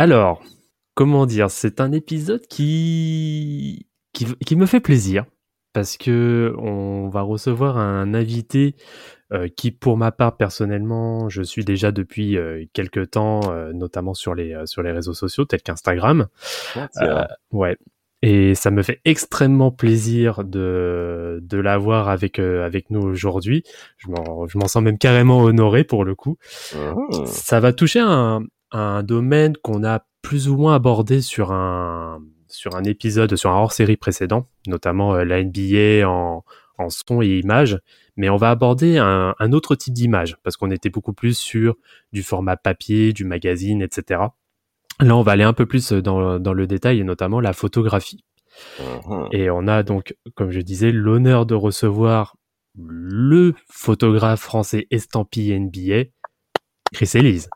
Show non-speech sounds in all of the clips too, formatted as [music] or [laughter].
Alors, comment dire, c'est un épisode qui... qui qui me fait plaisir parce que on va recevoir un invité euh, qui, pour ma part personnellement, je suis déjà depuis euh, quelques temps, euh, notamment sur les sur les réseaux sociaux tels qu'Instagram. ouais. Et ça me fait extrêmement plaisir de de l'avoir avec avec nous aujourd'hui. Je m'en je m'en sens même carrément honoré pour le coup. Mmh. Ça va toucher un un domaine qu'on a plus ou moins abordé sur un sur un épisode, sur un hors-série précédent, notamment la NBA en, en son et images, mais on va aborder un, un autre type d'image, parce qu'on était beaucoup plus sur du format papier, du magazine, etc. Là, on va aller un peu plus dans, dans le détail, et notamment la photographie. Uh-huh. Et on a donc, comme je disais, l'honneur de recevoir le photographe français estampillé NBA, Chris Elise.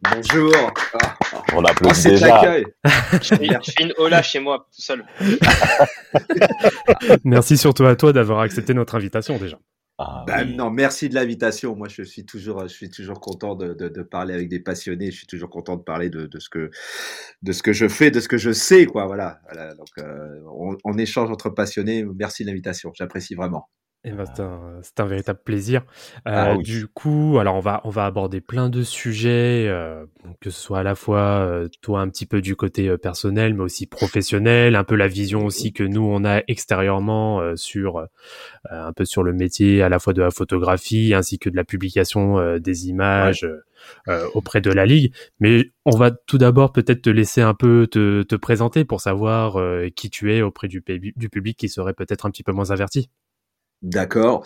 Bonjour. Ah, On applaudit oh, déjà. je, fais, une hola chez moi tout seul. [laughs] merci surtout à toi d'avoir accepté notre invitation déjà. Ah, bah, Non, merci de l'invitation. Moi, je suis toujours, je suis toujours content de, de, de, parler avec des passionnés. Je suis toujours content de parler de, de, ce que, de ce que je fais, de ce que je sais, quoi. Voilà. voilà. Donc, euh, on, on, échange entre passionnés. Merci de l'invitation. J'apprécie vraiment. Eh ben, c'est un, un, véritable plaisir. Euh, ah, oui. Du coup, alors on va on va aborder plein de sujets, euh, que ce soit à la fois euh, toi un petit peu du côté euh, personnel, mais aussi professionnel, un peu la vision aussi que nous on a extérieurement euh, sur un peu sur le métier à la fois de la photographie ainsi que de la publication des images. Ouais. auprès de la ligue, mais on va tout d'abord peut-être te laisser un peu te, te présenter pour savoir qui tu es auprès du, du public qui serait peut-être un petit peu moins averti. D'accord.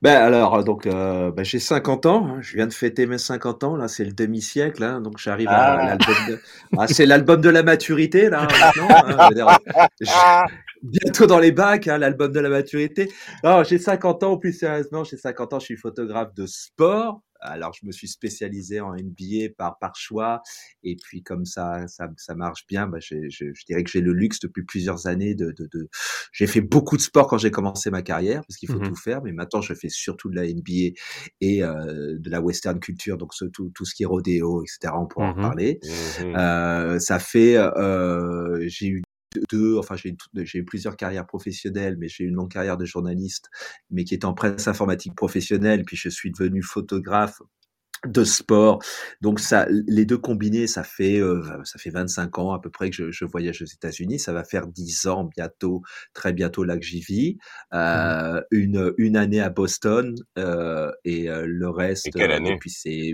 Ben alors donc euh, ben, j'ai 50 ans, hein. je viens de fêter mes 50 ans là, c'est le demi-siècle hein, donc j'arrive ah. à l'album de ah, c'est l'album de la maturité là hein, dire, [laughs] je... bientôt dans les bacs hein, l'album de la maturité. Alors j'ai 50 ans plus sérieusement, j'ai 50 ans, je suis photographe de sport alors, je me suis spécialisé en NBA par, par choix. Et puis, comme ça, ça, ça marche bien, bah, je, je, je, dirais que j'ai le luxe depuis plusieurs années de, de, de... j'ai fait beaucoup de sport quand j'ai commencé ma carrière, parce qu'il faut mmh tout faire. Mais maintenant, je fais surtout de la NBA et euh, de la western culture, donc tout, tout ce qui est rodéo, etc. On pourra mmh en parler. Mmh euh, ça fait, euh, j'ai eu deux, enfin j'ai eu, eu plusieurs carrières professionnelles, mais j'ai eu une longue carrière de journaliste, mais qui était en presse informatique professionnelle, puis je suis devenu photographe de sport. Donc ça, les deux combinés, ça fait euh, ça fait 25 ans à peu près que je, je voyage aux États-Unis. Ça va faire 10 ans bientôt, très bientôt là que j'y vis. Mmh euh, une une année à Boston euh, et euh, le reste. Et quelle année? Depuis c'est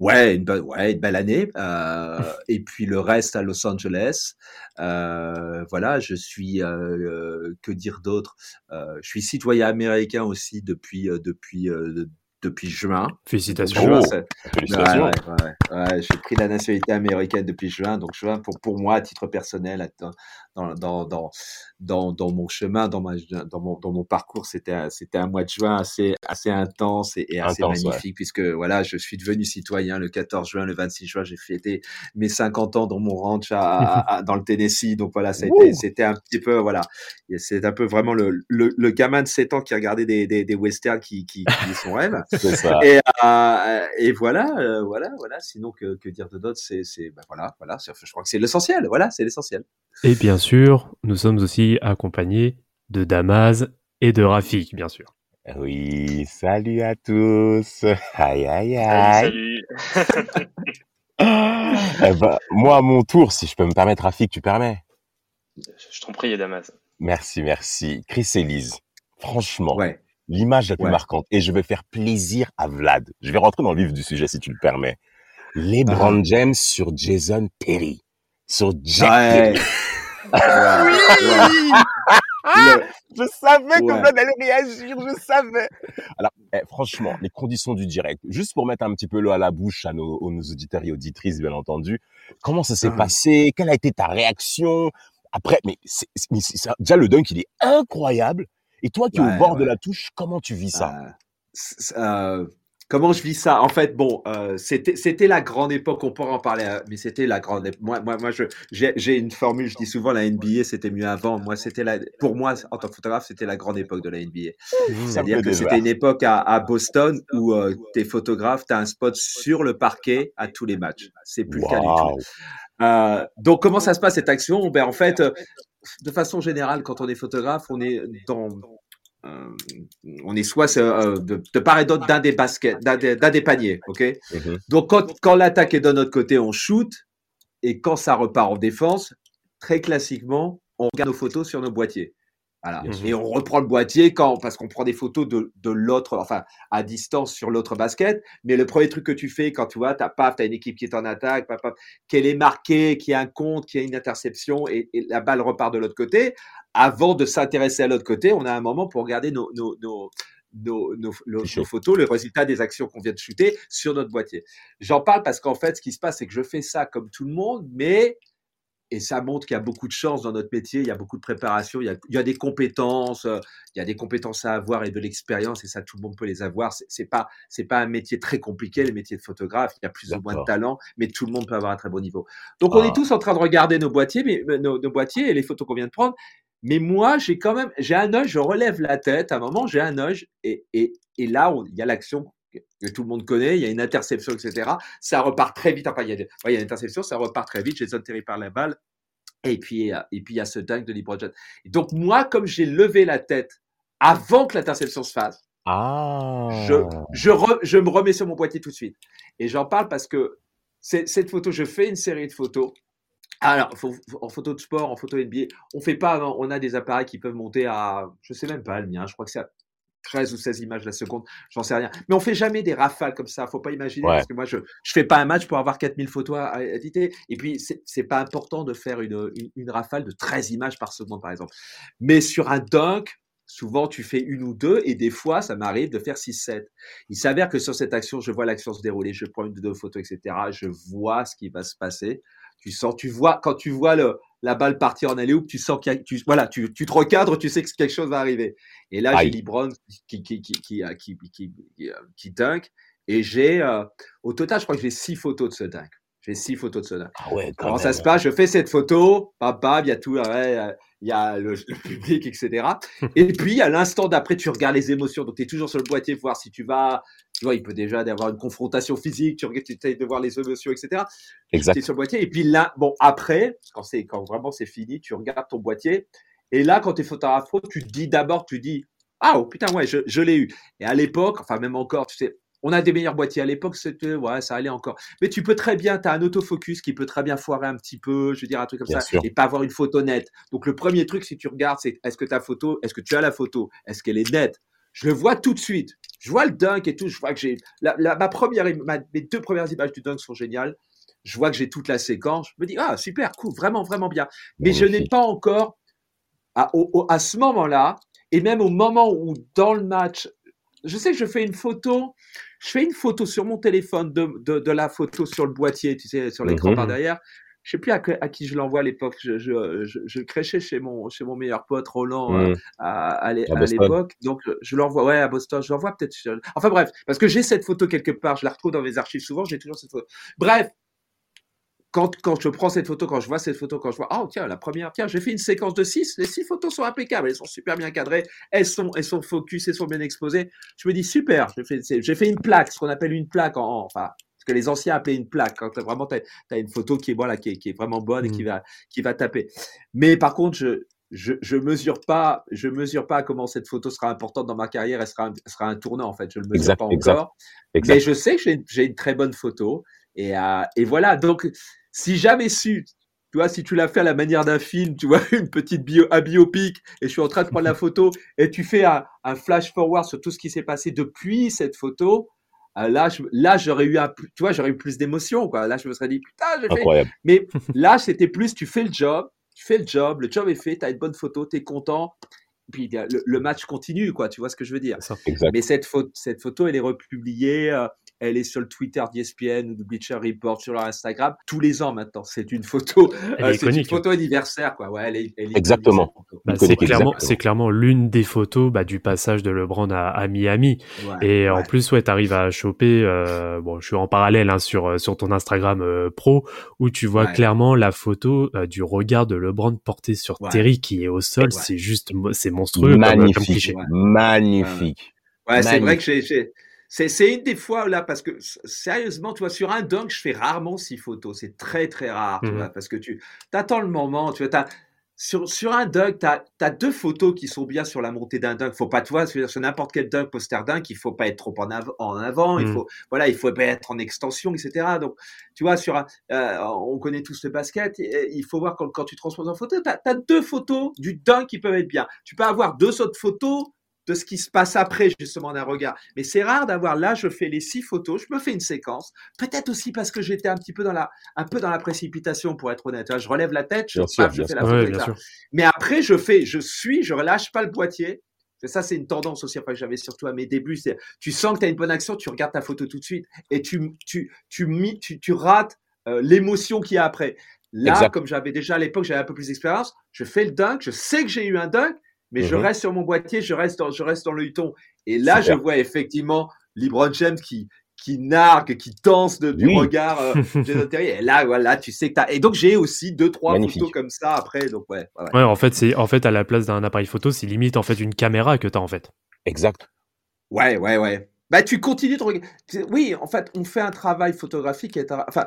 ouais une ouais une belle année. Euh, et puis le reste à Los Angeles. Euh, voilà, je suis que dire d'autre? je suis citoyen américain aussi depuis depuis depuis juin. Félicitations. Juin, oh, Félicitations. Ouais, ouais, ouais, J'ai pris la nationalité américaine depuis juin. Donc, juin, pour, pour moi, à titre personnel, dans, dans, dans, dans, dans mon chemin, dans, ma, dans, mon, dans mon parcours, c'était, c'était un mois de juin assez, assez intense et, et assez intense, magnifique, puisque voilà, je suis devenu citoyen le 14 juin, le 26 juin, j'ai fêté mes 50 ans dans mon ranch à, à, dans le Tennessee. Donc, voilà, c'était, c'était un petit peu, voilà, c'est un peu vraiment le, le, le, gamin de 7 ans qui regardait des, des, des westerns qui, qui, qui son rêve. [laughs] Ça. Et, euh, et voilà, euh, voilà, voilà. Sinon, que, que dire de d'autre? C'est, c'est, ben voilà, voilà. Je crois que c'est l'essentiel. Voilà, c'est l'essentiel. Et bien sûr, nous sommes aussi accompagnés de Damas et de Rafik, bien sûr. Oui, salut à tous. Aïe, aïe, aïe. Salut. [laughs] eh ben, moi, à mon tour, si je peux me permettre, Rafik, tu permets? Je t'en prie, Damas. Merci, merci. Chris Elise, franchement, ouais l'image la plus ouais. marquante. Et je vais faire plaisir à Vlad. Je vais rentrer dans le vif du sujet si tu le permets. LeBron uh -huh. James sur Jason Terry. Sur Jack ouais. Terry. [laughs] oui. [laughs] Je savais que Vlad allait réagir, je savais. Alors, eh, franchement, les conditions du direct, juste pour mettre un petit peu l'eau à la bouche à nos, nos auditeurs et auditrices, bien entendu, comment ça s'est ah. passé? Quelle a été ta réaction? Après, mais, c'est, déjà le dunk, il est incroyable. Et toi qui es au bord de la touche, comment tu vis ça? Euh, Comment je vis ça? En fait, bon, euh, c'était c'était la grande époque. On pourra en parler, euh, mais c'était la grande. époque. Moi, moi, moi, je j'ai une formule. Je dis souvent la NBA, c'était mieux avant. Moi, c'était la. Pour moi, en tant que photographe, c'était la grande époque de la NBA. C'est-à-dire que c'était une époque à, à Boston où euh, t'es photographe, t'as un spot sur le parquet à tous les matchs. C'est plus le cas du tout. Euh, donc, comment ça se passe cette action? Ben, en fait, de façon générale, quand on est photographe, on est dans euh, on est soit euh, de, de, part et d'autre d'un des baskets, d'un des, paniers, ok? Mhm. Donc quand, quand l'attaque est de notre côté, on shoot, et quand ça repart en défense, très classiquement, on regarde nos photos sur nos boîtiers. Voilà. Et on reprend le boîtier quand, parce qu'on prend des photos de, de l'autre, enfin, à distance sur l'autre basket. Mais le premier truc que tu fais quand tu vois, t'as paf, t'as une équipe qui est en attaque, qu'elle est marquée, qui a un compte, qui a une interception et, et la balle repart de l'autre côté avant de s'intéresser à l'autre côté, on a un moment pour regarder nos, nos, nos, nos, nos, photos, le résultat des actions qu'on vient de shooter sur notre boîtier. J'en parle parce qu'en fait, ce qui se passe, c'est que je fais ça comme tout le monde, mais et ça montre qu'il y a beaucoup de chance dans notre métier, il y a beaucoup de préparation, il y a, il y a des compétences, euh, il y a des compétences à avoir et de l'expérience, et ça tout le monde peut les avoir. C'est pas c'est pas un métier très compliqué, le métier de photographe. Il y a plus ou moins de talent, mais tout le monde peut avoir un très bon niveau. Donc on est ah. tous en train de regarder nos boîtiers, mais nos, nos boîtiers et les photos qu'on vient de prendre, mais moi, j'ai quand même, j'ai un œil, je relève la tête. À un moment, j'ai un œil, et, et, et là, il y a l'action que tout le monde connaît, il y a une interception, etc. Ça repart très vite. Enfin, il y a, il y a une interception, ça repart très vite. Jason Terry par la balle. Et puis, et puis, il y a ce dunk de LeBron Donc, moi, comme j'ai levé la tête avant que l'interception se fasse, ah. je, je, je me remets sur mon boîtier tout de suite. Et j'en parle parce que cette photo, je fais une série de photos alors, en photo de sport, en photo NBA, on fait pas, on a des appareils qui peuvent monter à, je sais même pas le mien, je crois que c'est à 13 ou 16 images la seconde, j'en sais rien. Mais on fait jamais des rafales comme ça, faut pas imaginer, parce que moi, je, je fais pas un match pour avoir 4000 photos à, éditer. Et puis, c'est pas important de faire une, une, rafale de 13 images par seconde, par exemple. Mais sur un dunk, souvent tu fais une ou deux et des fois ça m'arrive de faire 6-7. Il s'avère que sur cette action, je vois l'action se dérouler, je prends une ou deux photos, etc. Je vois ce qui va se passer. Tu sens, tu vois, quand tu vois le, la balle partir en alley tu sens qu'il tu, voilà, tu, tu te recadres, tu sais que quelque chose va arriver. Et là, j'ai LeBron qui, qui, qui, qui, qui, qui, qui, dunk. Et j'ai, euh, au total, je crois que j'ai six photos de ce dunk. J'ai six photos de ce dunk. Ah ouais, Comment ça se passe? Je fais cette photo, papa, il y a tout, ouais, il y a le, public, etc. [laughs] Et puis, à l'instant d'après, tu regardes les émotions. Donc, tu es toujours sur le boîtier pour voir si tu vas. Tu vois, il peut déjà avoir une confrontation physique, tu, essayes de voir les émotions, etc. Exact. Tu es sur le boîtier. Et puis là, bon, après, quand, c'est, quand vraiment c'est fini, tu regardes ton boîtier. Et là, quand tu es photographe tu te dis d'abord, tu dis, ah, oh, putain, ouais, je, je l'ai eu. Et à l'époque, enfin, même encore, tu sais, on a des meilleurs boîtiers à l'époque, c'était ouais, ça allait encore. Mais tu peux très bien, tu as un autofocus qui peut très bien foirer un petit peu, je veux dire un truc comme ça, et pas avoir une photo nette. Donc le premier truc, si tu regardes, c'est est-ce que ta photo, est-ce que tu as la photo, est-ce qu'elle est nette? Je le vois tout de suite. Je vois le dunk et tout. Je vois que j'ai la, ma première, mes deux premières images du dunk sont géniales. Je vois que j'ai toute la séquence. Je me dis ah super, cool, vraiment vraiment bien. Mais je n'ai pas encore à, à ce moment-là, et même au moment où dans le match, je sais que je fais une photo je fais une photo sur mon téléphone de, de, de la photo sur le boîtier, tu sais, sur l'écran par mhm. derrière. Je sais plus à, à qui je l'envoie à l'époque. Je, je, je, je, crêchais chez mon, chez mon meilleur pote Roland euh, mhm. à, à, à l'époque. Donc, je l'envoie, ouais, à Boston. Je l'envoie peut-être. Enfin, bref, parce que j'ai cette photo quelque part. Je la retrouve dans mes archives souvent. J'ai toujours cette photo. Bref, quand, quand je prends cette photo, quand je vois cette photo, quand je vois, oh tiens, la première, tiens, j'ai fait une séquence de six, les six photos sont impeccables, elles sont super bien cadrées, elles sont, elles sont focus, elles sont bien exposées. Je me dis, super, j'ai fait, fait une plaque, ce qu'on appelle une plaque en, enfin, que les anciens appelaient une plaque, quand as vraiment, t'as, as une photo qui est, voilà, qui est, qui est vraiment bonne et qui mmh. va, qui va taper. Mais par contre, je, je, je mesure pas, je mesure pas comment cette photo sera importante dans ma carrière, elle sera un, sera un tournant, en fait, je le mesure pas encore. Mais je sais que j'ai, une très bonne photo. Et, euh, et voilà, donc si jamais su, tu vois, si tu l'as fait à la manière d'un film, tu vois, [laughs] une petite bio, un biopic, et je suis en train de prendre la [laughs] photo, et tu fais un, flash forward sur tout ce qui s'est passé depuis cette photo, euh, là, là, j'aurais eu un, tu vois, j'aurais eu plus d'émotion, quoi. Là, je me serais dit, putain, j'ai fait. Mais [laughs] là, c'était plus, tu fais le job, tu fais le job, le job est fait, tu as une bonne photo, tu es content, puis le, match continue, quoi, tu vois ce que je veux dire. Mais cette, photo, cette photo, elle est republiée, euh, elle est sur le Twitter d'ESPN ou de Bleacher Report, sur leur Instagram, tous les ans maintenant. C'est une photo, euh, c'est une photo anniversaire, quoi. Ouais, elle est, Exactement. Bah, c'est clairement, c'est clairement l'une des photos bah, du passage de LeBron à, à Miami. et en plus, ouais, t'arrives à choper. Euh, bon, je suis en parallèle hein, sur sur ton Instagram euh, pro où tu vois clairement la photo euh, du regard de LeBron porté sur Terry qui est au sol. C'est juste, c'est monstrueux. Magnifique, magnifique. Ouais, c'est vrai que j'ai c'est une des fois là, parce que sérieusement, tu vois, sur un dunk, je fais rarement six photos. C'est très, très rare, tu mmh vois, parce que tu attends le moment, tu vois, sur, sur un dunk, tu as, deux photos qui sont bien sur la montée d'un dunk. Faut pas, tu vois, sur n'importe quel dunk, poster dunk, il faut pas être trop en, en avant, il mmh. faut, voilà, il faut pas être en extension, etc. Donc, tu vois, sur euh, on connaît tous le basket, il faut voir quand, quand tu transposes en photo, tu as, deux photos du dunk qui peuvent être bien. Tu peux avoir deux autres photos de ce qui se passe après justement d'un regard. Mais c'est rare d'avoir là, je fais les six photos, je me fais une séquence. Peut-être aussi parce que j'étais un petit peu dans la, un peu dans la précipitation pour être honnête. Je relève la tête, je, fais la photo. Mais après, je fais, je suis, je relâche pas le boîtier. Ça, c'est une tendance aussi que j'avais surtout à mes débuts. C'est, tu sens que tu as une bonne action, tu regardes ta photo tout de suite et tu, tu, tu, tu, tu rates euh, l'émotion qu'il y a après. Là, comme j'avais déjà à l'époque, j'avais un peu plus d'expérience, je fais le dunk, je sais que j'ai eu un dunk, mais je mhm. reste sur mon boîtier, je reste dans, je reste dans le Et là, je vois effectivement LeBron James qui, qui nargue, qui danse de, du regard euh, [laughs] Et là, voilà, tu sais que tu as. Et donc, j'ai aussi deux, trois photos comme ça après. Donc, ouais. Ouais, en fait, c'est en fait, à la place d'un appareil photo, c'est limite en fait une caméra que tu as en fait. Exact. Ouais, ouais, ouais. Bah, tu continues de regarder. Oui, en fait, on fait un travail photographique. Et Enfin,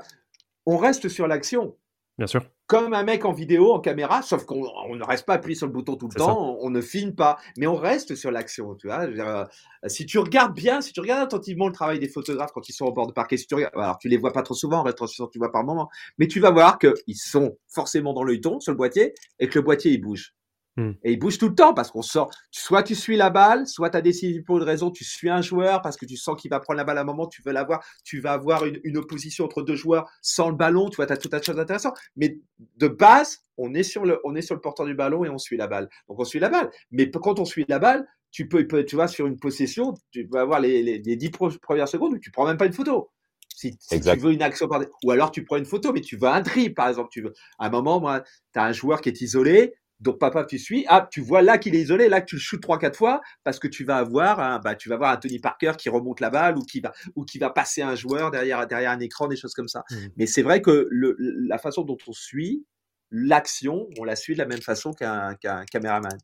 on reste sur l'action. Bien sûr. Comme un mec en vidéo, en caméra, sauf qu'on ne reste pas appuyé sur le bouton tout le temps, on, ne filme pas, mais on reste sur l'action. Tu vois, euh, si tu regardes bien, si tu regardes attentivement le travail des photographes quand ils sont au bord de parquet, si tu regardes, alors tu les vois pas trop souvent, en rétrospective tu vois par moment, mais tu vas voir qu'ils sont forcément dans le ton, sur le boîtier, et que le boîtier il bouge. Hmm. Et il bouge tout le temps parce qu'on sort. Soit tu suis la balle, soit tu as décidé pour une raison, tu suis un joueur parce que tu sens qu'il va prendre la balle à un moment, tu veux l'avoir, tu vas avoir une, opposition entre deux joueurs sans le ballon, tu vois, tu as tout un tas de choses intéressantes. Mais de base, on est, sur le, on est sur le porteur du ballon et on suit la balle. Donc on suit la balle. Mais quand on suit la balle, tu peux, tu vois, sur une possession, tu vas avoir les, les, les 10 premières secondes où tu prends même pas une photo. Si, tu veux une action, ou alors tu prends une photo, mais tu veux un dribble, par exemple. Tu veux, à un moment, moi, tu as un joueur qui est isolé, donc papa, tu suis. Ah, tu vois là qu'il est isolé, là que tu le shootes trois quatre fois parce que tu vas avoir un, bah, tu vas avoir un Tony Parker qui remonte la balle ou qui va ou qui va passer un joueur derrière derrière un écran, des choses comme ça. Mmh. Mais c'est vrai que le, la façon dont on suit l'action, on la suit de la même façon qu'un qu'un caméraman,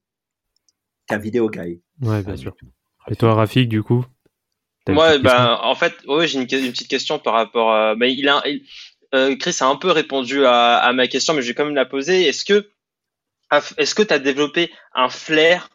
qu'un vidéo guy. Ouais, bien sûr. Et toi, Rafik, du coup Moi, ben, en fait, ouais, j'ai une, petite question par rapport. À, ben, il a, euh, Chris a un peu répondu à, à ma question, mais je vais quand même la poser. Est-ce que est-ce que tu as développé un flair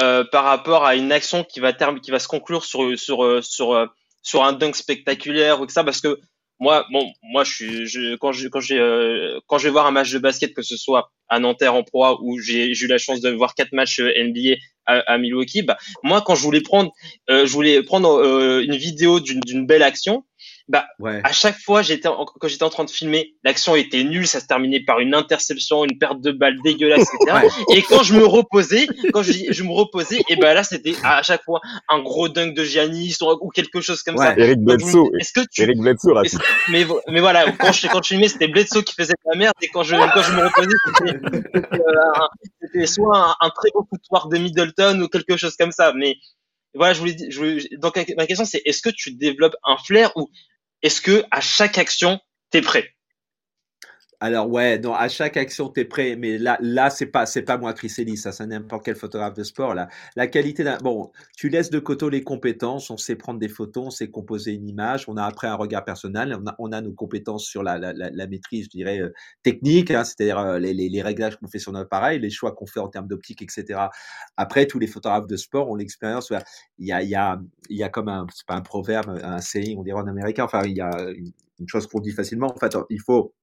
euh, par rapport à une action qui va qui va se conclure sur sur euh, sur euh, sur un dunk spectaculaire ou que ça? Parce que moi bon moi je suis je, quand je quand euh, quand je vais voir un match de basket que ce soit à Nanterre en proie où j'ai eu la chance de voir quatre matchs NBA à, à Milwaukee bah moi quand je voulais prendre je voulais prendre une vidéo d'une belle action bah, à chaque fois, j'étais quand j'étais en train de filmer, l'action était nulle, ça se terminait par une interception, une perte de balle dégueulasse, etc. Et quand je me reposais, quand je, je me reposais, et ben là, c'était à chaque fois un gros dunk de Giannis ou, quelque chose comme ça. Eric Bledsoe. Est-ce que tu, Eric Bledsoe, mais, mais voilà, quand je, quand je filmais, c'était Bledsoe qui faisait de la merde, et quand je, quand je me reposais, c'était, euh, soit un, très beau foutoir de Middleton ou quelque chose comme ça. Mais voilà, je voulais, je donc ma question c'est est-ce que tu développes un flair ou est-ce que à chaque action, tu es prêt? Alors ouais, non, à chaque action t'es prêt, mais là, là c'est pas, c'est pas moi Chris Ellis, ça, c'est n'importe quel photographe de sport là. La qualité d'un, bon, tu laisses de côté les compétences, on sait prendre des photos, on sait composer une image, on a après un regard personnel, on a, on a nos compétences sur la, la, la, maîtrise, je dirais euh, technique, hein, c'est-à-dire euh, les, les, les, réglages qu'on fait sur notre appareil, les choix qu'on fait en termes d'optique, etc. Après, tous les photographes de sport ont l'expérience. Il y a, il y a, il y a comme un, c'est pas un proverbe, un saying, on dirait en américain. Enfin, il y a une chose qu'on dit facilement. En fait, il faut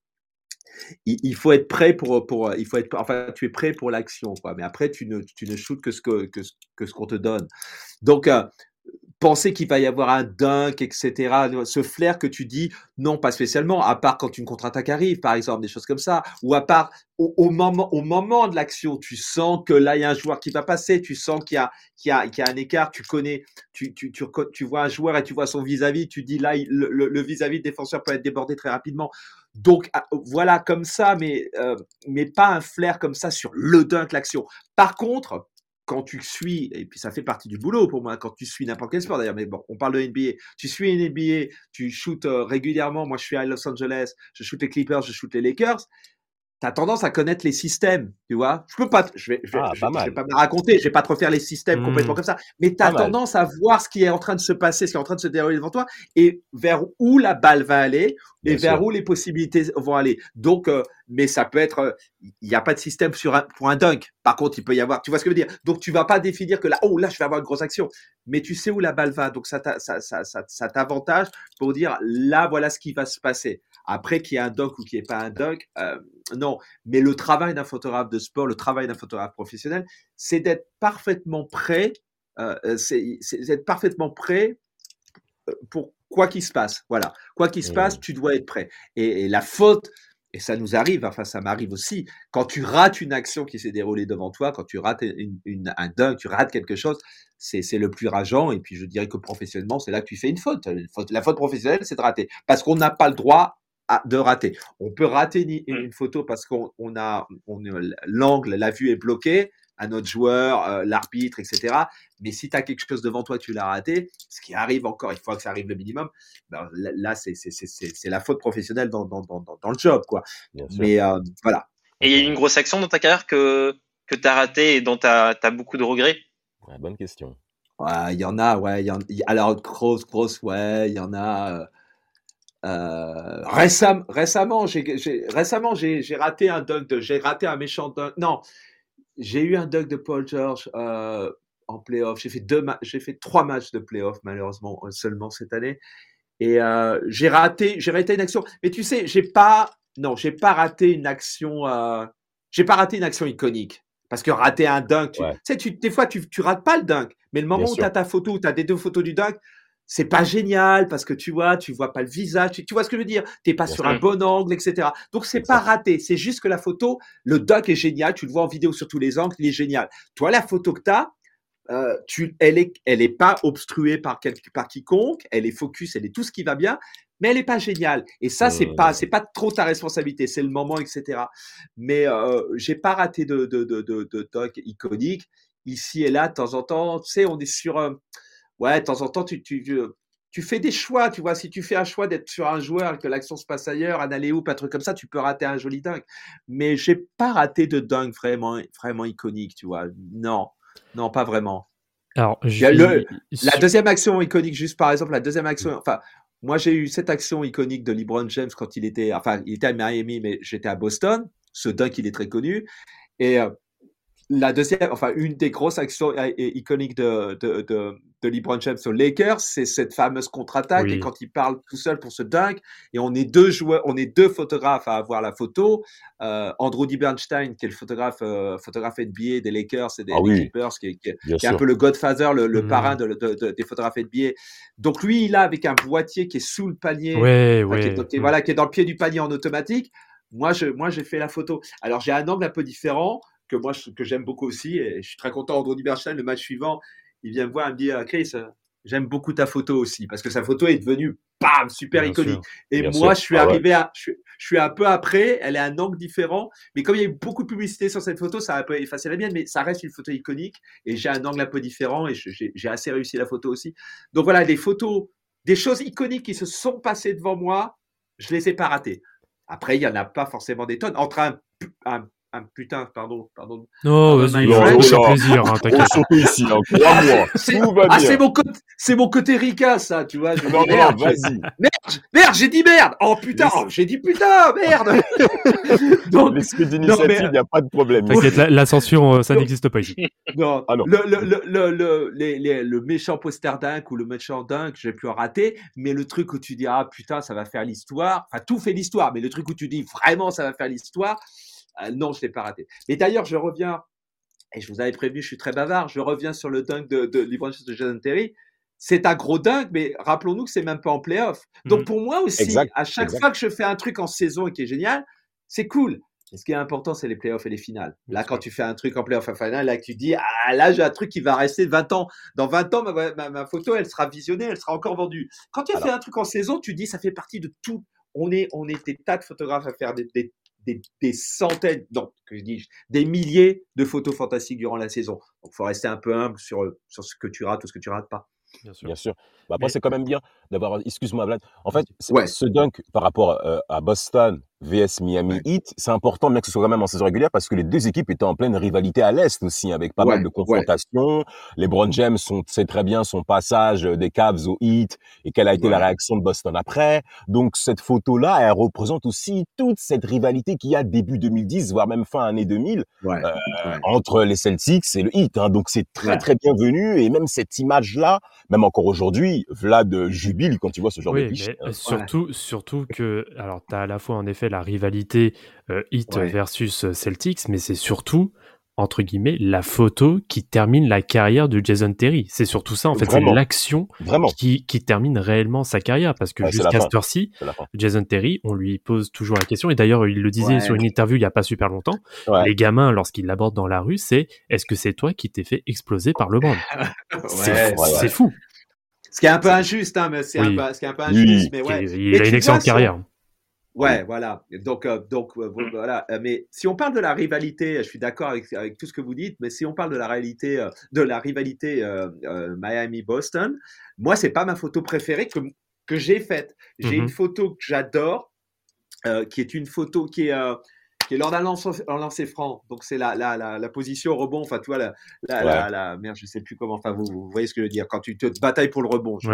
il, faut être prêt pour, pour, il faut être, enfin, tu es prêt pour l'action, quoi. Mais après, tu ne, tu ne shootes que ce que, que, que ce qu'on te donne. Donc, euh, penser qu'il va y avoir un dunk, etc. Ce flair que tu dis, non, pas spécialement, à part quand une contre-attaque arrive, par exemple, des choses comme ça, ou à part au, moment, au moment de l'action, tu sens que là, il y a un joueur qui va passer, tu sens qu'il y a, qu'il y a, qu'il y a un écart, tu connais, tu, tu, tu, vois un joueur et tu vois son vis-à-vis, tu dis là, le vis-à-vis -vis défenseur peut être débordé très rapidement. Donc ah, voilà comme ça, mais, euh, mais pas un flair comme ça sur le dunk, l'action. Par contre, quand tu suis, et puis ça fait partie du boulot pour moi, quand tu suis n'importe quel sport d'ailleurs, mais bon, on parle de NBA, tu suis NBA, tu shootes euh, régulièrement, moi je suis à Los Angeles, je shoot les Clippers, je shoot les Lakers, tu as tendance à connaître les systèmes, tu vois. Je peux pas, je vais, je vais, vais pas me raconter, je vais pas te refaire les systèmes mmh. complètement comme ça, mais tu as tendance à voir ce qui est en train de se passer, ce qui est en train de se dérouler devant toi et vers où la balle va aller et vers où les possibilités vont aller. Donc, euh, mais ça peut être, euh, il n'y a pas de système sur un, pour un dunk. Par contre, il peut y avoir, tu vois ce que je veux dire? Donc, tu vas pas définir que là, oh là, je vais avoir une grosse action, mais tu sais où la balle va. Donc, ça, ça, ça, ça, ça t'avantage pour dire là, voilà ce qui va se passer. Après, qu'il y ait un dunk ou qu'il n'y ait pas un dunk, euh, non. Mais le travail d'un photographe de sport, le travail d'un photographe professionnel, c'est d'être parfaitement prêt, euh, c'est d'être parfaitement prêt pour quoi qu'il se passe. Voilà. Quoi qu'il se passe, tu dois être prêt. Et, la faute, et ça nous arrive, enfin ça m'arrive aussi, quand tu rates une action qui s'est déroulée devant toi, quand tu rates une, un dunk, tu rates quelque chose, c'est le plus rageant. Et puis je dirais que professionnellement, c'est là que tu fais une faute. La faute professionnelle, c'est de rater. Parce qu'on n'a pas le droit de rater. On peut rater mmh. une, photo parce qu'on a l'angle, la vue est bloquée à notre joueur, euh, l'arbitre, etc. Mais si tu as quelque chose devant toi, tu l'as raté, ce qui arrive encore, il faut que ça arrive le minimum, ben, là, c'est la faute professionnelle dans, dans, dans, dans, le job. quoi. Mais euh, voilà. Et il y a une grosse action dans ta carrière que, que tu as raté et dont tu as, beaucoup de regrets? Bonne question. Il y en a, ouais. Y en, alors, grosse, grosse, ouais, il y en a. Euh, euh, récemment, j'ai récemment j'ai raté un dunk j'ai raté un méchant dunk. Non, j'ai eu un dunk de Paul George euh, en playoff. J'ai fait deux, j'ai fait trois matchs de playoff malheureusement euh, seulement cette année. Et euh, j'ai raté, j'ai raté une action. Mais tu sais, j'ai pas, non, j'ai pas raté une action, euh, j'ai pas raté une action iconique. Parce que rater un dunk, tu, sais, tu, des fois, tu, tu rates pas le dunk. Mais le moment où tu as ta photo, tu as des deux photos du dunk, c'est pas génial parce que tu vois, tu vois pas le visage, tu, vois ce que je veux dire? T'es pas sur un bon angle, etc. Donc c'est pas raté, c'est juste que la photo, le doc est génial, tu le vois en vidéo sur tous les angles, il est génial. Toi, la photo que t'as, euh, tu, elle est, elle est pas obstruée par quelque, par quiconque, elle est focus, elle est tout ce qui va bien, mais elle est pas géniale. Et ça, c'est pas, c'est pas trop ta responsabilité, c'est le moment, etc. Mais euh, j'ai pas raté de de de de, de doc iconique ici et là de temps en temps. Tu sais, on est sur un ouais, de temps en temps, tu, tu, tu, fais des choix, tu vois. Si tu fais un choix d'être sur un joueur et que l'action se passe ailleurs, un aller un truc comme ça, tu peux rater un joli dunk. Mais j'ai pas raté de dunk vraiment, vraiment iconique, tu vois. Non, non, pas vraiment. Alors, la deuxième action iconique, juste par exemple, la deuxième action, enfin, moi j'ai eu cette action iconique de LeBron James quand il était, enfin, il était à Miami, mais j'étais à Boston. Ce dunk, il est très connu. Et euh, la deuxième, enfin, une des grosses actions iconiques de, de, de, de LeBron James aux Lakers, c'est cette fameuse contre-attaque et quand il parle tout seul pour ce dunk, et on est deux joueurs, on est deux photographes à avoir la photo. Euh, Andrew D. Bernstein, qui est le photographe, euh, photographe NBA des Lakers et des, ah Clippers, qui, est, qui, est un peu le Godfather, le, le mmh. parrain de, des photographes NBA. Donc lui, il a avec un boîtier qui est sous le panier, qui, est, voilà, qui est dans le pied du panier en automatique. Moi, je, moi, j'ai fait la photo. Alors, j'ai un angle un peu différent que moi que j'aime beaucoup aussi. Et je suis très content. Andrew Bernstein, le match suivant, il vient me voir, il me dit ah, Chris, euh, j'aime beaucoup ta photo aussi parce que sa photo est devenue bam super iconique. et moi, je suis ah arrivé à, je, suis un peu après. Elle est à un angle différent, mais comme il y a eu beaucoup de publicité sur cette photo, ça a un peu effacé la mienne, mais ça reste une photo iconique et j'ai un angle un peu différent et j'ai assez réussi la photo aussi. Donc voilà, des photos, des choses iconiques qui se sont passées devant moi, je les ai pas ratées. Après, il y en a pas forcément des tonnes. Entre un, un ah, putain, pardon, pardon. Non, vas-y, c'est plaisir, hein, t'inquiète. Ici, hein, crois-moi, [laughs] tout va ah, c'est mon côté, c'est mon côté Rika, ça, tu vois. Je non, merde, vas-y. Merde, merde, j'ai dit merde. Oh putain, oh, j'ai dit putain, merde. [laughs] Donc, l'esprit d'initiative, il n'y a pas de problème. T'inquiète, la, censure, euh, ça n'existe pas ici. [laughs] Non, ah, non. Le, le, le, le, les, les, le méchant poster dunk ou le méchant dunk, j'ai pu en rater, mais le truc où tu dis, ah putain, ça va faire l'histoire, enfin, tout fait l'histoire, mais le truc où tu dis, vraiment, ça va faire l'histoire, ah, non, je l'ai pas raté. Mais d'ailleurs, je reviens, et je vous avais prévenu, je suis très bavard, je reviens sur le dunk de, de LeBron de Jason Terry. c'est un gros dingue, mais rappelons-nous que c'est même pas en playoff. Donc mmh. pour moi aussi, à chaque fois que je fais un truc en saison et qui est génial, c'est cool. ce qui est important, c'est les playoffs et les finales. Là, quand tu fais un truc en playoff et finale, là, tu dis, ah, là, j'ai un truc qui va rester 20 ans. Dans 20 ans, ma, photo, elle sera visionnée, elle sera encore vendue. Quand tu fais un truc en saison, tu dis, ça fait partie de tout. On est, on est des tas de photographes à faire des, des, centaines, non, que je dis, des milliers de photos fantastiques durant la saison. Donc, il faut rester un peu humble sur, sur ce que tu rates ou ce que tu rates pas. Bien sûr. Bah, après, c'est quand même bien d'avoir. Excuse-moi, Vlad. En fait, ce dunk par rapport euh, à Boston VS Miami Heat, c'est important, bien que ce soit quand même en saison régulière, parce que les deux équipes étaient en pleine rivalité à l'Est aussi, avec pas mal de confrontations. Les Brown James sont, sait très bien son passage des Cavs au Heat et quelle a été la réaction de Boston après. Donc, cette photo-là, elle représente aussi toute cette rivalité qu'il y a début 2010, voire même fin année 2000, euh, entre les Celtics et le Heat. Hein. Donc, c'est très, très bienvenu. Et même cette image-là, même encore aujourd'hui, Vlad jubile quand tu vois ce genre de Mais euh, surtout, surtout que, alors, tu as à la fois en effet la rivalité euh, Heat versus euh, Celtics, mais c'est surtout entre guillemets la photo qui termine la carrière de Jason Terry. C'est surtout ça en fait, c'est l'action qui, qui termine réellement sa carrière parce que jusqu'à ce ci Jason Terry, on lui pose toujours la question et d'ailleurs il le disait sur une interview il y a pas super longtemps. Les gamins lorsqu'ils l'abordent dans la rue, c'est est-ce que c'est toi qui t'es fait exploser par le LeBron? [laughs] C'est fou. Ce qui est un peu injuste, hein, mais c'est un, ce qui est un peu injuste, mais ouais. Il, a une excellente carrière. Ouais, voilà. Donc, euh, donc euh, voilà. Euh, mais si on parle de la rivalité, je suis d'accord avec, avec, tout ce que vous dites, mais si on parle de la réalité, de la rivalité Miami-Boston, moi, c'est pas ma photo préférée que, que j'ai faite. J'ai une mm-hmm. photo que j'adore, qui est une photo qui est qui est lors d'un lancer, franc. Donc, c'est la, la, la, la, position rebond. Enfin, tu vois, la, la, la, merde, je sais plus comment. Enfin, vous, voyez ce que je veux dire. Quand tu te batailles pour le rebond. Je,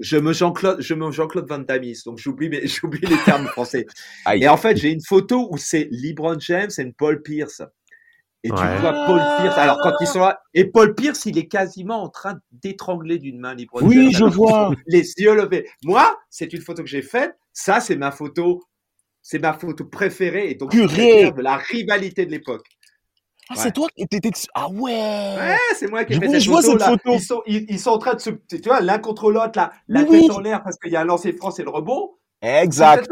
je, me Jean-Claude, je me Jean-Claude Van Damme. Donc, j'oublie, [laughs] j'oublie les termes français. et en fait, j'ai une photo où c'est LeBron James et Paul Pierce. Et tu vois Paul Pierce. Alors, quand ils sont là, et Paul Pierce, il est quasiment en train d'étrangler d'une main LeBron James. Oui, je vois. [laughs] Les yeux levés. Moi, c'est une photo que j'ai faite. Ça, c'est ma photo c'est ma photo préférée et donc de la rivalité de l'époque. Ah, c'est toi qui étais. Ah ouais Ouais, c'est moi qui ai fait cette, photo, là. Ils, sont, ils, sont en train de se. Tu vois, l'un contre l'autre, là, la tête en l'air parce qu'il y a un lancer franc et le rebond. Exact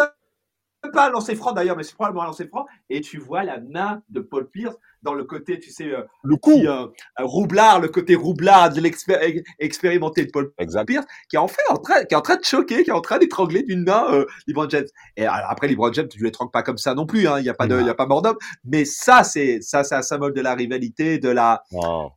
pas un lancer franc d'ailleurs, mais c'est probablement un lancer franc. Et tu vois la main de Paul Pierce dans le côté, tu sais, euh, le coup, euh, roublard, le côté roublard de l'expérimenté de Paul Pierce, qui est en fait en train, qui est en train de choquer, qui est en train d'étrangler d'une main euh, LeBron James. Et après, LeBron James, tu l'étrangles pas comme ça non plus, hein, il n'y a pas de, il y a pas mort d'homme. Mais ça, c'est, ça, c'est un symbole de la rivalité, de la,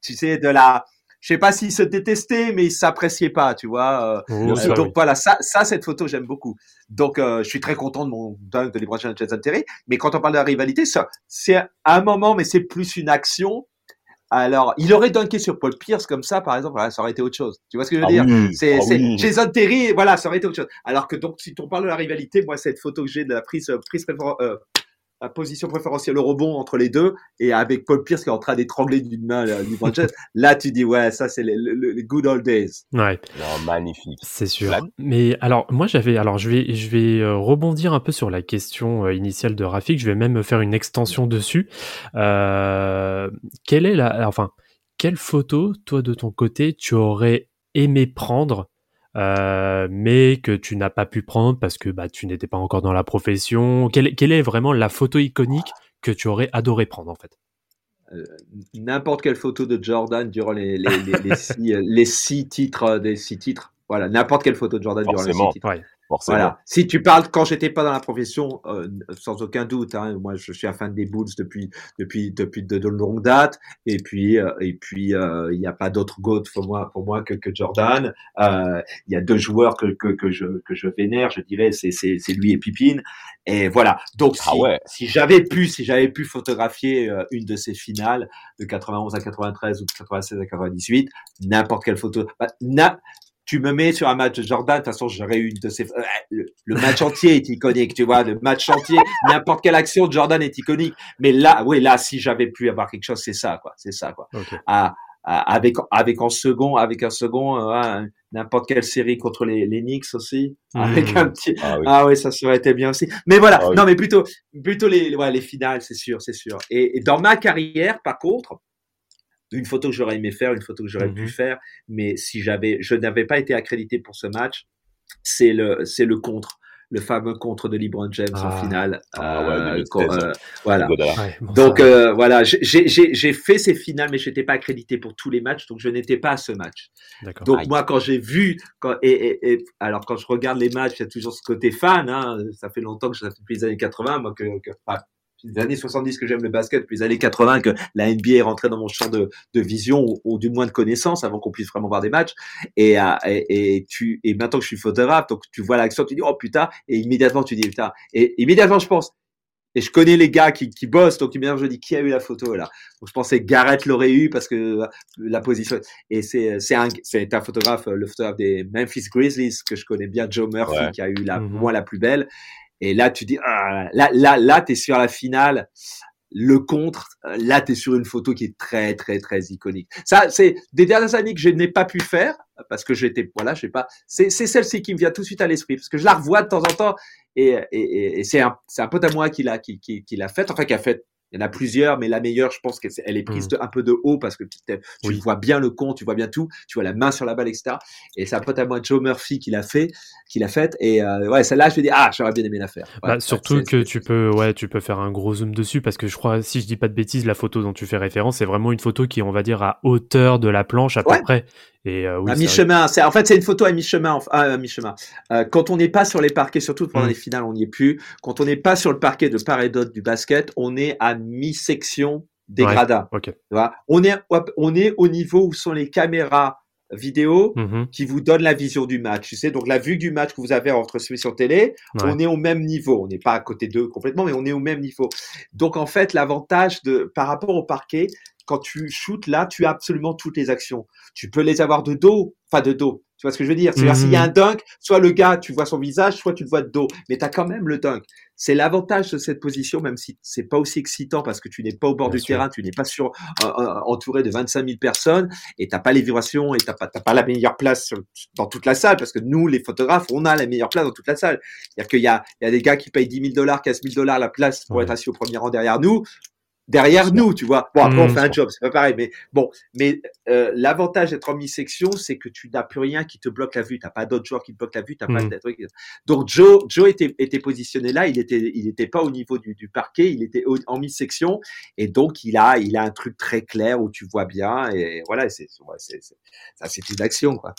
tu sais, de la, je sais pas s'ils se détestaient, mais ils s'appréciaient pas, tu vois. Euh. Donc voilà, ça, ça, cette photo, j'aime beaucoup. Donc euh, je suis très content de mon dunk de LeBron James Terry. Mais quand on parle de la rivalité, c'est un moment, mais c'est plus une action. Alors, il aurait dunké sur Paul Pierce comme ça, par exemple, ça aurait été autre chose. Tu vois ce que je veux ah dire? C'est ah Jason Terry, voilà, ça aurait été autre chose. Alors que donc, si on parle de la rivalité, moi, cette photo que j'ai de la prise, prise euh, la position préférentielle au rebond entre les deux et avec Paul Pierce qui est en train d'étrangler d'une main LeBron James, [laughs] là tu dis ouais ça c'est les, good old days. Ouais. magnifique. C'est sûr. Mais alors moi j'avais alors je vais je vais euh, rebondir un peu sur la question euh, initiale de Rafik, je vais même faire une extension dessus. Euh, quelle est la enfin quelle photo toi de ton côté tu aurais aimé prendre euh, mais que tu n'as pas pu prendre parce que bah, tu n'étais pas encore dans la profession quelle, quelle, est vraiment la photo iconique que tu aurais adoré prendre en fait? Euh, N'importe quelle photo de Jordan durant les, les, les, les, six, euh, les six, titres, des six titres. Voilà, n'importe quelle photo de Jordan durant les six titres. Ouais. Voilà. Si tu parles quand j'étais pas dans la profession, euh, sans aucun doute. Hein, moi, je suis un fan des Bulls depuis depuis depuis de, de longue date. Et puis euh, et puis euh, il n'y a pas d'autre goat pour moi pour moi que, que Jordan. Il y a deux joueurs que, que, que je que je vénère, je dirais, c'est c'est c'est lui et Pippin. Et voilà. Donc ah si, ouais. si j'avais pu si j'avais pu photographier une de ces finales de 91 à 93 ou de 96 à 98, n'importe quelle photo, bah, tu me mets sur un match de Jordan, de toute façon, j'aurais eu une de ces. Le, match entier est iconique, tu vois. Le match entier, [laughs] n'importe quelle action de Jordan est iconique. Mais là, oui, là, si j'avais pu avoir quelque chose, c'est ça, quoi. C'est ça, quoi. Ah, ah, avec avec en second, avec un second, euh, n'importe quelle série contre les, les Knicks aussi, mmh. avec un petit. Ah oui. ah oui. ça aurait été bien aussi. Mais voilà, ah non, mais plutôt plutôt les ouais, les finales, c'est sûr, c'est sûr. Et, et dans ma carrière, par contre, une photo que j'aurais aimé faire, une photo que j'aurais pu Mhm. faire, mais si j'avais, je n'avais pas été accrédité pour ce match, c'est le, c'est le contre, le fameux contre de LeBron James en Ah. finale. Ah ouais, euh, 2016. quand, euh, voilà. Godala. Ouais, bon, Donc euh, voilà, j'ai- j'ai j'ai- j'ai fait ces finales, mais je n'étais pas accrédité pour tous les matchs, donc je n'étais pas à ce match. Donc Aïe. moi, quand j'ai vu, quand, et, et, et- alors quand je regarde les matchs, il y a toujours ce côté fan. Hein, ça fait longtemps que ça fait depuis les années 80, moi que, que enfin, les années 70 que j'aime le basket, depuis les années 80 que la NBA est rentrée dans mon champ de, de vision ou, ou du moins de connaissance avant qu'on puisse vraiment voir des matchs. Et, euh, et, et tu et maintenant que je suis photographe, donc tu vois l'action, tu dis oh putain, et immédiatement tu dis putain, et immédiatement je pense. Et je connais les gars qui, qui bossent, donc immédiatement je dis qui a eu la photo là? Donc je pensais Garrett l'aurait eu parce que euh, la position. Et c'est c'est un c'est un photographe, euh, le photographe des Memphis Grizzlies que je connais bien, Joe Murphy, Ouais. qui a eu la Mhm. pour moi la plus belle. Et là tu dis ah, là là là t'es sur la finale. Le contre, là t'es sur une photo qui est très très très iconique. Ça c'est des dernières années que je n'ai pas pu faire parce que j'étais voilà je sais pas. C'est c'est celle-ci qui me vient tout de suite à l'esprit parce que je la revois de temps en temps et- et c'est un, c'est un pote à moi qui l'a qui, qui, qui l'a faite, enfin qui a fait. Il y en a plusieurs, mais la meilleure, je pense qu'elle elle est prise Mm. de- un peu de haut parce que tu, t'es- tu Oui. vois bien le compte, tu vois bien tout, tu vois la main sur la balle, etc. Et c'est un pote à moi, Joe Murphy, qui l'a fait, qui l'a faite. Et euh, ouais, celle-là, je me dis ah, j'aurais bien aimé la faire. Ouais, Bah, surtout que tu peux, ouais, tu peux faire un gros zoom dessus parce que je crois, si je dis pas de bêtises, la photo dont tu fais référence, c'est vraiment une photo qui, on va dire, à hauteur de la planche à Ouais. peu près. Et euh, oui, à mi-chemin. C'est en fait c'est une photo à mi-chemin. ah, à mi-chemin. Euh, quand on n'est pas sur les parquets, surtout pendant Mm. les finales, on n'y est plus. Quand on n'est pas sur le parquet de part et d'autre du basket, on est à mi-section des Ouais. gradins. Ok. Tu vois on est on est au niveau où sont les caméras vidéo Mhm. qui vous donnent la vision du match. Tu sais, donc la vue du match que vous avez entre celui sur télé, Ouais. on est au même niveau. On n'est pas à côté d'eux complètement, mais on est au même niveau. Donc en fait, l'avantage de par rapport au parquet, quand tu shootes là, tu as absolument toutes les actions. Tu peux les avoir de dos, enfin de dos. Tu vois ce que je veux dire? C'est-à-dire Mhm. s'il y a un dunk, soit le gars, tu vois son visage, soit tu le vois de dos, mais tu as quand même le dunk. C'est l'avantage de cette position, même si c'est pas aussi excitant parce que tu n'es pas au bord Bien du sûr. terrain, tu n'es pas sur euh, euh, entouré de 25 000 personnes et t'as pas les vibrations et t'as pas pas la meilleure place sur- dans toute la salle parce que nous les photographes on a la meilleure place dans toute la salle. C'est-à-dire qu'il y a il y a des gars qui payent 10 000 dollars, 15 000 dollars la place pour Ouais. être assis au premier rang derrière nous. Derrière nous, tu vois. Bon, après, on Mmh. fait un job, c'est pas pareil. Mais bon, mais euh, l'avantage d'être en mi-section, c'est que tu n'as plus rien qui te bloque la vue. T'as pas d'autres joueurs qui te bloquent la vue. T'as pas Mmh. de. Donc Joe, Joe était, était positionné là. Il était, il était pas au niveau du, du parquet. Il était au- en mi-section. Et donc il a, il a un truc très clair où tu vois bien. Et voilà, c'est, ouais, c'est, c'est- ça, c'est une action, quoi.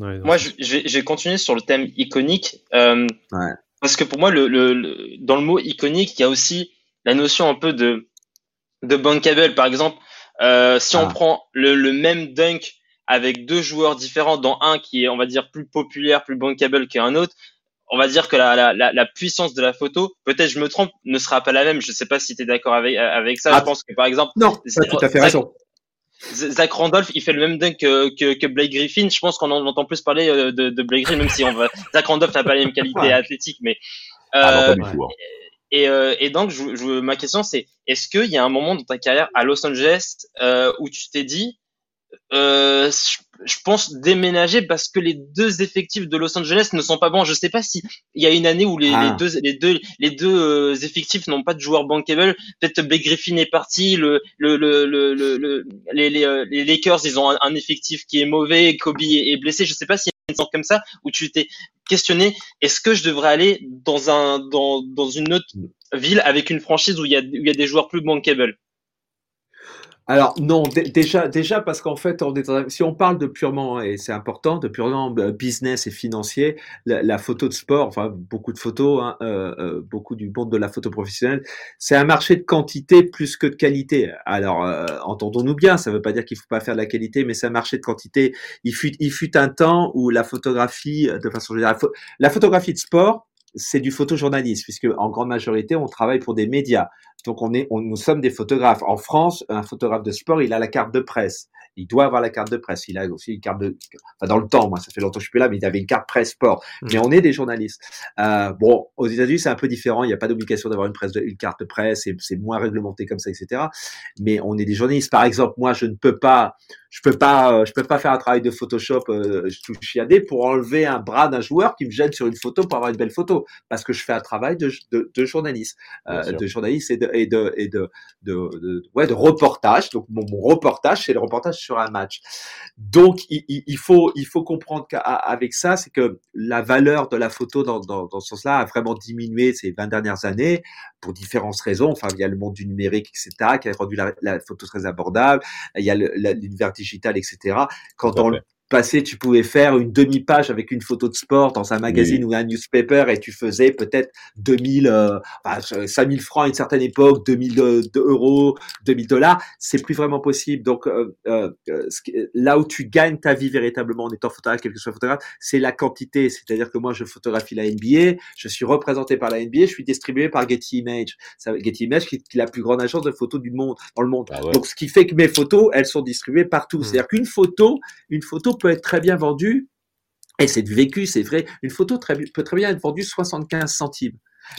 Ouais, Moi, c'est- je, je vais, je vais continuer sur le thème iconique. euh, Ouais. Parce que pour moi, le, le, le- dans le mot iconique, il y a aussi la notion un peu de, de bankable. Par exemple, euh, si on Ah. prend le, le même dunk avec deux joueurs différents, dans un qui est, on va dire, plus populaire, plus bankable qu'un autre, on va dire que la, la, la, la puissance de la photo, peut-être je me trompe, ne sera pas la même. Je sais pas si tu es d'accord avec, avec ça. Ah. Je pense que, par exemple, Non, tout à fait Zach- raison. Zach Randolph, il fait le même dunk que, que, que Blake Griffin. Je pense qu'on en entend plus parler euh, de, de Blake Griffin, même si on va, Zach Randolph n'a pas les mêmes qualités athlétiques, mais Ah non, et, euh, et donc, je, je- ma question c'est, est-ce qu'il y a un moment dans ta carrière à Los Angeles euh, où tu t'es dit, euh, je, je pense déménager parce que les deux effectifs de Los Angeles ne sont pas bons. Je sais pas si il y a une année où les, Ah. les deux les deux les deux euh, effectifs n'ont pas de joueurs bankable. Peut-être Blake Griffin est parti, le le le le, le, le- les, les, euh, les Lakers ils ont un, un effectif qui est mauvais, Kobe est, est blessé. Je sais pas une comme ça où tu t'es questionné est-ce que je devrais aller dans un dans dans une autre ville avec une franchise où il y a il y a des joueurs plus bankable? Alors non, dé- déjà, déjà parce qu'en fait, on est si on parle de purement et c'est important, de purement euh, business et financier, la, la photo de sport, enfin beaucoup de photos, hein, euh, euh, beaucoup du monde de la photo professionnelle, c'est un marché de quantité plus que de qualité. Alors euh, entendons-nous bien, ça ne veut pas dire qu'il faut pas faire de la qualité, mais c'est un marché de quantité. Il fut, il fut un temps où la photographie, euh, de façon générale, la photographie de sport, c'est du photojournalisme, puisque en grande majorité, on travaille pour des médias. Donc on est, on, nous sommes des photographes. En France, un photographe de sport, il a la carte de presse. il doit avoir la carte de presse. Il a aussi une carte de, enfin, dans le temps, moi, ça fait longtemps que je suis plus là, mais il avait une carte presse sport. Mm. Mais on est des journalistes. Euh, bon, aux États-Unis, c'est un peu différent. Il n'y a pas d'obligation d'avoir une presse, de, une carte de presse. C'est moins réglementé comme ça, etc. Mais on est des journalistes. Par exemple, moi, je ne peux pas, je peux pas, euh, je peux pas faire un travail de Photoshop euh, tout chiadé pour enlever un bras d'un joueur qui me gêne sur une photo pour avoir une belle photo, parce que je fais un travail de, de, de journaliste, euh, de journaliste et de et de et de, de, ouais de reportage. Donc mon, mon reportage, c'est le reportage sur un match. Donc il, il faut il faut comprendre qu'avec ça, c'est que la valeur de la photo dans dans, dans ce sens-là a vraiment diminué ces 20 dernières années pour différentes raisons. Enfin, il y a le monde du numérique, etc., qui a rendu la, la photo très abordable. Il y a l'univers digital, etc. Quand on, passé, tu pouvais faire une demi-page avec une photo de sport dans un magazine ou un newspaper et tu faisais peut-être 2000, euh, 5000 francs à une certaine époque, 2000 de, de euros, 2000 dollars. C'est plus vraiment possible. Donc, euh, euh, là où tu gagnes ta vie véritablement en étant photographe, quel que soit photographe, c'est la quantité. C'est-à-dire que moi, je photographie la NBA, je suis représenté par la NBA, je suis distribué par Getty Images. Getty Images qui, est la plus grande agence de photos du monde, dans le monde. Ah Donc, ce qui fait que mes photos, elles sont distribuées partout. Mmh. C'est-à-dire qu'une photo, une photo peut être très bien vendue, et c'est vécu, c'est vrai, une photo très, peut très bien être vendue 75 centimes.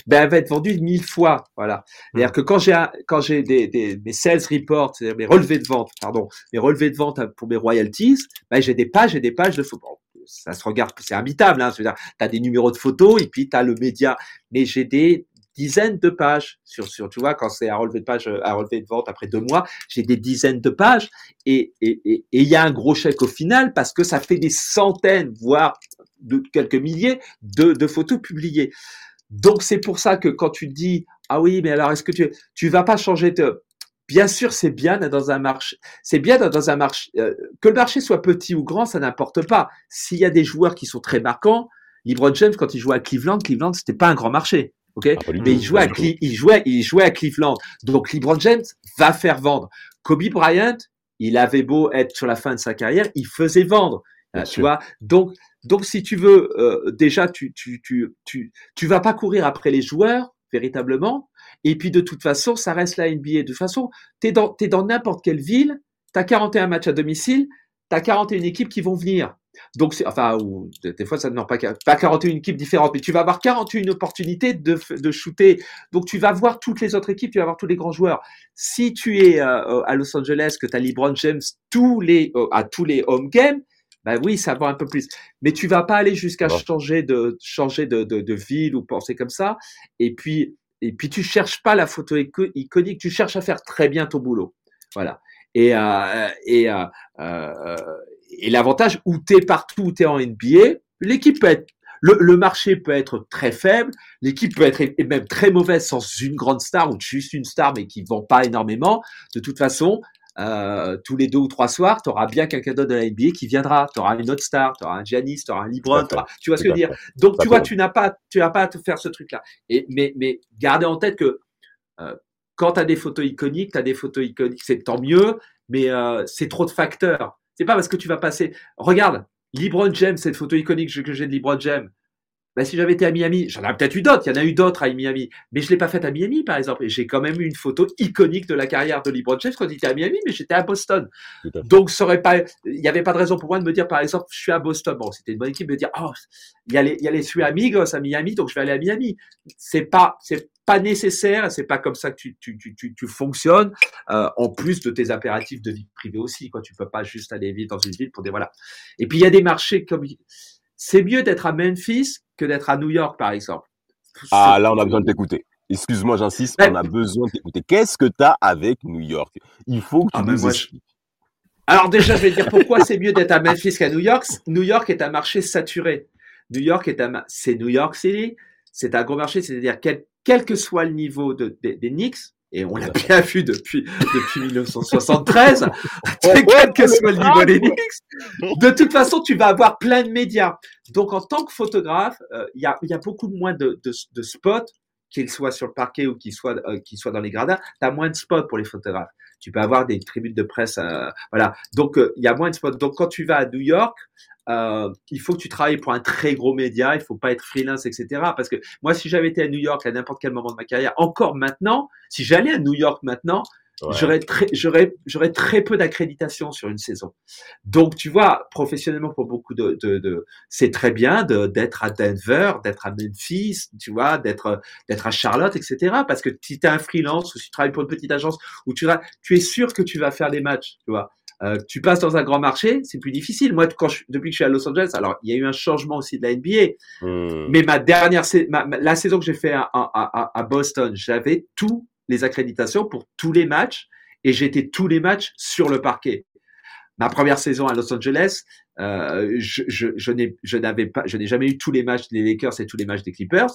Ben, elle va être vendue mille fois, voilà. C'est-à-dire mmh. que quand j'ai quand j'ai des, des mes sales reports, c'est-à-dire mes relevés de vente, pardon, mes relevés de vente pour mes royalties, ben j'ai des pages et des pages de photos. Ça se regarde, c'est habitable, hein. C'est-à-dire, t'as des numéros de photos et puis t'as le média. Mais j'ai des dizaines de pages sur, sur tu vois, quand c'est à relever de page, à relever de vente après deux mois, j'ai des dizaines de pages et il et, et, y a un gros chèque au final parce que ça fait des centaines, voire de quelques milliers de, de photos publiées. Donc c'est pour ça que quand tu dis ah oui mais alors est-ce que tu tu vas pas changer de Bien sûr, c'est bien dans un marché. C'est bien dans un marché euh, que le marché soit petit ou grand, ça n'importe pas. S'il y a des joueurs qui sont très marquants, LeBron James quand il jouait à Cleveland, Cleveland c'était pas un grand marché. Ok, ah, mais il jouait, à il jouait, il jouait à Cleveland. Donc LeBron James va faire vendre. Kobe Bryant, il avait beau être sur la fin de sa carrière, il faisait vendre. Euh, tu vois? Donc, donc si tu veux, euh, déjà, tu, tu, tu, tu, tu vas pas courir après les joueurs véritablement. Et puis de toute façon, ça reste la NBA. De toute façon, t'es dans, t'es dans n'importe quelle ville, t'as 41 matchs à domicile, t'as 41 équipes qui vont venir. Donc, c'est, enfin, ou, des fois, ça ne demande pas, pas 41 équipes différentes, mais tu vas avoir 41 opportunités de, de shooter. Donc, tu vas voir toutes les autres équipes, tu vas voir tous les grands joueurs. Si tu es euh, à Los Angeles, que tu as LeBron James tous les, euh, à tous les home games, ben oui, ça va un peu plus. Mais tu vas pas aller jusqu'à changer de, changer de, de, de, ville ou penser comme ça. Et puis, et puis tu cherches pas la photo iconique, tu cherches à faire très bien ton boulot. Voilà. Et, euh, et, euh, et l'avantage où tu es partout, où tu es en NBA, l'équipe peut être le, le, marché peut être très faible, l'équipe peut être même très mauvaise sans une grande star ou juste une star mais qui vend pas énormément. De toute façon, euh, tous les deux ou trois soirs, tu auras bien quelqu'un d'autre de la NBA qui viendra. Tu auras une autre star, tu auras un Giannis, tu auras un LeBron. Tu vois ce que je veux dire? Donc tu vois, tu n'as pas, tu n'as pas à te faire ce truc-là. Et mais mais gardez en tête que euh, quand tu as des photos iconiques, tu as des photos iconiques, c'est tant mieux, mais euh, c'est trop de facteurs. Pas parce que tu vas passer. Regarde, LeBron James, cette photo iconique que j'ai de LeBron James. Ben, si j'avais été à Miami, j'en ai peut-être eu d'autres, il y en a eu d'autres à Miami, mais je l'ai pas faite à Miami, par exemple. Et j'ai quand même eu une photo iconique de la carrière de LeBron James quand il était à Miami, mais j'étais à Boston. Donc, ça aurait pas, il n'y avait pas de raison pour moi de me dire, par exemple, je suis à Boston. Bon, c'était une bonne équipe de me dire, oh, il y a les, il y a les Amigos à Miami, donc je vais aller à Miami. C'est pas, c'est pas nécessaire, c'est pas comme ça que tu, tu, tu, tu, tu fonctionnes, euh, en plus de tes impératifs de vie privée aussi, quoi. Tu peux pas juste aller vivre dans une ville pour des, voilà. Et puis, il y a des marchés comme, c'est mieux d'être à Memphis que d'être à New York, par exemple. Ah, là, on a besoin de t'écouter. Excuse-moi, j'insiste, on a besoin de t'écouter. Qu'est-ce que tu as avec New York? Il faut que tu ah, nous expliques. Alors déjà, je vais te dire pourquoi c'est mieux d'être à Memphis qu'à New York. New York est un marché saturé. New York est un, c'est New York City, c'est un gros marché, c'est-à-dire quel, quel que soit le niveau de, des Knicks, et on l'a bien vu depuis, depuis 1973, quel [laughs] que soit le niveau des Knicks, de toute façon, tu vas avoir plein de médias. Donc, en tant que photographe, euh, il y, a, y a beaucoup moins de, de, de spots, qu'ils soient sur le parquet ou qu'ils soient, euh, qu'ils soient dans les gradins. Tu as moins de spots pour les photographes. Tu peux avoir des tribunes de presse, euh, voilà. Donc, il y a moins de spots. Donc, quand tu vas à New York, euh, il faut que tu travailles pour un très gros média, il faut pas être freelance, etc. Parce que moi, si j'avais été à New York à n'importe quel moment de ma carrière, encore maintenant, si j'allais à New York maintenant, j'aurais très, j'aurais, j'aurais très peu d'accréditation sur une saison. Donc, tu vois, professionnellement, pour beaucoup de, de, de c'est très bien d'être à Denver, d'être à Memphis, tu vois, d'être, d'être à Charlotte, etc. Parce que si tu es un freelance ou si tu travailles pour une petite agence où tu, tu es sûr que tu vas faire des matchs, tu vois. Euh, tu passes dans un grand marché, c'est plus difficile. Moi, quand je, depuis que je suis à Los Angeles, alors il y a eu un changement aussi de la NBA, hmm. mais ma dernière, la saison que j'ai fait à, à, à Boston, j'avais tous les accréditations pour tous les matchs et j'étais tous les matchs sur le parquet. Ma première saison à Los Angeles, euh, je, je, je n'ai, jamais eu tous les matchs des Lakers et tous les matchs des Clippers,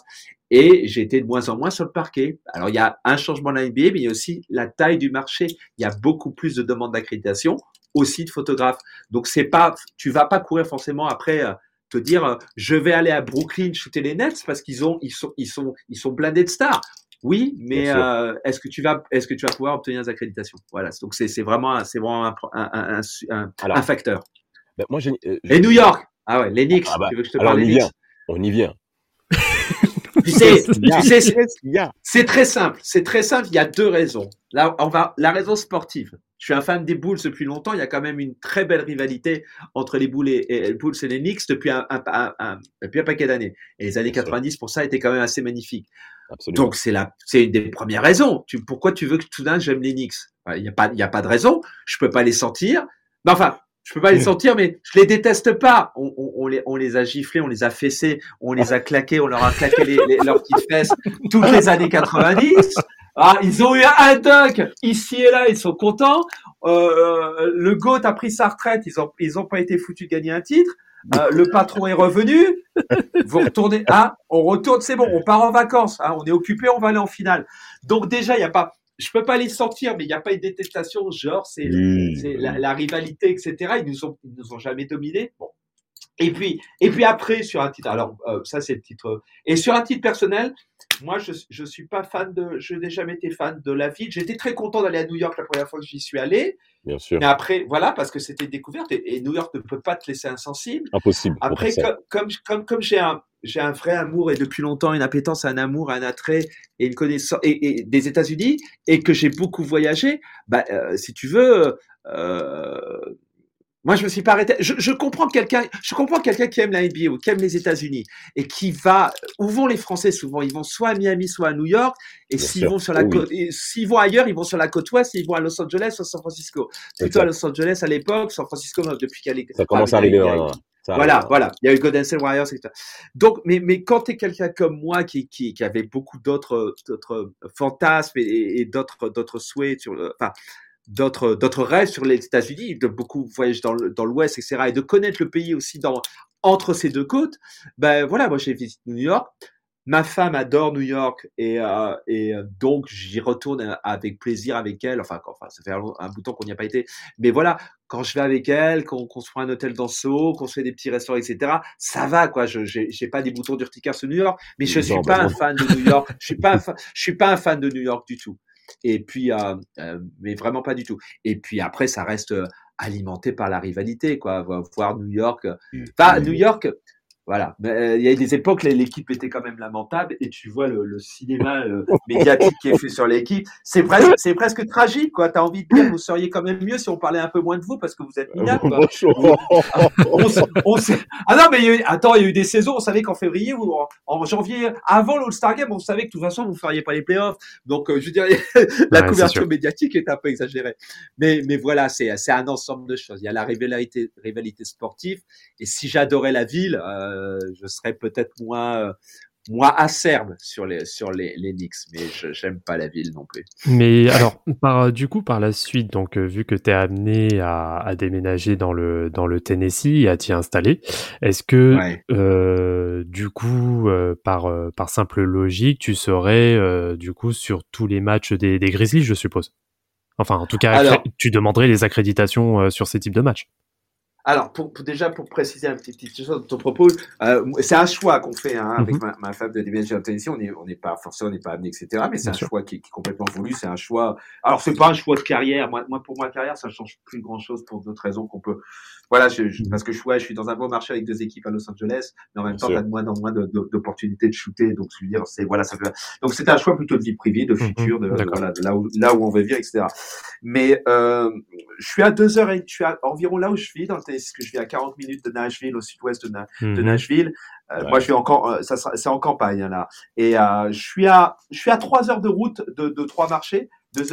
et j'étais de moins en moins sur le parquet. Alors il y a un changement de la NBA, mais il y a aussi la taille du marché. Il y a beaucoup plus de demandes d'accréditation aussi de photographes. Donc c'est pas, tu vas pas courir forcément après euh, te dire euh, je vais aller à Brooklyn shooter les Nets parce qu'ils ont ils sont ils sont ils sont blindés de stars. Oui, mais euh, est-ce que tu vas est-ce que tu vas pouvoir obtenir des accréditations? Voilà, donc c'est c'est vraiment c'est vraiment un, un, un, un facteur. Ben moi, Et New York Ah ouais, les Knicks. Ah bah, tu veux que je te parle on y vient. On y vient. [laughs] tu sais, tu sais c'est très simple. C'est très simple. Il y a deux raisons. Là, on va la raison sportive. Je suis un fan des Bulls depuis longtemps. Il y a quand même une très belle rivalité entre les Bulls et, les Bulls et les Knicks depuis un, un, depuis un paquet d'années. Et les années 90 pour ça étaient quand même assez magnifiques. Donc c'est la, c'est une des premières raisons. Tu, pourquoi tu veux que tout d'un j'aime les Knicks Il n'y a pas, il y a pas de raison. Je peux pas les sentir. Mais enfin, je peux pas les [laughs] sentir, mais je les déteste pas. On, on, on, les, on les a giflés, on les a fessés, on les a claqués, on leur a claqué les, les, leurs petites fesses toutes les années 90. Ah, ils ont eu un dunk ici et là, ils sont contents. Euh, le GOAT a pris sa retraite, ils ont ils ont pas été foutus de gagner un titre. Euh, le patron est revenu. Vous retournez, hein, on retourne, c'est bon, on part en vacances, hein, on est occupé, on va aller en finale. Donc déjà, il y a pas, je peux pas les sortir, mais il n'y a pas une détestation, genre c'est la, la, rivalité, etc. Ils nous ont, ils nous ont jamais dominés. Bon, et puis, et puis après, sur un titre, alors euh, ça c'est le titre. Et sur un titre personnel, moi je je suis pas fan de, je n'ai jamais été fan de la ville. J'étais très content d'aller à New York la première fois que j'y suis allé. Bien sûr. Mais après, voilà, parce que c'était découverte et, New York ne peut pas te laisser insensible. Impossible. Après, comme comme comme, comme j'ai un j'ai un vrai amour et depuis longtemps une appétence, un amour, un attrait et une connaissance et, des États-Unis et que j'ai beaucoup voyagé, bah euh, si tu veux. Euh, moi, je me suis pas arrêté. Je, je comprends quelqu'un, je comprends quelqu'un qui aime la NBA ou qui aime les États-Unis et qui va. Où vont les Français souvent? Ils vont soit à Miami, soit à New York. Et s'ils vont sur la côte, s'ils vont ailleurs, ils vont sur la côte ouest. Ils vont à Los Angeles ou à San Francisco. Plutôt à Los Angeles à l'époque, San Francisco depuis qu'elle est. Ça commence à arriver. Voilà, voilà. Il y a eu Golden State Warriors, etc. Donc, mais, mais quand tu es quelqu'un comme moi qui, qui, qui avait beaucoup d'autres, d'autres fantasmes et, et d'autres, d'autres souhaits sur, enfin, d'autres d'autres rêves sur les États-Unis, de beaucoup voyager dans dans l'Ouest, etc. Et de connaître le pays aussi dans entre ces deux côtes. Ben voilà, moi j'ai visité New York. Ma femme adore New York et, euh, et euh, donc j'y retourne avec plaisir avec elle. Enfin, enfin ça fait un, bout de temps qu'on n'y a pas été, mais voilà, quand je vais avec elle, qu'on qu se prend un hôtel dans Soho, qu'on se fait des petits restaurants, etc. Ça va quoi. Je j'ai pas des boutons d'urticaire sur New York, mais je suis pas un fan de New York. Je suis pas je suis pas un fan de New York du tout. Et puis, euh, euh, mais vraiment pas du tout. Et puis après, ça reste euh, alimenté par la rivalité, quoi. Voir New York. Mmh. Enfin, New York, voilà. Euh, il y a des époques, l'équipe était quand même lamentable et tu vois le, le cinéma euh, médiatique qui est fait sur l'équipe. C'est presque, c'est presque tragique, quoi. T'as envie de dire, vous seriez quand même mieux si on parlait un peu moins de vous parce que vous êtes minable. ah non, mais il y a eu, attends, il y a eu des saisons, on savait qu'en février ou en, janvier, avant l'All-Star Game, on savait que de toute façon, vous feriez pas les playoffs. Donc, euh, je dirais, la couverture médiatique est un peu exagérée. Mais, mais voilà, c'est, c'est un ensemble de choses. Il y a la rivalité, rivalité sportive. Et si j'adorais la ville, euh, je serais peut-être moins euh, moins acerbe sur les sur les, les Knicks, mais je j'aime pas la ville non plus. Mais alors, par, du coup, par la suite, donc euh, vu que tu es amené à, à, déménager dans le dans le Tennessee et à t'y installer, est-ce que euh, du coup, par par simple logique, tu serais du coup sur tous les matchs des, des Grizzlies, je suppose? Enfin, en tout cas, tu demanderais les accréditations sur ces types de matchs. Alors, pour, déjà, pour préciser un petit, petit chose de ton propos, euh, c'est un choix qu'on fait hein, avec mhm. ma, femme de déménager en Tennessee. On n'est on n'est pas forcément, on n'est pas amené, etc. Mais c'est un choix qui, qui, est complètement voulu. C'est un choix. Alors, c'est pas un choix de carrière. Moi, moi, pour ma carrière, ça change plus grand chose pour d'autres raisons qu'on peut voilà, je, je, parce que je, ouais, je suis dans un bon marché avec deux équipes à Los Angeles, mais en même temps, t'as de moins en moins d'opportunités de, de, shooter. Donc, je veux dire, c'est voilà, ça fait. Donc, c'était un choix plutôt de vie privée, de mhm, futur, de, voilà, de là où là où on veut vivre, etc. Mais euh, je suis à deux heures et je suis à environ là où je vis, dans le ce que je vis à 40 minutes de Nashville, au sud-ouest de, de mhm. Nashville. Euh, Moi, je suis encore, euh, ça c'est en campagne hein, là, et euh, je suis à, je suis à trois heures de route de, de trois marchés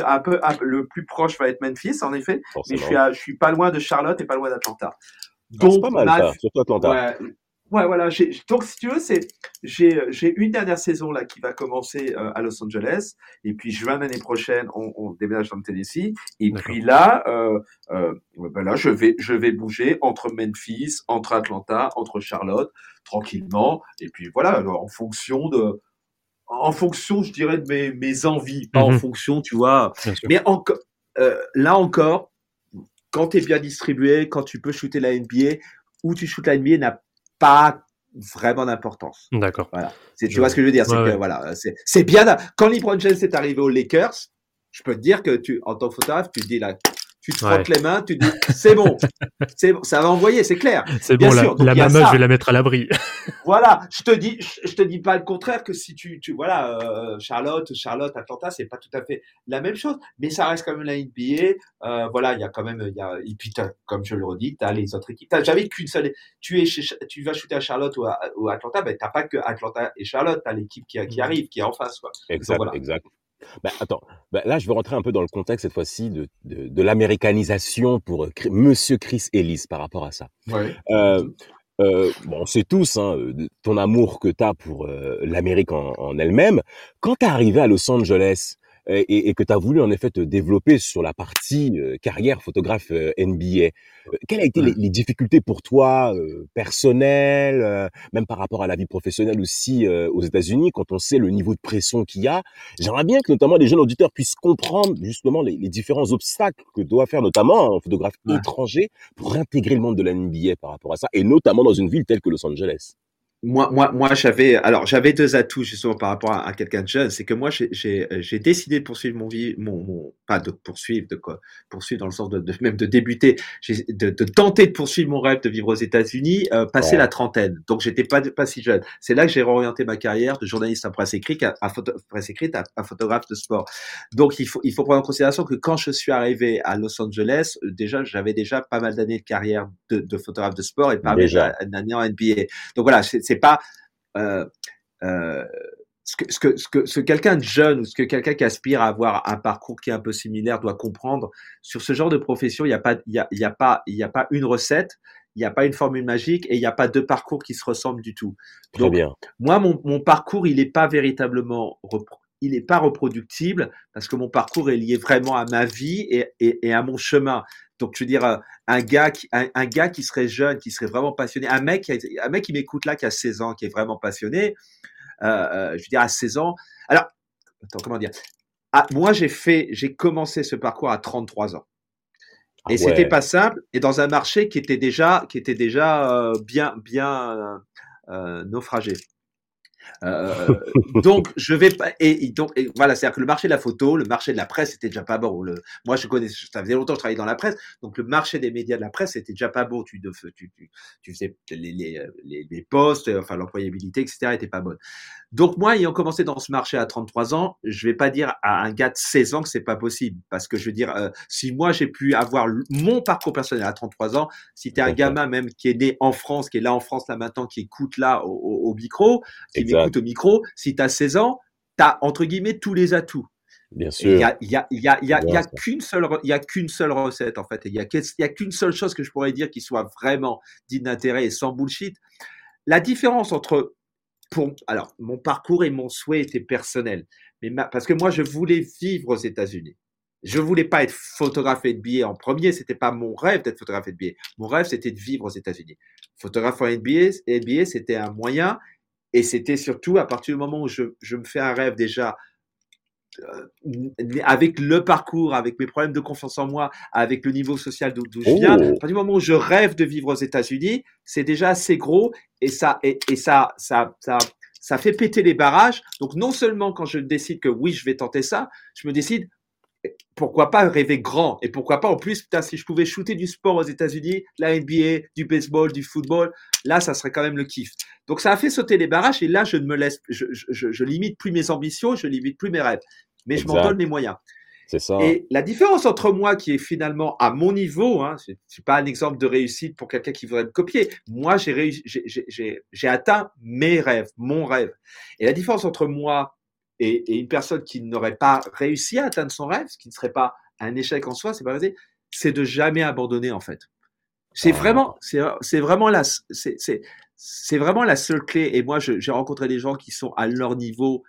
un peu, le plus proche va être Memphis, en effet, mais je suis, je suis pas loin de Charlotte et pas loin d'Atlanta. Ah, Donc, pas mal, ça, surtout Atlanta. Ouais, voilà. Donc, si tu veux, c'est j'ai une dernière saison là qui va commencer euh, à Los Angeles, et puis juin l'année prochaine, on, on, déménage dans le Tennessee, et puis là, euh, euh, ben là, je vais je vais bouger entre Memphis, entre Atlanta, entre Charlotte, tranquillement, et puis voilà, alors, en fonction de en fonction, je dirais, de mes, mes envies, pas en mhm. fonction, tu vois. Mais encore, là encore, quand tu es bien distribué, quand tu peux shooter la NBA, où tu shootes la NBA n'a pas vraiment d'importance. D'accord. Voilà. Tu vois ce que je veux dire C'est que voilà, c'est bien. Quand LeBron James est arrivé aux Lakers, je peux te dire que tu, en tant que photographe, tu te dis là, tu te frottes les mains, tu dis c'est bon, [laughs] c'est bon, ça va envoyer, c'est clair. C'est bon, la, la maman, je vais la mettre à l'abri. [laughs] voilà, je te dis, je, te dis pas le contraire que si tu, tu voilà, euh, Charlotte, Charlotte, Atlanta, c'est pas tout à fait la même chose, mais ça reste quand même la NBA. Euh, voilà, il y a quand même, il y a, et puis comme je le redis, tu as les autres équipes. T'as jamais qu'une seule. Tu es chez, tu vas shooter à Charlotte ou à, ou Atlanta, ben t'as pas que Atlanta et Charlotte, t'as l'équipe qui, qui mm. arrive, qui est en face, quoi. Exact, exact. Ben, attends, ben, là, je vais rentrer un peu dans le contexte cette fois-ci de, de, de l'américanisation pour euh, Monsieur Chris Ellis par rapport à ça. Ouais. Euh, euh, bon, on sait tous hein, ton amour que tu as pour euh, l'Amérique en, en elle-même. Quand tu es arrivé à Los Angeles, et, et que tu as voulu en effet te développer sur la partie euh, carrière photographe euh, NBA. Euh, quelles ont été les, les, difficultés pour toi personnelles, même par rapport à la vie professionnelle aussi aux États-Unis, quand on sait le niveau de pression qu'il y a? J'aimerais bien que notamment les jeunes auditeurs puissent comprendre justement les, les différents obstacles que doit faire notamment un photographe étranger pour intégrer le monde de la NBA par rapport à ça, et notamment dans une ville telle que Los Angeles moi, moi, moi, j'avais, alors j'avais deux atouts justement par rapport à, quelqu'un de jeune, c'est que moi, j'ai décidé de poursuivre mon vie, mon, mon, pas de poursuivre, de quoi, poursuivre dans le sens de, de même de débuter, de, de, tenter de poursuivre mon rêve de vivre aux États-Unis, euh, passer la trentaine. Donc, j'étais pas pas si jeune. C'est là que j'ai réorienté ma carrière de journaliste à presse écrite à, photo, presse écrite à, photographe de sport. Donc, il faut il faut prendre en considération que quand je suis arrivé à Los Angeles, euh, déjà, j'avais déjà pas mal d'années de carrière de, de photographe de sport et pas mal d'années en NBA. Donc voilà, c'est pas euh, euh, ce que, ce que, ce que, ce quelqu'un de jeune ou ce que quelqu'un qui aspire à avoir un parcours qui est un peu similaire doit comprendre sur ce genre de profession, il n'y a pas, il y a, y a pas, il y a pas une recette, il n'y a pas une formule magique et il n'y a pas deux parcours qui se ressemblent du tout. Très bien. Moi, mon, mon parcours, il n'est pas véritablement il n'est pas reproductible parce que mon parcours est lié vraiment à ma vie et, et, et à mon chemin. Donc, je veux dire, un gars qui, un, gars qui serait jeune, qui serait vraiment passionné, un mec, un mec qui m'écoute là, qui a 16 ans, qui est vraiment passionné, euh, euh, je veux dire, à 16 ans. Alors, attends, comment dire? Ah, Moi, j'ai fait, j'ai commencé ce parcours à 33 ans. Ah et c'était pas simple. Et dans un marché qui était déjà, qui était déjà euh, bien, bien naufragé. Euh, donc je vais pas et, donc voilà c'est à dire que le marché de la photo le marché de la presse était déjà pas bon. Moi je connais ça faisait longtemps que je travaillais dans la presse donc le marché des médias de la presse était déjà pas bon. Tu tu, tu, tu faisais les, les, les, les postes enfin l'employabilité etc était pas bonne donc moi ayant commencé dans ce marché à 33 ans je vais pas dire à un gars de 16 ans que c'est pas possible parce que je veux dire euh, si moi j'ai pu avoir mon parcours personnel à 33 ans si tu es un gamin même qui est né en France qui est là en France là maintenant qui écoute là au, au, micro qui au micro, si tu as 16 ans, tu as entre guillemets tous les atouts. Bien sûr. Il y a, y a, y a, y a, y a qu'une seule, il y a qu'une seule recette en fait. Il y a, y a qu'une seule chose que je pourrais dire qui soit vraiment digne d'intérêt et sans bullshit. La différence entre, alors mon parcours et mon souhait étaient personnels, mais parce que moi je voulais vivre aux États-Unis. Je voulais pas être photographe NBA en premier, c'était pas mon rêve d'être photographe NBA. Mon rêve c'était de vivre aux États-Unis. Photographe en NBA, NBA c'était un moyen et c'était surtout à partir du moment où je, je, me fais un rêve déjà avec le parcours, avec mes problèmes de confiance en moi, avec le niveau social d'où je viens, oh. à partir du moment où je rêve de vivre aux États-Unis, c'est déjà assez gros et ça et, et ça, ça ça ça fait péter les barrages. Donc non seulement quand je décide que oui, je vais tenter ça, je me décide pourquoi pas rêver grand? Et pourquoi pas en plus putain si je pouvais shooter du sport aux États-Unis, la NBA, du baseball, du football, là ça serait quand même le kiff. Donc ça a fait sauter les barrages et là je ne me laisse, je, je, je limite plus mes ambitions, je limite plus mes rêves, mais je m'en donne les moyens. C'est ça. Et la différence entre moi qui est finalement à mon niveau, hein, je suis pas un exemple de réussite pour quelqu'un qui voudrait me copier. Moi j'ai j'ai atteint mes rêves, mon rêve. Et la différence entre moi et, une personne qui n'aurait pas réussi à atteindre son rêve, ce qui ne serait pas un échec en soi, c'est pas c'est de jamais abandonner en fait. C'est ah. vraiment, c'est vraiment la, c'est vraiment la seule clé. Et moi, j'ai rencontré des gens qui sont à leur niveau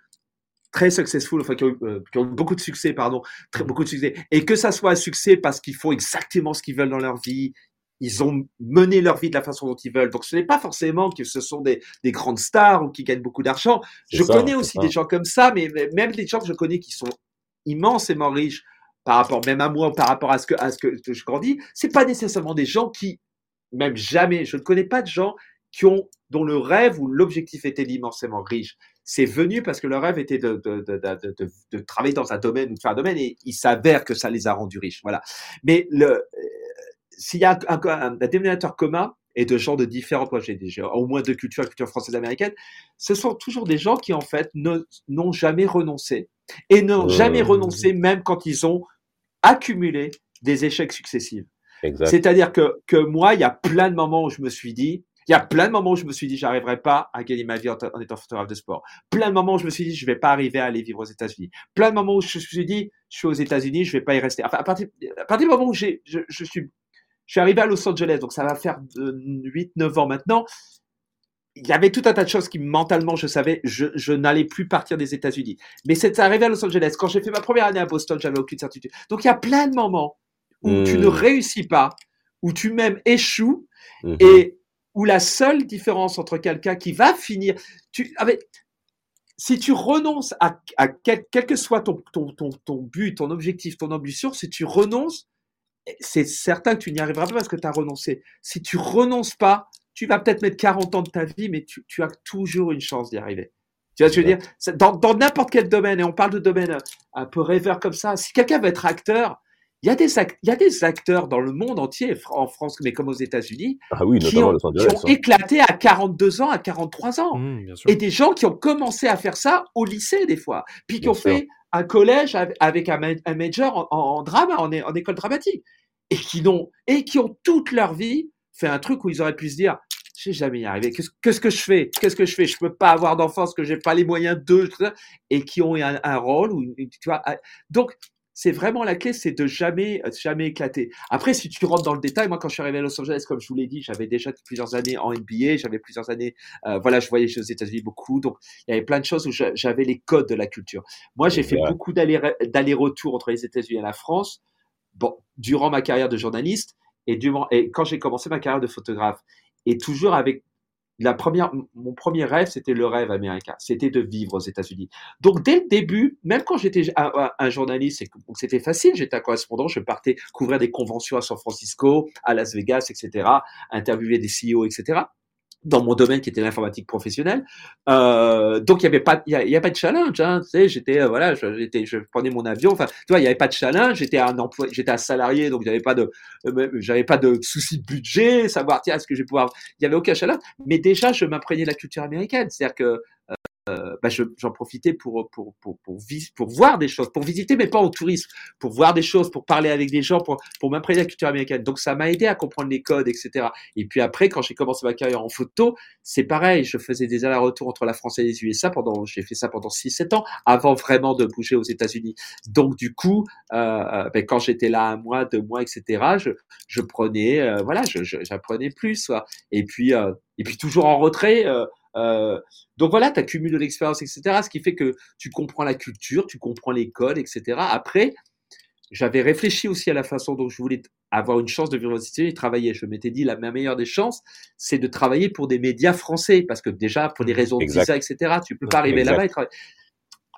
très successful, enfin qui ont, euh, qui ont, beaucoup de succès, pardon, très beaucoup de succès, et que ça soit un succès parce qu'ils font exactement ce qu'ils veulent dans leur vie, ils ont mené leur vie de la façon dont ils veulent. Donc ce n'est pas forcément que ce sont des, des grandes stars ou qui gagnent beaucoup d'argent. Je connais aussi des gens comme ça, mais même des gens que je connais qui sont immensément riches par rapport même à moi, par rapport à ce que, à ce que je grandis, c'est pas nécessairement des gens qui, même jamais, je ne connais pas de gens qui ont, dont le rêve ou l'objectif était d'immensément riche. C'est venu parce que leur rêve était de, de, de, de, de travailler dans un domaine ou de faire un domaine et il s'avère que ça les a rendus riches. Voilà. Mais le, s'il y a un, un, dénominateur commun et de gens de différents projets, déjà, au moins de culture, culture française américaine, ce sont toujours des gens qui en fait n'ont jamais renoncé et n'ont jamais renoncé même quand ils ont accumulé des échecs successifs. C'est-à-dire que, que moi, il y a plein de moments où je me suis dit, il y a plein de moments où je me suis dit, j'arriverai pas à gagner ma vie en, étant photographe de sport. Plein de moments où je me suis dit, je vais pas arriver à aller vivre aux États-Unis. Plein de moments où je me suis dit, je suis aux États-Unis, je vais pas y rester. Enfin, à partir, à partir du moment où j'ai, je, je suis je suis arrivé à Los Angeles, donc ça va faire 8-9 ans maintenant. Il y avait tout un tas de choses qui mentalement, je savais, je, je n'allais plus partir des États-Unis. Mais c'est arrivé à Los Angeles. Quand j'ai fait ma première année à Boston, j'avais aucune certitude. Donc il y a plein de moments où tu ne hmm. réussis pas, où tu même échoues, mhm. et où la seule différence entre quelqu'un qui va finir, tu, avec, si tu renonces à, à quel, quel, que soit ton, ton, ton, ton but, ton objectif, ton ambition, si tu renonces, c'est certain que tu n'y arriveras pas parce que tu as renoncé. Si tu renonces pas, tu vas peut-être mettre 40 ans de ta vie, mais tu, tu as toujours une chance d'y arriver. Tu vois ce que je veux dire? Dans n'importe quel domaine, et on parle de domaine un peu rêveur comme ça, si quelqu'un veut être acteur, il y, a des il y a des acteurs dans le monde entier, en France, mais comme aux États-Unis, ah oui, qui, ont, qui ont hein. éclaté à 42 ans, à 43 ans. Mmh, et des gens qui ont commencé à faire ça au lycée, des fois. Puis qui ont fait un collège avec un, major en, drama, en, en, école dramatique, et qui, ont, et qui ont toute leur vie fait un truc où ils auraient pu se dire, je jamais y arriver. Qu'est-ce que je fais? Qu'est-ce que je fais? Je peux pas avoir d'enfants parce que j'ai pas les moyens de, et qui ont un, un rôle. Où, tu vois, donc c'est vraiment la clé, c'est de jamais, jamais éclater. Après, si tu rentres dans le détail, moi, quand je suis arrivé à Los Angeles, comme je vous l'ai dit, j'avais déjà plusieurs années en NBA, j'avais plusieurs années, euh, voilà, je voyageais aux États-Unis beaucoup, donc il y avait plein de choses où j'avais les codes de la culture. Moi, j'ai fait beaucoup d'allers-retours entre les États-Unis et la France, bon, durant ma carrière de journaliste et, durant, et quand j'ai commencé ma carrière de photographe, et toujours avec la première, mon premier rêve, c'était le rêve américain. C'était de vivre aux États-Unis. Donc, dès le début, même quand j'étais un, journaliste, c'était facile. J'étais un correspondant, je partais couvrir des conventions à San Francisco, à Las Vegas, etc., interviewer des CEO, etc dans mon domaine qui était l'informatique professionnelle. Euh, donc il y avait pas, il y, a, pas de challenge. Hein, tu sais, j'étais euh, voilà, j'étais, je prenais mon avion. Enfin, tu vois, il y avait pas de challenge. J'étais un emploi, j'étais un salarié, donc j'avais pas de, euh, j'avais pas de souci de budget, savoir tiens est-ce que je vais pouvoir. Il y avait aucun challenge. Mais déjà, je m'imprégnais de la culture américaine, c'est-à-dire que euh, bah j'en profitais pour, pour, pour, pour, pour, voir des choses, pour visiter, mais pas au tourisme, pour voir des choses, pour parler avec des gens, pour, pour m'imprégner la culture américaine. Donc ça m'a aidé à comprendre les codes, etc. Et puis après, quand j'ai commencé ma carrière en photo, c'est pareil, je faisais des allers-retours entre la France et les USA pendant, j'ai fait ça pendant 6-7 ans, avant vraiment de bouger aux États-Unis. Donc du coup, euh, euh ben, quand j'étais là un mois, deux mois, etc., je, je prenais, euh, voilà, j'apprenais plus. Et puis, euh, et puis toujours en retrait. Euh, donc voilà, tu accumules de l'expérience, etc. Ce qui fait que tu comprends la culture, tu comprends les codes, etc. Après, j'avais réfléchi aussi à la façon dont je voulais avoir une chance de vivre aux États-Unis et travailler. Je m'étais dit, la meilleure des chances, c'est de travailler pour des médias français, parce que déjà, pour des mmh, raisons de visa, etc., tu peux pas arriver là-bas et travailler.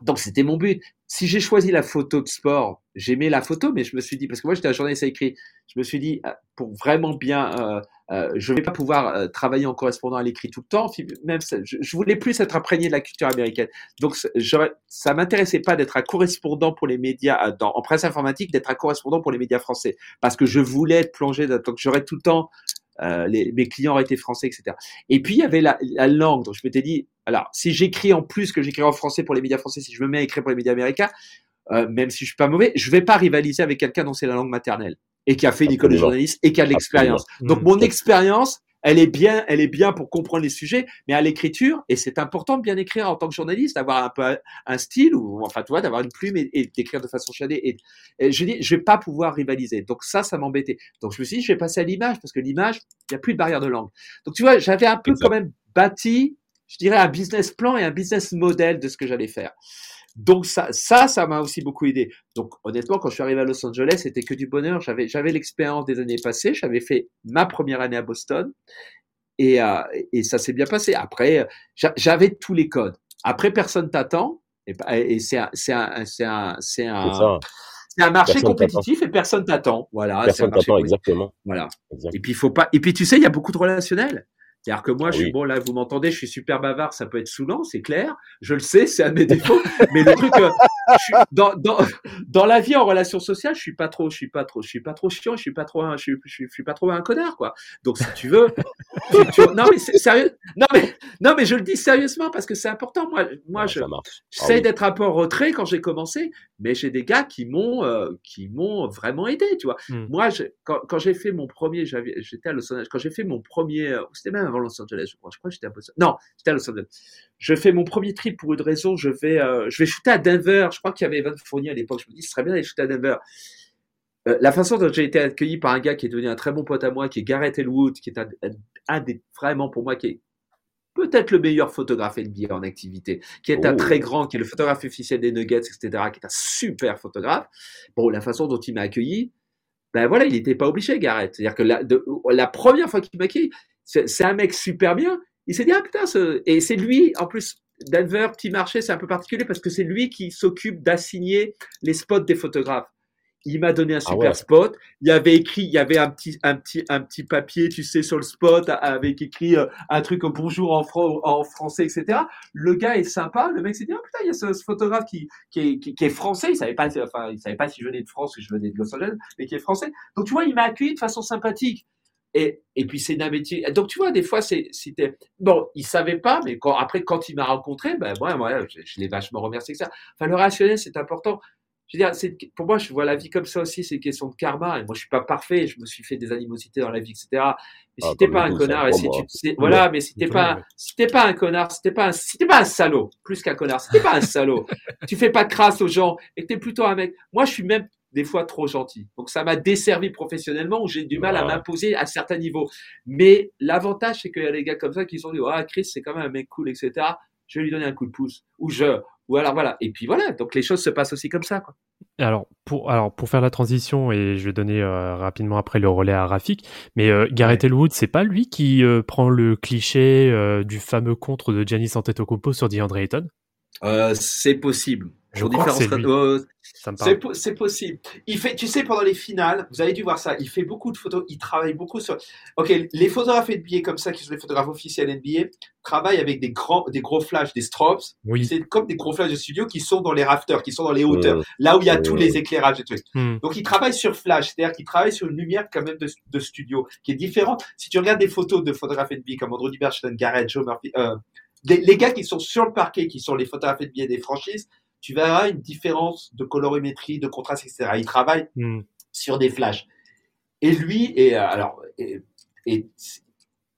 Donc c'était mon but. Si j'ai choisi la photo de sport, j'aimais la photo, mais je me suis dit, parce que moi j'étais un journaliste à écrit, je me suis dit, euh, pour vraiment bien, euh, euh, je vais pas pouvoir euh, travailler en correspondant à l'écrit tout le temps. Même je, voulais plus être imprégné de la culture américaine. Donc ça m'intéressait pas d'être un correspondant pour les médias dans, en presse informatique, d'être un correspondant pour les médias français, parce que je voulais être plongé. Donc j'aurais tout le temps euh, les, mes clients auraient été français, etc. Et puis il y avait la, la langue. Donc je m'étais dit, alors si j'écris en plus que j'écris en français pour les médias français, si je me mets à écrire pour les médias américains, euh, même si je suis pas mauvais, je vais pas rivaliser avec quelqu'un dont c'est la langue maternelle et qui a fait une école de journaliste et qui a de l'expérience. Donc mon expérience, elle est bien, elle est bien pour comprendre les sujets, mais à l'écriture, et c'est important de bien écrire en tant que journaliste, d'avoir un peu un style ou enfin tu vois, d'avoir une plume et, d'écrire de façon chiadée. Et, je dis, je vais pas pouvoir rivaliser. Donc ça, ça m'embêtait. Donc je me suis dit, je vais passer à l'image parce que l'image, il y a plus de barrière de langue. Donc tu vois, j'avais un peu quand même bâti, je dirais, un business plan et un business model de ce que j'allais faire. Donc ça, ça, ça m'a aussi beaucoup aidé. Donc honnêtement, quand je suis arrivé à Los Angeles, c'était que du bonheur. J'avais, j'avais l'expérience des années passées. J'avais fait ma première année à Boston et, euh, et ça s'est bien passé. Après, j'avais tous les codes. Après, personne t'attend et, et c'est un, c'est un, c'est un, c'est un, c'est un marché compétitif et personne t'attend. Voilà. Personne t'attend, exactement. Voilà. Et puis il faut pas. Et puis tu sais, il y a beaucoup de relationnels. C'est-à-dire que moi, je suis bon, là, vous m'entendez, je suis super bavard, ça peut être saoulant, c'est clair. Je le sais, c'est un de mes [laughs] défauts. mais le truc, euh, je suis, dans, dans, dans la vie en relation sociale, je suis pas trop, je suis pas trop, je suis pas trop chiant, je suis pas trop, un, je, suis, je, suis, pas trop un connard, quoi. Donc, si tu veux, [laughs] tu, non, mais c'est sérieux, non, mais, non, mais je le dis sérieusement parce que c'est important. Moi, moi, je, j'essaie ah, d'être un peu en retrait quand j'ai commencé, mais j'ai des gars qui m'ont, euh, qui m'ont vraiment aidé, tu vois. Hmm. Moi, je, quand, quand j'ai fait mon premier, j'étais à Los Angeles, quand j'ai fait mon premier, euh, c'était même avant Los Angeles, je crois. Je crois que j'étais à Boston. Non, j'étais à Los Angeles. Je fais mon premier trip pour une raison. Je vais, euh, je vais shooter à Denver. Je crois qu'il y avait Evan Fournier à l'époque. Je me dis, ce serait bien d'aller shooter à Denver. Euh, la façon dont j'ai été accueilli par un gars qui est devenu un très bon pote à moi, qui est Garrett Elwood, qui est un, des vraiment pour moi qui est peut-être le meilleur photographe NBA en activité, qui est un oh. très grand, qui est le photographe officiel des Nuggets, etc., qui est un super photographe. Bon, la façon dont il m'a accueilli, ben voilà, il n'était pas obligé, Garrett. C'est-à-dire que la, la première fois qu'il m'a accueilli, c'est un mec super bien. Il s'est dit, ah putain, et c'est lui, en plus, Denver, petit marché, c'est un peu particulier parce que c'est lui qui s'occupe d'assigner les spots des photographes. Il m'a donné un ah super spot. Il y avait écrit, il y avait un petit, un petit, un petit papier, tu sais, sur le spot avec écrit euh, un truc bonjour en, en français, etc. Le gars est sympa. Le mec s'est dit, ah putain, il y a ce, photographe qui, qui est, qui, est, français. Il savait pas, enfin, il savait pas si je venais de France ou je venais de Los Angeles, mais qui est français. Donc tu vois, il m'a accueilli de façon sympathique. Et, et puis c'est métier. Donc tu vois, des fois, c'était bon, il savait pas, mais quand, après quand il m'a rencontré, ben moi, moi je, je l'ai vachement remercié que ça. Enfin, le rationnel, c'est important. Je veux dire, c'est, pour moi, je vois la vie comme ça aussi, c'est une question de karma. Et moi, je suis pas parfait, je me suis fait des animosités dans la vie, etc. Mais si ah, t'es pas un connard, et si tu, voilà, mais si t'es pas, si t'es pas un connard, si t'es pas un, si t'es pas un salaud, plus qu'un connard, si t'es pas un salaud, tu fais pas de crasse aux gens, et que t'es plutôt un mec. Moi, je suis même des fois trop gentil. Donc ça m'a desservi professionnellement où j'ai du mal à m'imposer à certains niveaux. Mais l'avantage, c'est qu'il y a des gars comme ça qui sont dit, ah, Chris, c'est quand même un mec cool, etc. Je vais lui donner un coup de pouce. Ou je, ou alors voilà. Et puis voilà. Donc les choses se passent aussi comme ça, quoi. Alors pour, alors pour faire la transition et je vais donner euh, rapidement après le relais à Rafik, mais euh, Gareth Elwood, c'est pas lui qui euh, prend le cliché du fameux contre de Giannis Antetokounmpo sur DeAndre Ayton? C'est possible. Je crois c'est possible. Il fait, tu sais, pendant les finales, vous avez dû voir ça. Il fait beaucoup de photos. Il travaille beaucoup sur. Ok, les photographes NBA comme ça, qui sont les photographes officiels NBA, travaillent avec des grands, des gros flashs, des strobes. Oui. C'est comme des gros flashs de studio qui sont dans les rafters, qui sont dans les hauteurs, là où il y a tous les éclairages et tout. Hmm. Donc, ils travaillent sur flash, c'est-à-dire qu'ils travaillent sur une lumière quand même de, de, studio, qui est différente. Si tu regardes des photos de photographes NBA comme Andrew Bergeron, Garrett, Joe Murphy, euh, les gars qui sont sur le parquet, qui sont les photographes NBA des franchises, tu verras une différence de colorimétrie, de contraste, etc. Il travaille hmm. sur des flashs. Et lui, et, euh, alors, et, et,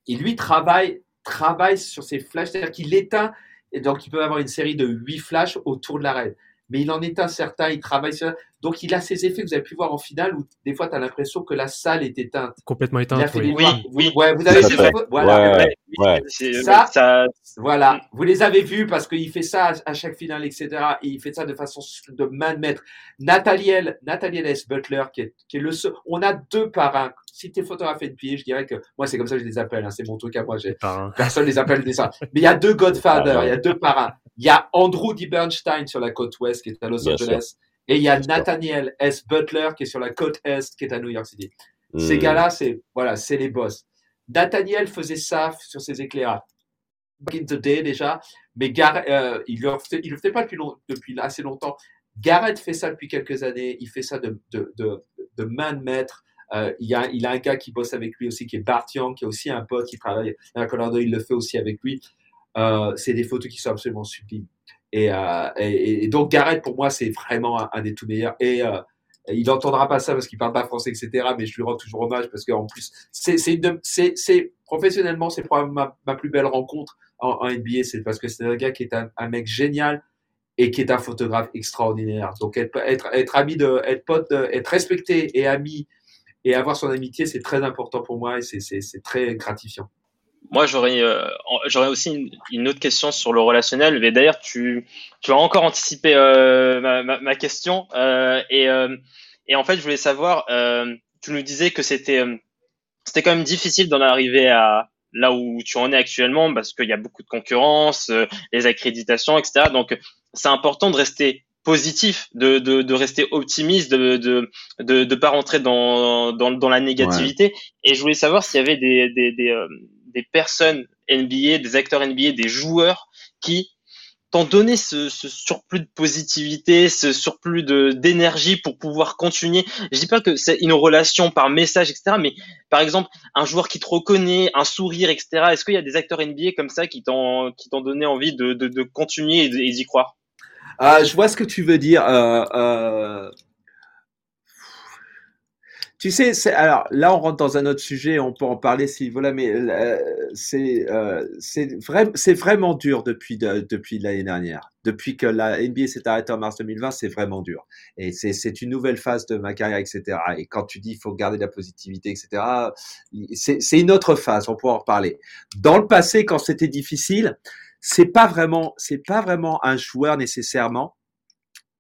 lui travaille, travaille sur ces flashs, c'est-à-dire qu'il éteint, et donc il peut avoir une série de huit flashs autour de l'arène. Mais il en éteint certains, il travaille sur. Donc il a ces effets que vous avez pu voir en finale où des fois tu as l'impression que la salle est éteinte. Complètement éteinte. oui. oui, Ouais, vous avez voilà. ça, voilà. Vous les avez vus parce qu'il fait ça à chaque finale, etc. Et il fait ça de façon de main de maître. Nathaniel, Nathaniel S. Butler, qui est, qui est le seul. On a deux parrains. Si tu es photographe de pied, je dirais que moi c'est comme ça que je les appelle. Hein. C'est mon truc à moi. Personne les appelle des ça. Mais il y a deux Godfather, il y a deux parrains. Il y a Andrew D. Bernstein sur la côte ouest qui est à Los Angeles. Et il y a Nathaniel S. Butler qui est sur la côte est qui est à New York City. Ces hmm. gars-là, c'est voilà, c'est les boss. Nathaniel faisait ça sur ses éclairages. Back in the day déjà, mais euh, il ne le, fait pas depuis, depuis assez longtemps. Garrett fait ça depuis quelques années. Il fait ça de, de, de, de main de maître. Euh, il, y a, il a un gars qui bosse avec lui aussi, qui est Bart Young, qui est aussi un pote qui travaille à Colorado. Il le fait aussi avec lui. Euh, c'est des photos qui sont absolument sublimes. Et, euh, donc Garrett, pour moi, c'est vraiment un, des tout meilleurs. Et euh, il n'entendra pas ça parce qu'il parle pas français, etc. Mais je lui rends toujours hommage parce qu'en plus, c'est, professionnellement, c'est probablement ma, plus belle rencontre en, NBA. C'est parce que c'est un gars qui est un, mec génial et qui est un photographe extraordinaire. Donc être ami de, être pote, être respecté et ami et avoir son amitié, c'est très important pour moi et c'est très gratifiant. Moi, j'aurais euh, j'aurais aussi une, autre question sur le relationnel. Mais d'ailleurs, tu, tu as encore anticipé euh, ma, ma, ma, question. Euh, et, euh, et en fait, je voulais savoir, euh, tu nous disais que c'était c'était quand même difficile d'en arriver à là où tu en es actuellement parce qu'il y a beaucoup de concurrence, les accréditations, etc. Donc, c'est important de rester positif, de, de, de rester optimiste, de de, de, de pas rentrer dans, dans, dans la négativité. Et je voulais savoir s'il y avait des, des, des, euh, des, personnes NBA, des acteurs NBA, des joueurs qui t'ont donné ce, surplus de positivité, ce surplus de d'énergie pour pouvoir continuer. Je dis pas que c'est une relation par message, etc. Mais par exemple, un joueur qui te reconnaît, un sourire, etc. Est-ce qu'il y a des acteurs NBA comme ça qui t'ont qui t'ont donné envie de continuer et d'y croire? Ah, je vois ce que tu veux dire. Euh, euh... Tu sais, alors là, on rentre dans un autre sujet, on peut en parler si voilà, mais euh, c'est euh, c'est vrai, c'est vraiment dur depuis de, depuis l'année dernière, depuis que la NBA s'est arrêtée en mars 2020, c'est vraiment dur. Et c'est c'est une nouvelle phase de ma carrière, etc. Et quand tu dis il faut garder la positivité, etc. C'est c'est une autre phase, on pourra en reparler. Dans le passé, quand c'était difficile, c'est pas vraiment, c'est pas vraiment un joueur nécessairement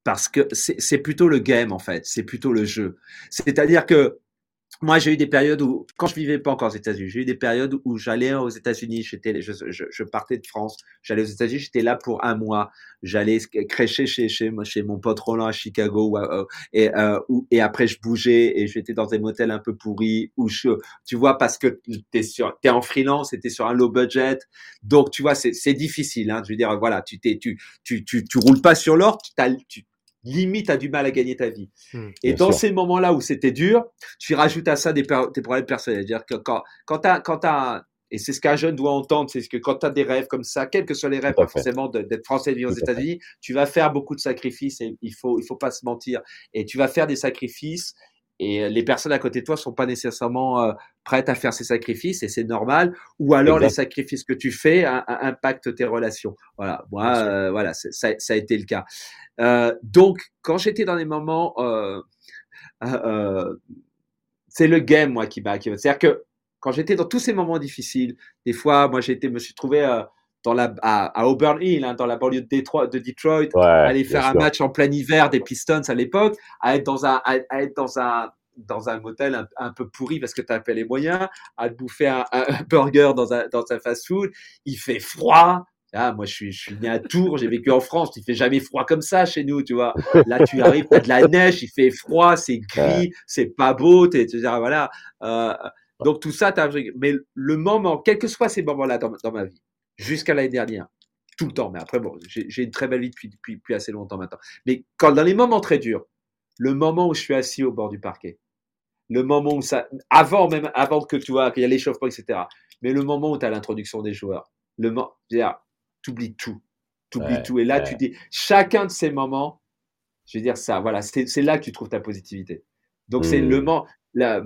parce que c'est plutôt le game en fait, c'est plutôt le jeu. C'est-à-dire que moi, j'ai eu des périodes où, quand je vivais pas encore aux États-Unis, j'ai eu des périodes où j'allais aux États-Unis, j'étais, je, je, partais de France, j'allais aux États-Unis, j'étais là pour un mois, j'allais crêcher chez, chez, chez mon pote Roland à Chicago, euh, et, euh, et après je bougeais et j'étais dans des motels un peu pourris, où je, tu vois, parce que t'es sur, t'es en freelance, t'es sur un low budget, donc tu vois, c'est difficile, hein, je veux dire, voilà, tu t'es, tu, tu, tu, tu roules pas sur l'or, limite a du mal à gagner ta vie. Hmm, et dans ces moments-là où c'était dur, tu rajoutes à ça des, tes problèmes personnels. C'est-à-dire que quand, quand tu quand as, et c'est ce qu'un jeune doit entendre, c'est que quand tu as des rêves comme ça, quels que soient les rêves, pas forcément d'être français et vivre aux États-Unis, tu vas faire beaucoup de sacrifices et il faut, il faut pas se mentir. Et tu vas faire des sacrifices et les personnes à côté de toi sont pas nécessairement euh, prêtes à faire ces sacrifices et c'est normal ou alors les sacrifices que tu fais impactent tes relations. Voilà. Moi euh, voilà ça, ça, a été le cas. Euh, donc, quand j'étais dans des moments, euh, euh, c'est le game moi qui m'a. C'est-à-dire que quand j'étais dans tous ces moments difficiles, des fois, moi j'ai été, me suis trouvé dans la, à, Auburn Hill, hein, dans la banlieue de Detroit, de Detroit aller faire un match en plein hiver des Pistons à l'époque, à être dans un, à, être dans un dans un motel un, peu pourri parce que tu as pas les moyens, à te bouffer un, un burger dans un, dans un fast-food, il fait froid, ah, moi, je suis, je suis né à Tours, j'ai vécu en France, il fait jamais froid comme ça chez nous, tu vois. Là, tu arrives, t'as de la neige, il fait froid, c'est gris, c'est pas beau, tu voilà. Euh, donc tout ça, as, mais le moment, quels que soient ces moments-là dans, dans, ma vie, jusqu'à l'année dernière, tout le temps, mais après, bon, j'ai une très belle vie depuis, depuis, depuis, assez longtemps maintenant. Mais quand dans les moments très durs, le moment où je suis assis au bord du parquet, le moment où ça, avant même, avant que tu vois, qu'il y a l'échauffement, etc. Mais le moment où tu as l'introduction des joueurs, le moment, t'oublies tout. T'oublies tout. Et là, tu dis, chacun de ces moments, je veux dire ça, voilà, c'est là que tu trouves ta positivité. Donc, c'est le mmh. moment, la,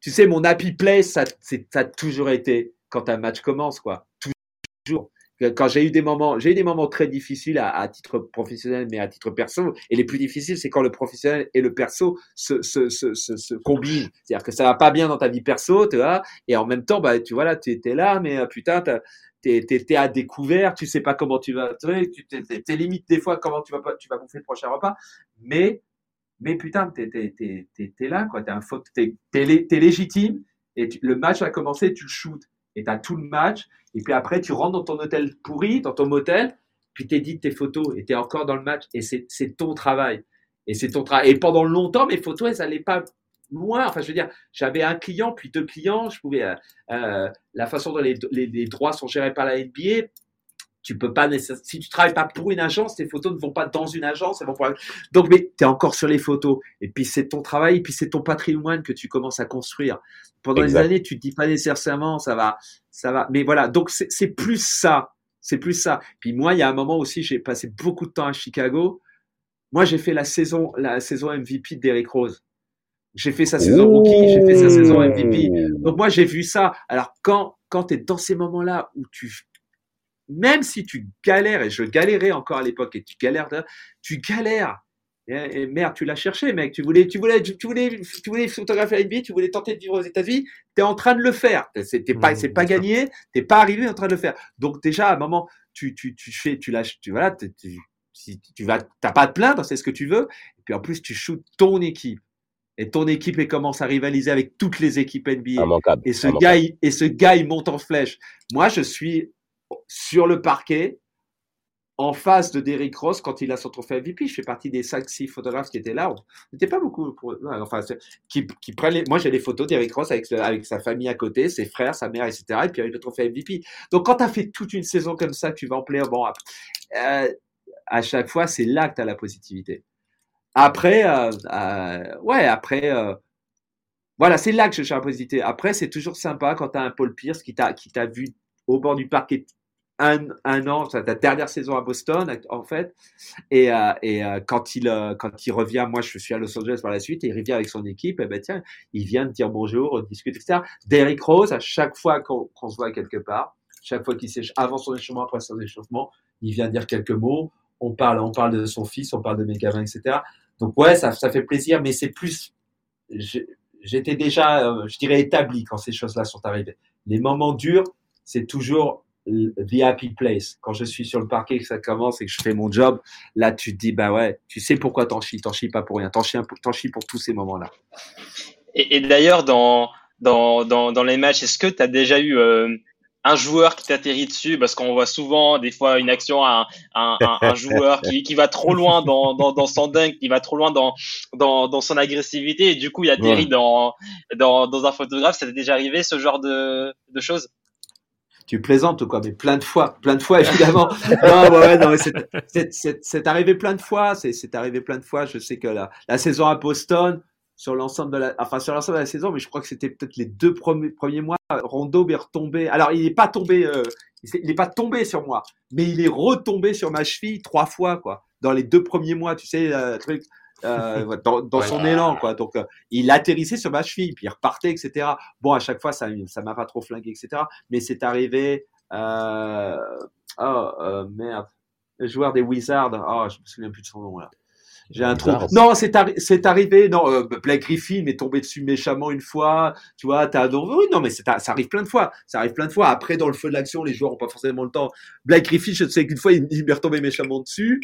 tu sais, mon happy place, ça, ça a toujours été quand un match commence, quoi. Toujours quand j'ai eu des moments, j'ai eu des moments très difficiles à, titre professionnel, mais à titre perso. Et les plus difficiles, c'est quand le professionnel et le perso se, se, se, se, combinent. C'est-à-dire que ça va pas bien dans ta vie perso, tu vois, et en même temps, bah, tu vois là, tu étais là, mais euh, putain, t'es, à découvert, tu sais pas comment tu vas, tu t'es, limite des fois comment tu vas pas, tu vas bouffer le prochain repas, mais, mais putain, t'es, t'es, t'es, t'es, là, quoi, t'es un faute, t'es, t'es, légitime, et le match a commencé, tu le shootes, et t'as tout le match, et puis après, tu rentres dans ton hôtel pourri, dans ton motel, puis tu édites tes photos et tu es encore dans le match et c'est ton travail. Et c'est ton travail. Et pendant longtemps, mes photos, elles n'allaient pas loin. Enfin, je veux dire, j'avais un client, puis deux clients. Je pouvais, euh, euh, la façon dont les, les, droits sont gérés par la NBA, tu peux pas si tu travailles pas pour une agence, tes photos ne vont pas dans une agence, elles vont pour... donc mais tu es encore sur les photos et puis c'est ton travail et puis c'est ton patrimoine que tu commences à construire. Pendant des années, tu te dis pas nécessairement ça va ça va mais voilà, donc c'est plus ça, c'est plus ça. Puis moi, il y a un moment aussi, j'ai passé beaucoup de temps à Chicago. Moi, j'ai fait la saison la saison MVP d'Eric Rose. J'ai fait sa saison rookie, j'ai fait sa saison MVP. Donc moi, j'ai vu ça. Alors quand quand tu es dans ces moments-là où tu même si tu galères, et je galérais encore à l'époque, et tu galères, tu galères. Et, merde, tu l'as cherché, mec. Tu voulais, tu voulais, tu voulais, tu voulais photographier NBA, tu voulais tenter de vivre aux États-unis. Tu es en train de le faire. C'est pas, c'est pas gagné. T'es pas arrivé en train de le faire. Donc déjà, à un moment, tu, tu, tu fais, tu lâches, tu voilà, tu, si tu vas, t'as pas à te plaindre, c'est ce que tu veux. Et puis en plus, tu shoots ton équipe. Et ton équipe elle commence à rivaliser avec toutes les équipes NBA. Et ce gars, et ce gars, il monte en flèche. Moi, je suis sur le parquet, en face de Derrick Ross quand il a son trophée MVP. Je fais partie des 5-6 photographes qui étaient là. On n'était pas beaucoup. Qui, qui moi, j'ai les photos d'Eric Ross avec, avec sa famille à côté, ses frères, sa mère, etc. Et puis avec le trophée MVP. Donc, quand tu as fait toute une saison comme ça, tu vas en plaire. Bon, euh, à chaque fois, c'est là que tu as la positivité. Après, euh, euh, ouais, après, voilà, c'est là que je cherche la positivité. Après, c'est toujours sympa quand tu as un Paul Pierce qui t'a vu au bord du parquet un, un an, ta dernière saison à Boston en fait, et, euh, et euh, quand il euh, quand il revient, moi je suis à Los Angeles par la suite, et il revient avec son équipe, et ben tiens, il vient de dire bonjour, on discute, etc. Derrick Rose, à chaque fois qu'on se voit quelque part, chaque fois qu'il s'échauffe, avant son échauffement, après son échauffement, il vient dire quelques mots, on parle, on parle de son fils, on parle de mes gamins, etc. Donc ouais, ça, ça fait plaisir, mais c'est plus, j'étais déjà, je dirais, établi quand ces choses-là sont arrivées. Les moments durs, c'est toujours the happy place. Quand je suis sur le parquet, que ça commence et que je fais mon job, là, tu te dis, bah ouais, tu sais pourquoi t'en chies. T'en chies pas pour rien. T'en chies, t'en chies pour tous ces moments-là. Et, et d'ailleurs, dans, dans, dans, dans, les matchs, est-ce que tu as déjà eu euh, un joueur qui t'atterrit dessus? Parce qu'on voit souvent, des fois, une action, un, un, un, joueur qui, qui va trop loin dans, dans, dans son dunk, qui va trop loin dans, dans, dans son agressivité, et du coup, il atterrit dans, dans, dans un photographe. Ça t'est déjà arrivé, ce genre de, de choses? Tu plaisantes ou quoi, mais plein de fois, plein de fois [laughs] évidemment. non, ouais, non, c'est arrivé plein de fois, c'est arrivé plein de fois. Je sais que la, saison à Boston, sur l'ensemble de la, enfin sur l'ensemble de la saison, mais je crois que c'était peut-être les deux premiers, premiers mois. Rondo est retombé. Alors il n'est pas tombé, euh, il n'est pas tombé sur moi, mais il est retombé sur ma cheville trois fois quoi. Dans les deux premiers mois, tu sais, euh, truc. Euh, dans, son élan, quoi. Donc, euh, il atterrissait sur ma cheville, puis il repartait, etc. Bon, à chaque fois, ça, ça m'a pas trop flingué, etc. Mais c'est arrivé. Euh, oh merde, le joueur des Wizards. Oh, je me souviens plus de son nom là. J'ai un trou. Non, c'est arrivé. Non, euh, Blake Griffin m'est tombé dessus méchamment une fois. Tu vois, t'as oui, non, mais ça arrive plein de fois. Ça arrive plein de fois. Après, dans le feu de l'action, les joueurs ont pas forcément le temps. Blake Griffin, je sais qu'une fois, il, il m'est retombé méchamment dessus.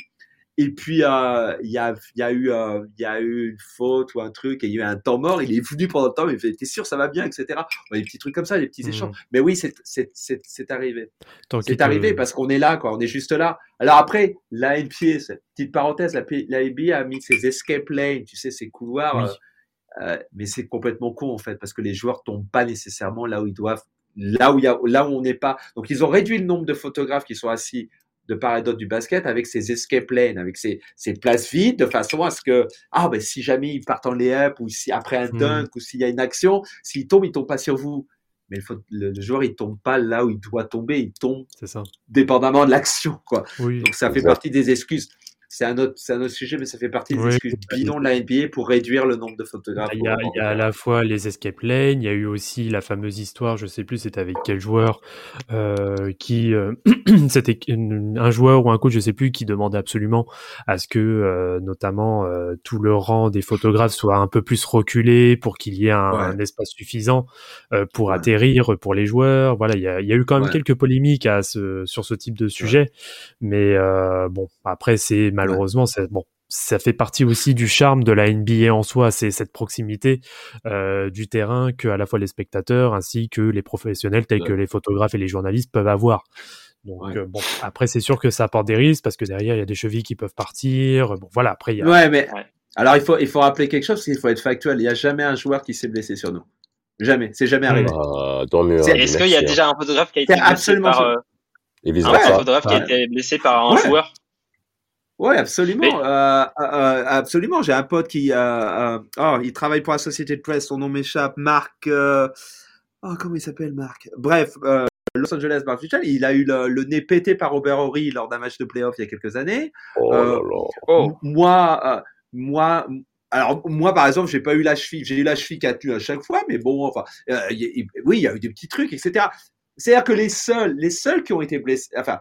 Et puis, euh, il y, a, y, a eu, euh, y a eu une faute ou un truc, et il y a eu un temps mort. Il est venu pendant le temps, mais il fait T'es sûr, ça va bien, etc. des petits trucs comme ça, des petits mmh. échanges. Mais oui, c'est arrivé. C'est arrivé parce qu'on est là, quoi. On est juste là. Alors après, la NBA, petite parenthèse, la, la NBA a mis ses escape lanes, tu sais, ces couloirs. Euh, mais c'est complètement con, en fait, parce que les joueurs tombent pas nécessairement là où ils doivent là où, y a, là où on n'est pas. Donc, ils ont réduit le nombre de photographes qui sont assis de part et d'autre du basket avec ses escape lanes, avec ses, places vides, de façon à ce que, ah, ben, si jamais ils partent en layup ou si après un hmm. dunk ou s'il y a une action, s'il tombe, il tombe pas sur vous. Mais le, le, joueur, il tombe pas là où il doit tomber, il tombe ça. dépendamment de l'action, quoi. Donc ça fait partie des excuses c'est un autre, un autre sujet, mais ça fait partie des excuses bidons de la NBA pour réduire le nombre de photographes. Il y a, il y a à la fois les escape lanes, il y a eu aussi la fameuse histoire, je sais plus c'était avec quel joueur, euh, qui euh, [clears throat] c'était un joueur ou un coach, je sais plus, qui demandait absolument à ce que euh, notamment tout le rang des photographes soit un peu plus reculé pour qu'il y ait un, espace suffisant pour atterrir pour les joueurs. Voilà, il y a, il y a eu quand même quelques polémiques à ce, sur ce type de sujet, mais bon, après c'est malheureusement, bon, ça fait partie aussi du charme de la NBA en soi, c'est cette proximité euh, du terrain que à la fois les spectateurs ainsi que les professionnels tels que les photographes et les journalistes peuvent avoir. Donc bon, après c'est sûr que ça apporte des risques parce que derrière il y a des chevilles qui peuvent partir. Bon voilà, après il y a. Ouais, mais alors il faut il faut rappeler quelque chose, il faut être factuel. Il n'y a jamais un joueur qui s'est blessé sur nous. Jamais, c'est jamais arrivé. Ah, Est-ce qu'il y a déjà un photographe qui a été blessé par euh, un photographe qui a été blessé par un joueur? Oui, absolument. Euh, euh, absolument. J'ai un pote qui, oh, il travaille pour la société de presse. Son nom m'échappe. Marc. Oh, comment il s'appelle, Marc? Bref, Los Angeles Mark il a eu le, nez pété par Robert Horry lors d'un match de playoff il y a quelques années. Oh là là. Oh. Moi, moi, alors moi par exemple, j'ai pas eu la cheville, j'ai eu la cheville qui a tenu à chaque fois, mais bon, enfin, euh, oui, il y a eu des petits trucs, etc. C'est-à-dire que les seuls, les seuls qui ont été blessés, enfin,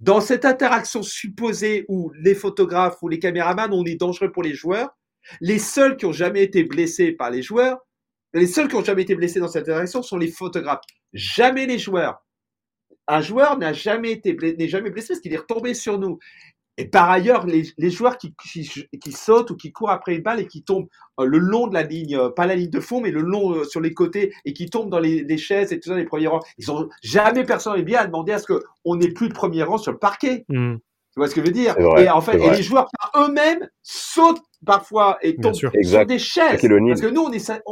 dans cette interaction supposée où les photographes ou les caméramans, on est dangereux pour les joueurs, les seuls qui ont jamais été blessés par les joueurs, les seuls qui ont jamais été blessés dans cette interaction sont les photographes, jamais les joueurs. Un joueur n'a jamais été n'est jamais blessé parce qu'il est retombé sur nous. Et par ailleurs, les, joueurs qui, qui, sautent ou qui courent après une balle et qui tombent euh, le long de la ligne, euh, pas la ligne de fond, mais le long euh, sur les côtés et qui tombent dans les, chaises et tout ça, les premiers rangs, ils ont jamais personne n'est bien à demander à ce qu'on n'ait plus de premier rang sur le parquet. Hmm. Tu vois ce que je veux dire Et en fait, et les joueurs eux-mêmes sautent parfois et tombent sur des chaises. Parce que nous, on est,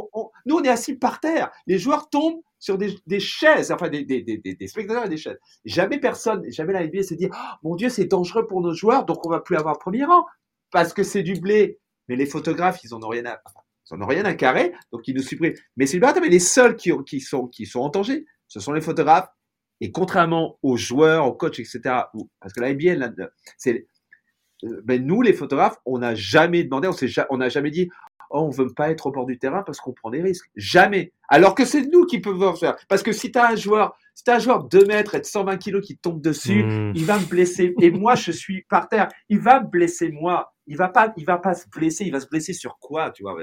nous, on est assis par terre. Les joueurs tombent sur des, des chaises, enfin des, des, des, des, spectateurs et des chaises. Jamais personne, jamais la NBA s'est dit, oh, mon Dieu, c'est dangereux pour nos joueurs, donc on va plus avoir premier rang parce que c'est du blé. Mais les photographes, ils en ont rien à, ils en ont rien à carrer, donc ils nous suppriment. Mais c'est mais les seuls qui, qui sont qui sont en danger, ce sont les photographes. Et contrairement aux joueurs, aux coachs, etc., parce que la NBA, c'est euh, ben nous, les photographes, on n'a jamais demandé, on n'a jamais dit, oh, on veut pas être au bord du terrain parce qu'on prend des risques. Jamais. Alors que c'est nous qui pouvons faire. Parce que si tu as un joueur, si as un joueur de 2 mètres et de 120 kilos qui tombe dessus, hmm. il va me blesser. Et moi, je suis par terre. Il va me blesser, moi. Il va pas, il va pas se blesser. Il va se blesser sur quoi, tu vois?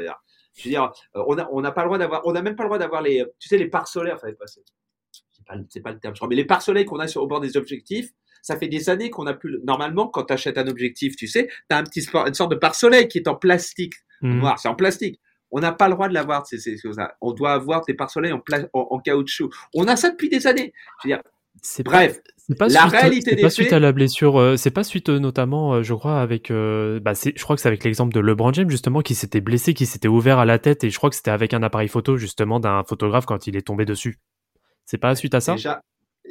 Je veux dire, euh, on a, on n'a pas le droit d'avoir, on n'a même pas le droit d'avoir les, tu sais, les pare solaires, ça pas, c'est pas, c'est pas le terme, je crois, mais les pare soleils qu'on a sur, au bord des objectifs, ça fait des années qu'on a plus, normalement, quand tu achètes un objectif, tu sais, tu as un petit, une sorte de pare soleil qui est en plastique. Mmh. noir, c'est en plastique. On n'a pas le droit de l'avoir, c'est, On doit avoir des pare-soleil en, en, caoutchouc. On a ça depuis des années. Je veux dire, Bref, pas la réalité des pas suite à la blessure, euh, c'est pas suite euh, notamment, euh, je crois, avec, bah, je crois que c'est avec l'exemple de LeBron James justement qui s'était blessé, qui s'était ouvert à la tête et je crois que c'était avec un appareil photo justement d'un photographe quand il est tombé dessus. C'est pas suite à ça? Déjà,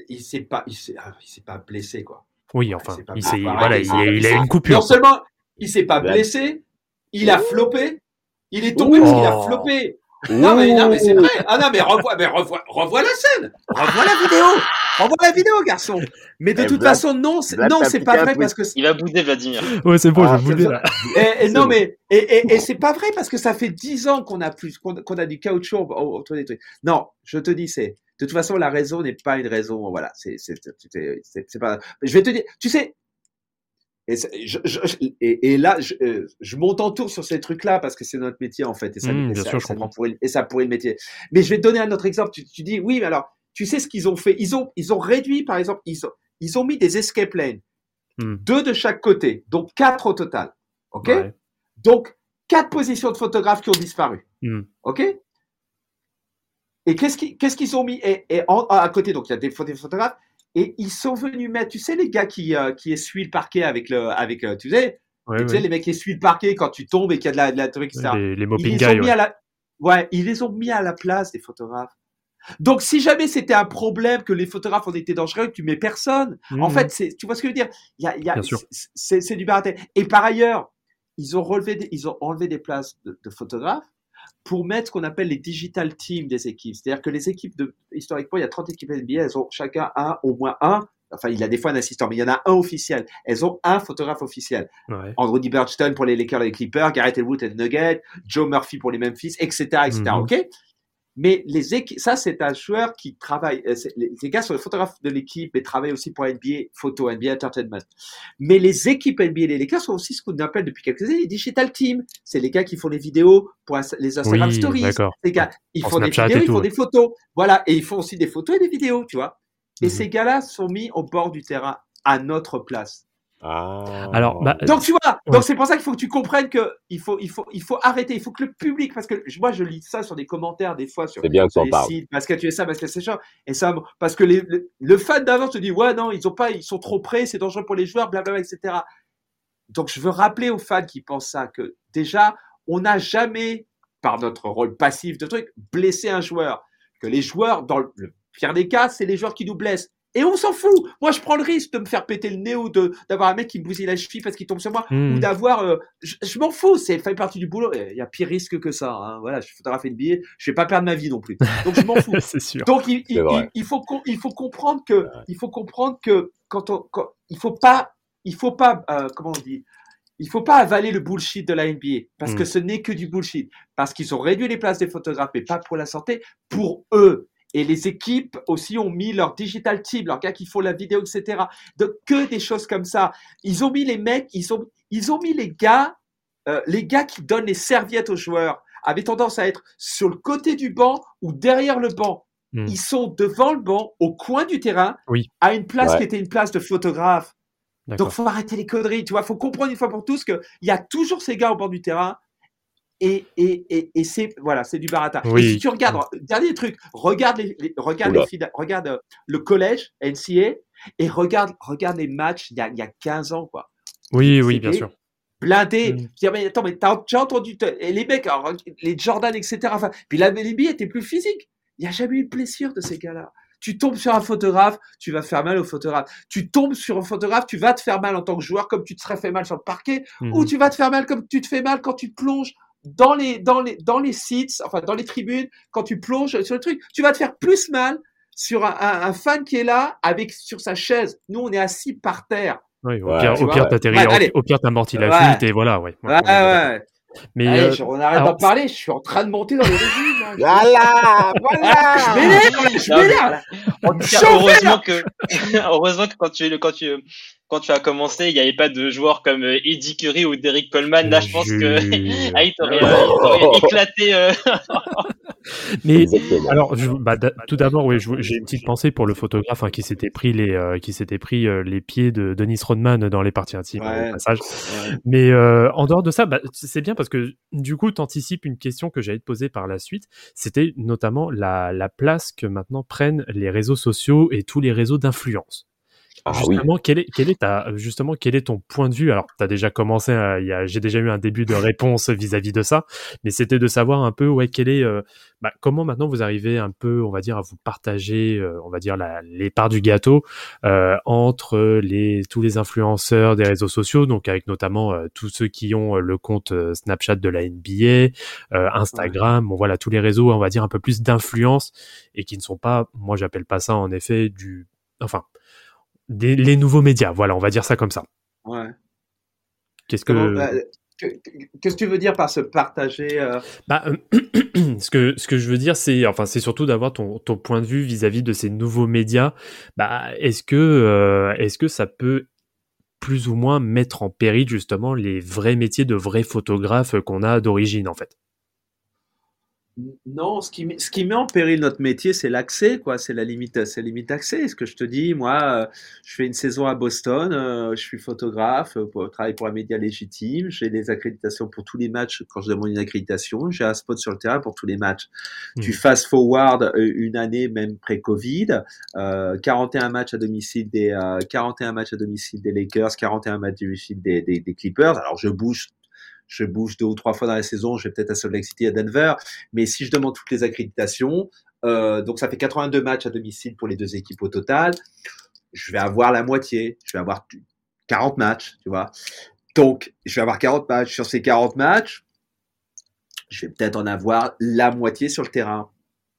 il s'est pas, il s'est, ah, pas blessé quoi. Oui, enfin, il, s'est, voilà, il, a, une coupure. Non seulement il s'est pas blessé, il a floppé. Il est tombé parce qu'il a floppé. Non mais, non mais c'est vrai. Ah non mais revois, mais revois, revois la scène. Revois la vidéo. Revois la vidéo, garçon. Mais de eh, toute façon, non, c'est, non, c'est pas vrai parce que. Il va bouder, Vladimir. Ouais, c'est bon, je vais ah, bouder là. Et, non mais, et, et, et c'est pas vrai parce que ça fait dix ans qu'on a plus, qu'on, a du caoutchouc autour des trucs. Non, je te dis, c'est, de toute façon, la raison n'est pas une raison, voilà, c'est, pas, je vais te dire, tu sais, et, je, je, et, et, là, je, euh, je, monte en tour sur ces trucs-là parce que c'est notre métier en fait. Et ça, mmh, et ça, sûr, ça pourrait, et ça le métier. Mais je vais te donner un autre exemple. Tu, tu dis, oui, mais alors, tu sais ce qu'ils ont fait? Ils ont, ils ont réduit, par exemple, ils ont, ils ont mis des escape lanes, mmh. deux de chaque côté, donc quatre au total. Ok? Donc quatre positions de photographes qui ont disparu. Mmh. Ok? Et qu'est-ce qu'ils qu'est-ce qu'ils ont mis? Et, et en, à côté Donc il y a des photographes et ils sont venus mettre, tu sais, les gars qui, euh, qui essuient le parquet avec le, avec, euh, tu sais, tu sais, les mecs qui essuient le parquet quand tu tombes et qu'il y a de la, de la truc, etc. Les, les mopping guys, ouais. La... ouais, ils les ont mis à la place des photographes. Donc, si jamais c'était un problème que les photographes ont été dangereux, tu mets personne. En mmh. fait, tu vois ce que je veux dire? Il y a, il y a, c'est, c'est du baratin. Et par ailleurs, ils ont relevé, des, ils ont enlevé des places de, de photographes pour mettre ce qu'on appelle les digital teams des équipes. C'est-à-dire que les équipes de, historiquement, il y a 30 équipes NBA, elles ont chacun un, au moins un, enfin, il y a des fois un assistant, mais il y en a un officiel. Elles ont un photographe officiel. Ouais. Andrew Burchton pour les Lakers et les Clippers, Garrett Elwood et les Nuggets, Joe Murphy pour les Memphis, etc., etc., mm OK? Mais les équipes, ça, c'est un joueur qui travaille, euh, les, gars sont les photographes de l'équipe et travaillent aussi pour NBA Photo, NBA Entertainment. Mais les équipes NBA, les gars sont aussi ce qu'on appelle depuis quelques années les digital teams. C'est les gars qui font les vidéos pour les Instagram Stories. Les gars, ils font des vidéos, ils font des photos. Voilà. Et ils font aussi des photos et des vidéos, tu vois. Et mhm. ces gars-là sont mis au bord du terrain à notre place. Ah. Alors, bah, donc tu vois, donc c'est pour ça qu'il faut que tu comprennes que il faut, il faut, il faut arrêter, il faut que le public, parce que moi je lis ça sur des commentaires des fois sur, bien les sites, parce que tu es ça, parce que c'est ça, et ça, parce que les, le, fan d'avant te dit ouais non, ils ont pas, ils sont trop près, c'est dangereux pour les joueurs, blablabla, etc. Donc je veux rappeler aux fans qui pensent ça que déjà on n'a jamais, par notre rôle passif de truc, blessé un joueur, que les joueurs dans le pire des cas, c'est les joueurs qui nous blessent. Et on s'en fout. Moi, je prends le risque de me faire péter le nez ou de d'avoir un mec qui me bousille la cheville parce qu'il tombe sur moi hmm. ou d'avoir. Euh, je, m'en fous. C'est fait partie du boulot. Il y a pire risque que ça. Hein. Voilà, je suis photographe billet. Je vais pas perdre ma vie non plus. Donc je m'en fous. [laughs] c'est sûr. Donc il, il, il, faut il faut comprendre que il faut comprendre que quand on quand, il faut pas il faut pas euh, comment on dit il faut pas avaler le bullshit de la NBA parce que hmm. ce n'est que du bullshit parce qu'ils ont réduit les places des photographes mais pas pour la santé pour eux et les équipes aussi ont mis leur digital team, leurs gars qui font la vidéo, etc. Donc que des choses comme ça. Ils ont mis les mecs, ils ont, ils ont mis les gars, euh, les gars qui donnent les serviettes aux joueurs avaient tendance à être sur le côté du banc ou derrière le banc. Hmm. Ils sont devant le banc, au coin du terrain, oui. à une place qui était une place de photographe. Donc faut arrêter les conneries, tu vois. Faut comprendre une fois pour tous qu'il y a toujours ces gars au bord du terrain et, et, et, et c'est voilà, c'est du barata. Et si tu regardes, dernier truc, regarde les, regarde, les regarde euh, le collège NCA et regarde, regarde les matchs il y a, il y a 15 ans quoi. Oui, oui, bien sûr. Blindé. Mm. mais attends, mais t'as déjà entendu et les mecs, les Jordan, etc. Enfin, puis la NBA était plus physique. Il n'y a jamais eu de blessure de ces gars-là. Tu tombes sur un photographe, tu vas faire mal au photographe. Tu tombes sur un photographe, tu vas te faire mal en tant que joueur, comme tu te serais fait mal sur le parquet, ou mm. tu vas te faire mal comme tu te fais mal quand tu plonges dans les, dans les, dans les sites, enfin dans les tribunes, quand tu plonges sur le truc, tu vas te faire plus mal sur un, un, fan qui est là avec sur sa chaise. Nous, on est assis par terre. Oui, au pire, au pire, t'as au pire, t'amortis la fuite et voilà, ouais. Ouais, ouais. Mais Allez, euh, on arrête alors... d'en parler, je suis en train de monter dans les régimes. Voilà, voilà. je m'énerve, je m'énerve. Heureusement que, [laughs] heureusement que quand tu, quand tu, quand tu as commencé, il n'y avait pas de joueurs comme euh, Eddie Curry ou Derrick Coleman. Là, je pense que [laughs] ah, il t'aurait oh. [laughs] éclaté. Euh. Mais alors, je, bah, tout d'abord, oui, j'ai une petite pensée pour le photographe hein, qui s'était pris les, euh, qui s'était pris les pieds de Dennis Rodman dans les parties intimes au passage. Mais en dehors de ça, bah, c'est bien parce que du coup, tu anticipes une question que j'allais te poser par la suite. C'était notamment la, la place que maintenant prennent les réseaux sociaux et tous les réseaux d'influence. Ah justement, quel est, quel est ta, justement, quel est ton point de vue? Alors, tu as déjà commencé, j'ai déjà eu un début de réponse vis-à-vis de ça, mais c'était de savoir un peu, ouais, quel est, euh, bah, comment maintenant vous arrivez un peu, on va dire, à vous partager, euh, on va dire, la, les parts du gâteau euh, entre les, tous les influenceurs des réseaux sociaux, donc avec notamment tous ceux qui ont le compte Snapchat de la NBA, Instagram, bon voilà, tous les réseaux, on va dire, un peu plus d'influence et qui ne sont pas, moi j'appelle pas ça en effet du, enfin, les nouveaux médias. Voilà, on va dire ça comme ça. Ouais. Qu'est-ce que bah, Qu'est-ce que tu veux dire par se partager euh? bah, [clears throat] ce, que, ce que je veux dire, c'est enfin, c'est surtout d'avoir ton, ton, point de vue vis-à-vis de ces nouveaux médias. Bah, est-ce que, euh, est-ce que ça peut plus ou moins mettre en péril justement les vrais métiers de vrais photographes qu'on a d'origine en fait? Non, ce qui, ce qui met en péril notre métier, c'est l'accès, quoi. C'est la limite, c'est limite d'accès. Ce que je te dis, moi, euh, je fais une saison à Boston, euh, je suis photographe, euh, pour, travaille pour un média légitime, j'ai des accréditations pour tous les matchs quand je demande une accréditation, j'ai un spot sur le terrain pour tous les matchs. Tu mmh. fast forward une année, même pré-Covid, 41 matchs à domicile des, 41 matchs à domicile des Lakers, 41 matchs à domicile des, des, des Clippers. Alors je bouge je bouge deux ou trois fois dans la saison, je vais peut-être à Salt Lake City, à Denver, mais si je demande toutes les accréditations, euh, donc ça fait 82 matchs à domicile pour les deux équipes au total, je vais avoir la moitié, je vais avoir 40 matchs, tu vois. Donc, je vais avoir 40 matchs. Sur ces 40 matchs, je vais peut-être en avoir la moitié sur le terrain.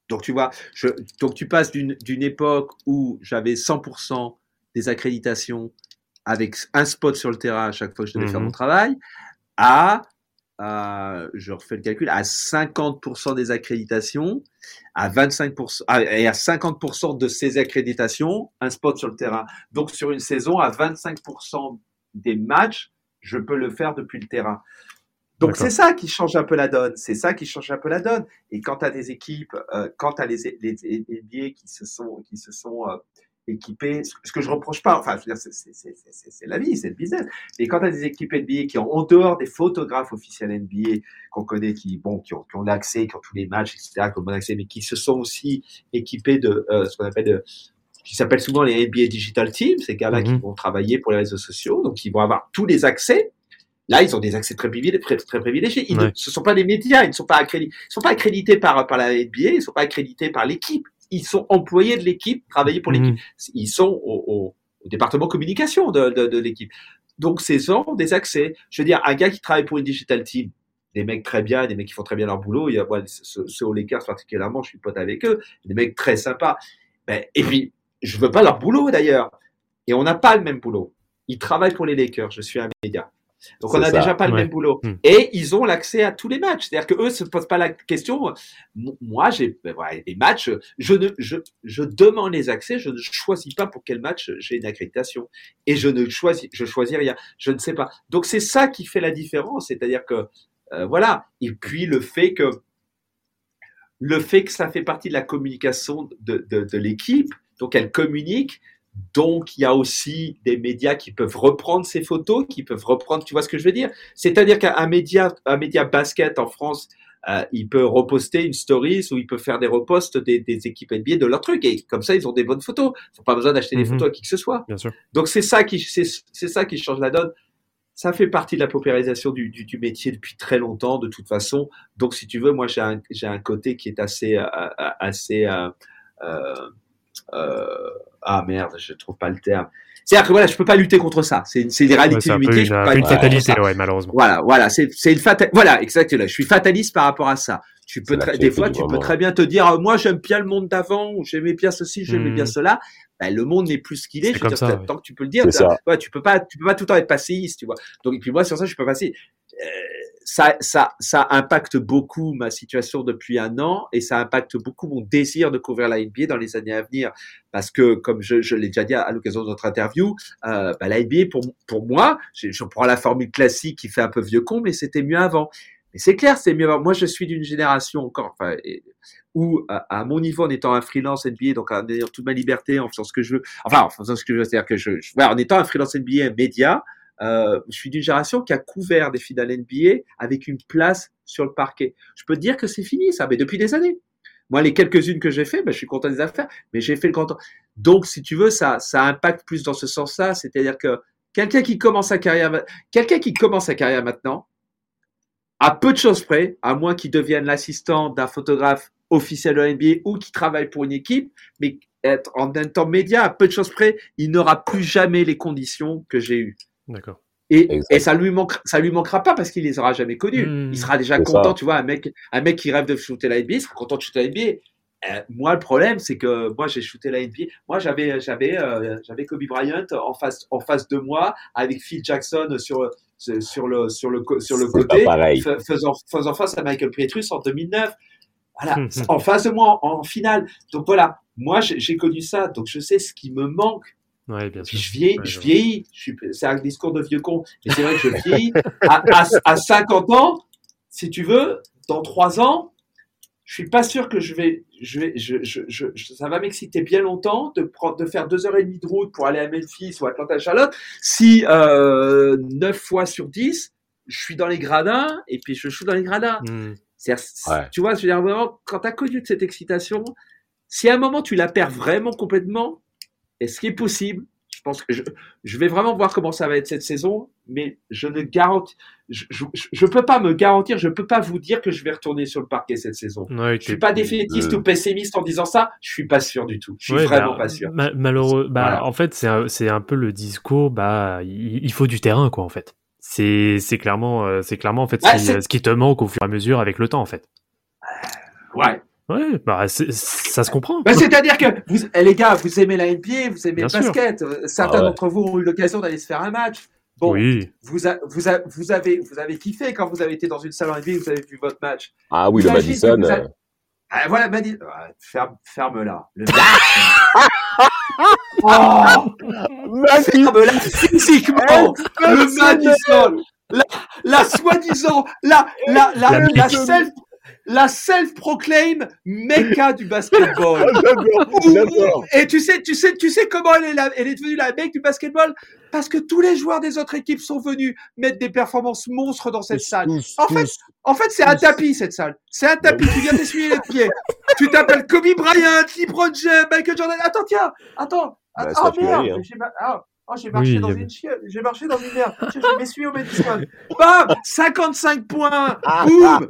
Donc, tu vois, je, donc tu passes d'une époque où j'avais 100% des accréditations avec un spot sur le terrain à chaque fois que je devais faire mon mhm. travail, à, je refais le calcul, à 50% des accréditations, à 25% et à 50% de ces accréditations, un spot sur le terrain. Donc sur une saison, à 25% des matchs, je peux le faire depuis le terrain. Donc c'est ça qui change un peu la donne. C'est ça qui change un peu la donne. Et quand tu as des équipes, euh, quand tu as les, les, qui se sont, qui se sont, euh, équipés, ce que je reproche pas, enfin, c'est la vie, c'est le business. Et quand tu as des équipes NBA qui ont, en dehors des photographes officiels NBA qu'on connaît, qui, bon, qui ont, qui ont l'accès, qui ont tous les matchs, etc., qui ont bon accès, mais qui se sont aussi équipés de euh, ce qu'on appelle de, qui s'appellent souvent les NBA Digital Teams, ces gars-là qui mhm. vont travailler pour les réseaux sociaux, donc ils vont avoir tous les accès. Là, ils ont des accès très privilégiés. Très, très privilégiés. Ils ne, ce sont pas des médias, ils ne sont pas accrédités, ils sont pas accrédités par, par la NBA, ils ne sont pas accrédités par l'équipe ils sont employés de l'équipe, travailler pour l'équipe. Mhm. Ils sont au, département communication de, l'équipe. Donc, ces ont des accès. Je veux dire, un gars qui travaille pour une digital team, des mecs très bien, des mecs qui font très bien leur boulot. Il y a moi, ceux, aux Lakers particulièrement, je suis pote avec eux, des mecs très sympas. Ben, et puis, je veux pas leur boulot d'ailleurs. Et on n'a pas le même boulot. Ils travaillent pour les Lakers. Je suis un média. Donc on n'a déjà pas le même boulot. Hmm. Et ils ont l'accès à tous les matchs. C'est-à-dire qu'eux ne se posent pas la question. Moi, j'ai ben, des matchs, je, ne, je, je demande les accès, je ne choisis pas pour quel match j'ai une accréditation. Et je ne choisis, je choisis rien. Je ne sais pas. Donc c'est ça qui fait la différence. C'est-à-dire que, euh, voilà. Et puis le fait que, le fait que ça fait partie de la communication de, de, de l'équipe, donc elle communique, donc, il y a aussi des médias qui peuvent reprendre ces photos, qui peuvent reprendre, tu vois ce que je veux dire? C'est-à-dire qu'un média, un média basket en France, euh, il peut reposter une stories ou il peut faire des reposts des, des, équipes NBA de leur truc et comme ça ils ont des bonnes photos. Ils n'ont pas besoin d'acheter des mhm. photos à qui que ce soit. Bien sûr. Donc c'est ça qui c'est ça qui change la donne. Ça fait partie de la paupérisation du, du, du, métier depuis très longtemps de toute façon. Donc si tu veux, moi j'ai un côté qui est assez euh, assez euh, euh euh, ah merde, je trouve pas le terme. C'est-à-dire que voilà, je peux pas lutter contre ça. C'est une, une réalité du métier. Une, une fatalité, ouais, malheureusement. Voilà, voilà, c'est une fatalité. Voilà, exactement. Je suis fataliste par rapport à ça. Tu peux des fois, tu peux très bien te dire, euh, moi, j'aime bien le monde d'avant, ou j'aimais bien ceci, j'aimais bien hmm. cela. Ben, le monde n'est plus ce qu'il est. Je veux dire, ça, tant que tu peux le dire, ouais, tu peux pas, tu peux pas tout le temps être passéiste, tu vois. Donc, et puis moi, sur ça, je peux passer. Euh, ça, ça, ça impacte beaucoup ma situation depuis un an et ça impacte beaucoup mon désir de couvrir la NBA dans les années à venir. Parce que, comme je, je l'ai déjà dit à, l'occasion de notre interview, euh, bah, la NBA, pour, pour moi, je, prends la formule classique qui fait un peu vieux con, mais c'était mieux avant. Mais c'est clair, c'est mieux avant. Moi, je suis d'une génération encore, enfin, où, à, mon niveau, en étant un freelance NBA, donc en ayant toute ma liberté, en faisant ce que je veux, enfin, en faisant ce que je veux, c'est-à-dire que je, je en étant un freelance NBA, média, euh, je suis d'une génération qui a couvert des finales NBA avec une place sur le parquet. Je peux te dire que c'est fini, ça, mais depuis des années. Moi, les quelques-unes que j'ai fait, ben, je suis content des affaires, mais j'ai fait le content. Donc, si tu veux, ça, ça impacte plus dans ce sens-là. C'est-à-dire que quelqu'un qui commence sa carrière, quelqu'un qui commence sa carrière maintenant, à peu de choses près, à moins qu'il devienne l'assistant d'un photographe officiel de NBA ou qui travaille pour une équipe, mais être en un temps média, à peu de choses près, il n'aura plus jamais les conditions que j'ai eues. D'accord. Et, et, ça lui manquera, ça lui manquera pas parce qu'il les aura jamais connus. Hmm. Il sera déjà content, tu vois, un mec, un mec qui rêve de shooter la NBA, il sera content de shooter la NBA. Euh, moi, le problème, c'est que moi, j'ai shooté la NBA. Moi, j'avais, j'avais, euh, j'avais Kobe Bryant en face, en face de moi, avec Phil Jackson sur, sur le, sur le, sur le côté, faisant, faisant face à Michael Pietrus en 2009. Voilà, hmm, hmm. en face de moi, en, en finale. Donc voilà, moi, j'ai connu ça, donc je sais ce qui me manque Ouais, bien sûr. je vieillis, je vieillis. C'est un discours de vieux con, mais c'est vrai que je vieillis. à, à, à, 50 ans, si tu veux, dans 3 ans, je suis pas sûr que je vais, je vais, je, je, je ça va m'exciter bien longtemps de prendre, de faire deux heures et demie de route pour aller à Memphis ou Atlanta, Charlotte. Si euh, 9 fois sur 10, je suis dans les gradins et puis je joue dans les gradins. Hmm. Ouais. Tu vois, je veux dire vraiment, quand tu as connu de cette excitation, si à un moment tu la perds vraiment complètement, est-ce qu'il est possible Je pense que je, je, vais vraiment voir comment ça va être cette saison, mais je ne garantis, je, je, peux pas me garantir, je peux pas vous dire que je vais retourner sur le parquet cette saison. Ouais, je suis pas défaitiste ou pessimiste en disant ça. Je suis pas sûr du tout. Je suis vraiment bah, pas sûr. malheureux, bah, en fait, c'est un, un peu le discours, bah, il, faut du terrain, quoi, en fait. C'est, c'est clairement, euh, c'est clairement en fait ce, qui, ce qui te manque au fur et à mesure avec le temps, en fait. Ouais, Ouais, bah ça se comprend. Bah, C'est-à-dire que vous, eh, les gars, vous aimez la NBA, vous aimez le basket. Euh, certains ah d'entre vous ont eu l'occasion d'aller se faire un match. Bon, oui. vous, a, vous, a, vous, avez, vous avez kiffé quand vous avez été dans une salle en NBA, vous avez vu votre match. Ah oui, le Madison. Euh. Ah, voilà, [laughs] Madison. [laughs] ferme, ferme-la. Le oh ferme-la physiquement. le Madison. La, la soi-disant, la, la, la, la, self la self-proclaim mecca du basketball. [laughs] Et tu sais, tu sais, tu sais comment elle est, la, elle est devenue la mec du basketball? Parce que tous les joueurs des autres équipes sont venus mettre des performances monstres dans cette salle. en fait, en fait, c'est un tapis cette salle. C'est un tapis. tu viens t'essuyer les pieds. tu t'appelles Kobe Bryant, LeBron James, Michael Jordan. Attends, tiens, attends. Bah, oh merde. Ah, oh, j'ai marché, dans une j'ai marché dans une merde. Je m'essuie au Madison. [laughs] Bam 55 points Boum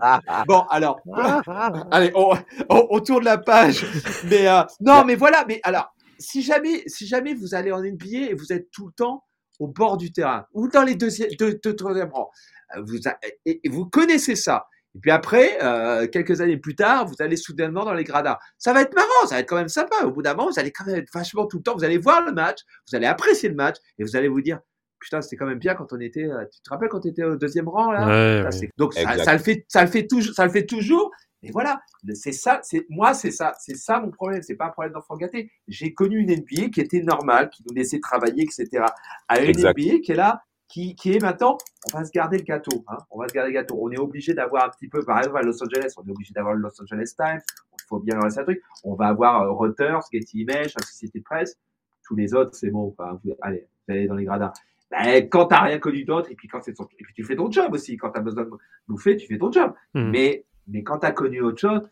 Bon, alors, [laughs] allez, on, on, tourne la page. Mais euh, non, mais voilà, mais alors, si jamais, si jamais vous allez en NBA et vous êtes tout le temps au bord du terrain ou dans les deuxièmes, deux, deux, troisième rangs, euh, vous, et vous connaissez ça. Et puis après, euh, quelques années plus tard, vous allez soudainement dans les gradins. Ça va être marrant, ça va être quand même sympa. Au bout d'un moment, vous allez quand même être vachement tout le temps. Vous allez voir le match, vous allez apprécier le match et vous allez vous dire putain, c'était quand même bien quand on était. Euh, tu te rappelles quand tu étais au deuxième rang là? Donc ça, ça, le fait, ça le fait toujours, ça le fait toujours. Et voilà, c'est ça. C'est moi, c'est ça, c'est ça mon problème. C'est pas un problème d'enfant gâté. J'ai connu une NBA qui était normale, qui nous laissait travailler, etc. À une NBA qui est là, qui, qui, est maintenant, on va se garder le gâteau. Hein, on va se garder le gâteau. On est obligé d'avoir un petit peu, par exemple à Los Angeles, on est obligé d'avoir le Los Angeles Times. Il faut bien lancer un truc. On va avoir euh, Reuters, Getty Images, la Société de Presse. Tous les autres, c'est bon. Enfin, vous, allez, vous allez dans les gradins. Ben, quand t'as rien connu d'autre, et puis quand c'est ton, et puis tu fais ton job aussi. Quand t'as besoin de bouffer, tu fais ton job. Hmm. Mais, mais quand t'as connu autre chose,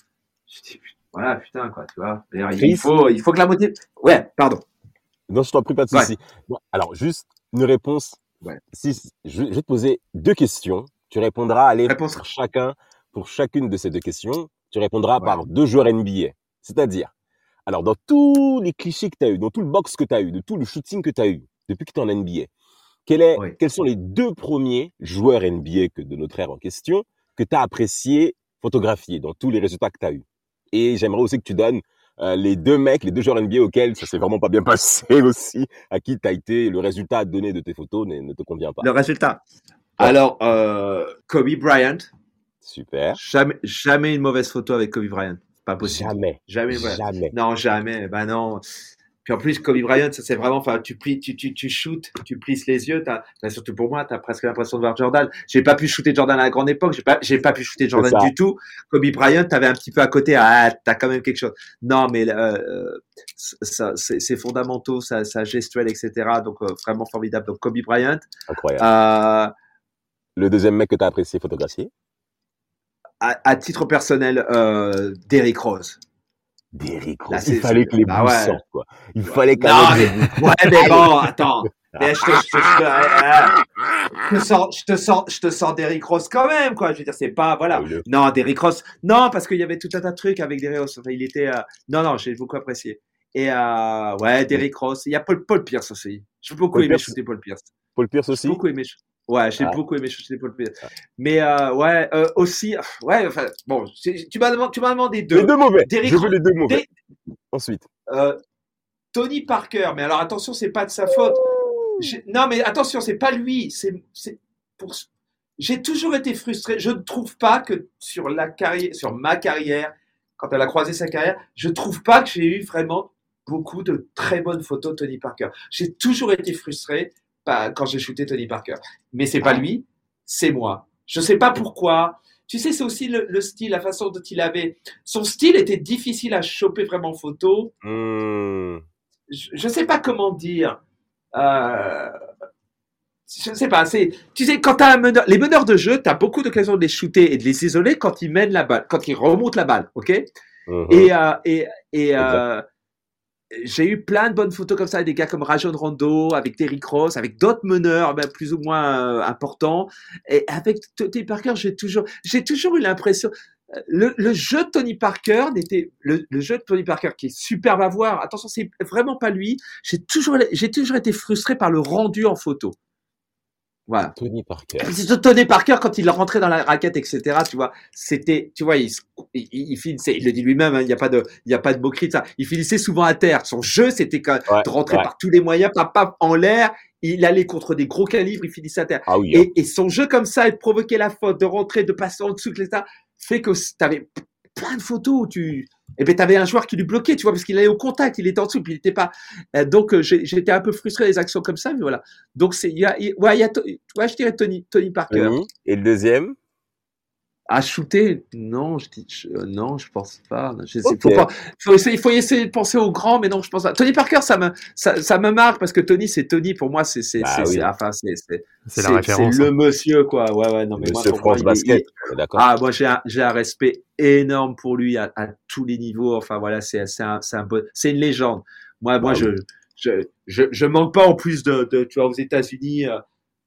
je dis, voilà, putain, quoi, tu vois. Il faut, il faut que la moitié. Ouais, pardon. Non, je t'en prie pas de souci. Bon, alors, juste une réponse si, je, vais te poser deux questions. Tu répondras allez, Réponse. pour chacun, pour chacune de ces deux questions, tu répondras par deux joueurs NBA. C'est-à-dire, alors dans tous les clichés que tu as eu, dans tout le box que tu as eu, de tout le shooting que tu as eu depuis que tu es en NBA, quel est, quels sont les deux premiers joueurs NBA que de notre ère en question que tu as apprécié photographier dans tous les résultats que tu as eu? Et j'aimerais aussi que tu donnes euh, les deux mecs, les deux joueurs NBA auxquels ça s'est vraiment pas bien [laughs] passé aussi, à qui tu as été, le résultat donné de tes photos ne, te convient pas. Le résultat Alors, euh, Kobe Bryant. Super. Jamais, jamais une mauvaise photo avec Kobe Bryant. Pas possible. Jamais. Jamais. Jamais. Non, jamais. Ben non. Puis en plus, Kobe Bryant, c'est vraiment, enfin, tu plis, tu, tu, tu shootes, tu plisses les yeux. As, surtout pour moi, tu as presque l'impression de voir Jordan. J'ai pas pu shooter Jordan à la grande époque. J'ai pas, j'ai pas pu shooter Jordan du tout. Kobe Bryant, t'avais un petit peu à côté. Ah, t'as quand même quelque chose. Non, mais euh, euh ça, c'est fondamentaux, sa, sa gestuelle, etc. Donc euh, vraiment formidable. Donc Kobe Bryant. Incroyable. Euh, Le deuxième mec que t'as apprécié photographier. À, à, titre personnel, euh, Derrick Rose. Derrick Rose. il fallait que les bah bouts sortent, quoi. Il fallait quand même. Mais... Ouais, mais [laughs] bon, attends. Mais je, te, je, te, je, te sors, je te sors, je te sors Derrick Rose quand même, quoi. Je veux dire, c'est pas, voilà. Ah non, Derrick Rose. Non, parce qu'il y avait tout un tas de trucs avec Derrick Rose. Enfin, il était, euh... non, non, j'ai beaucoup apprécié. Et, euh, ouais, Derrick Rose. Il y a Paul, Paul Pierce aussi. J'ai beaucoup Paul aimé Pierce. shooter Paul Pierce. Paul Pierce aussi. J'ai beaucoup aimé. Ouais, j'ai ah. beaucoup aimé shooter Paul Pierce. Ah. Mais, euh, ouais, euh, aussi, ouais, enfin, bon, tu m'as demandé, deux. Les deux mauvais. Derrick je veux les deux mauvais. Ensuite. Euh, Tony Parker, mais alors attention, c'est pas de sa faute. Non, mais attention, c'est pas lui. C'est pour. J'ai toujours été frustré. Je ne trouve pas que sur la carrière, sur ma carrière, quand elle a croisé sa carrière, je trouve pas que j'ai eu vraiment beaucoup de très bonnes photos de Tony Parker. J'ai toujours été frustré quand j'ai shooté Tony Parker. Mais c'est pas lui, c'est moi. Je sais pas pourquoi. Tu sais, c'est aussi le, style, la façon dont il avait. Son style était difficile à choper vraiment en photo. Hmm. Je ne sais pas comment dire. Euh, je ne sais pas. C'est, tu sais, quand tu as un meneur, les meneurs de jeu, tu as beaucoup d'occasions de les shooter et de les isoler quand ils mènent la balle, quand ils remontent la balle. OK? Uh-huh. Et, euh, et, et euh, j'ai eu plein de bonnes photos comme ça avec des gars comme Rajon Rondo, avec Terry Cross, avec d'autres meneurs ben, plus ou moins euh, importants. Et avec Tony Parker, j'ai toujours, j'ai toujours eu l'impression. Euh, le, le, jeu de Tony Parker n'était le, le, jeu de Tony Parker qui est superbe à voir. Attention, c'est vraiment pas lui. J'ai toujours, j'ai toujours été frustré par le rendu en photo. Voilà. Tony Parker. Tony Parker, quand il rentrait dans la raquette, etc., tu vois, c'était, tu vois, il, il, il finissait, il le dit lui-même, hein, il n'y a pas de, il n'y a pas de moquerie de ça. Il finissait souvent à terre. Son jeu, c'était de rentrer par tous les moyens, pas, pas en l'air. Il allait contre des gros calibres, il finissait à terre. Ah oui, et, hein. et, son jeu comme ça, de provoquer la faute, de rentrer, de passer en dessous de l'état, fait que tu avais plein de photos où tu, et eh ben, tu avais un joueur qui lui bloquait, tu vois, parce qu'il allait au contact, il était en dessous, puis il n'était pas. Euh, donc, euh, j'étais un peu frustré des actions comme ça, mais voilà. Donc, c'est, il y a, ouais, y a, ouais, je dirais Tony, Tony Parker. Et le deuxième? À shooter? Non, je dis, non, je pense pas. Je sais, faut pas faut essayer, il faut essayer de penser au grand, mais non, je pense pas. Tony Parker, ça me, ça, ça me marque parce que Tony, c'est Tony. Pour moi, c'est, c'est, bah c'est, enfin, c'est, c'est, c'est la référence. C'est le hein. monsieur, quoi. Ouais, ouais, non, mais monsieur moi, France Basket. Ah, moi, j'ai un, j'ai un respect énorme pour lui à, à tous les niveaux. Enfin, voilà, c'est, c'est un, c'est un bon, c'est une légende. Moi, moi, bah je, je, je, je, manque pas en plus de, de tu vois, aux États-Unis, euh,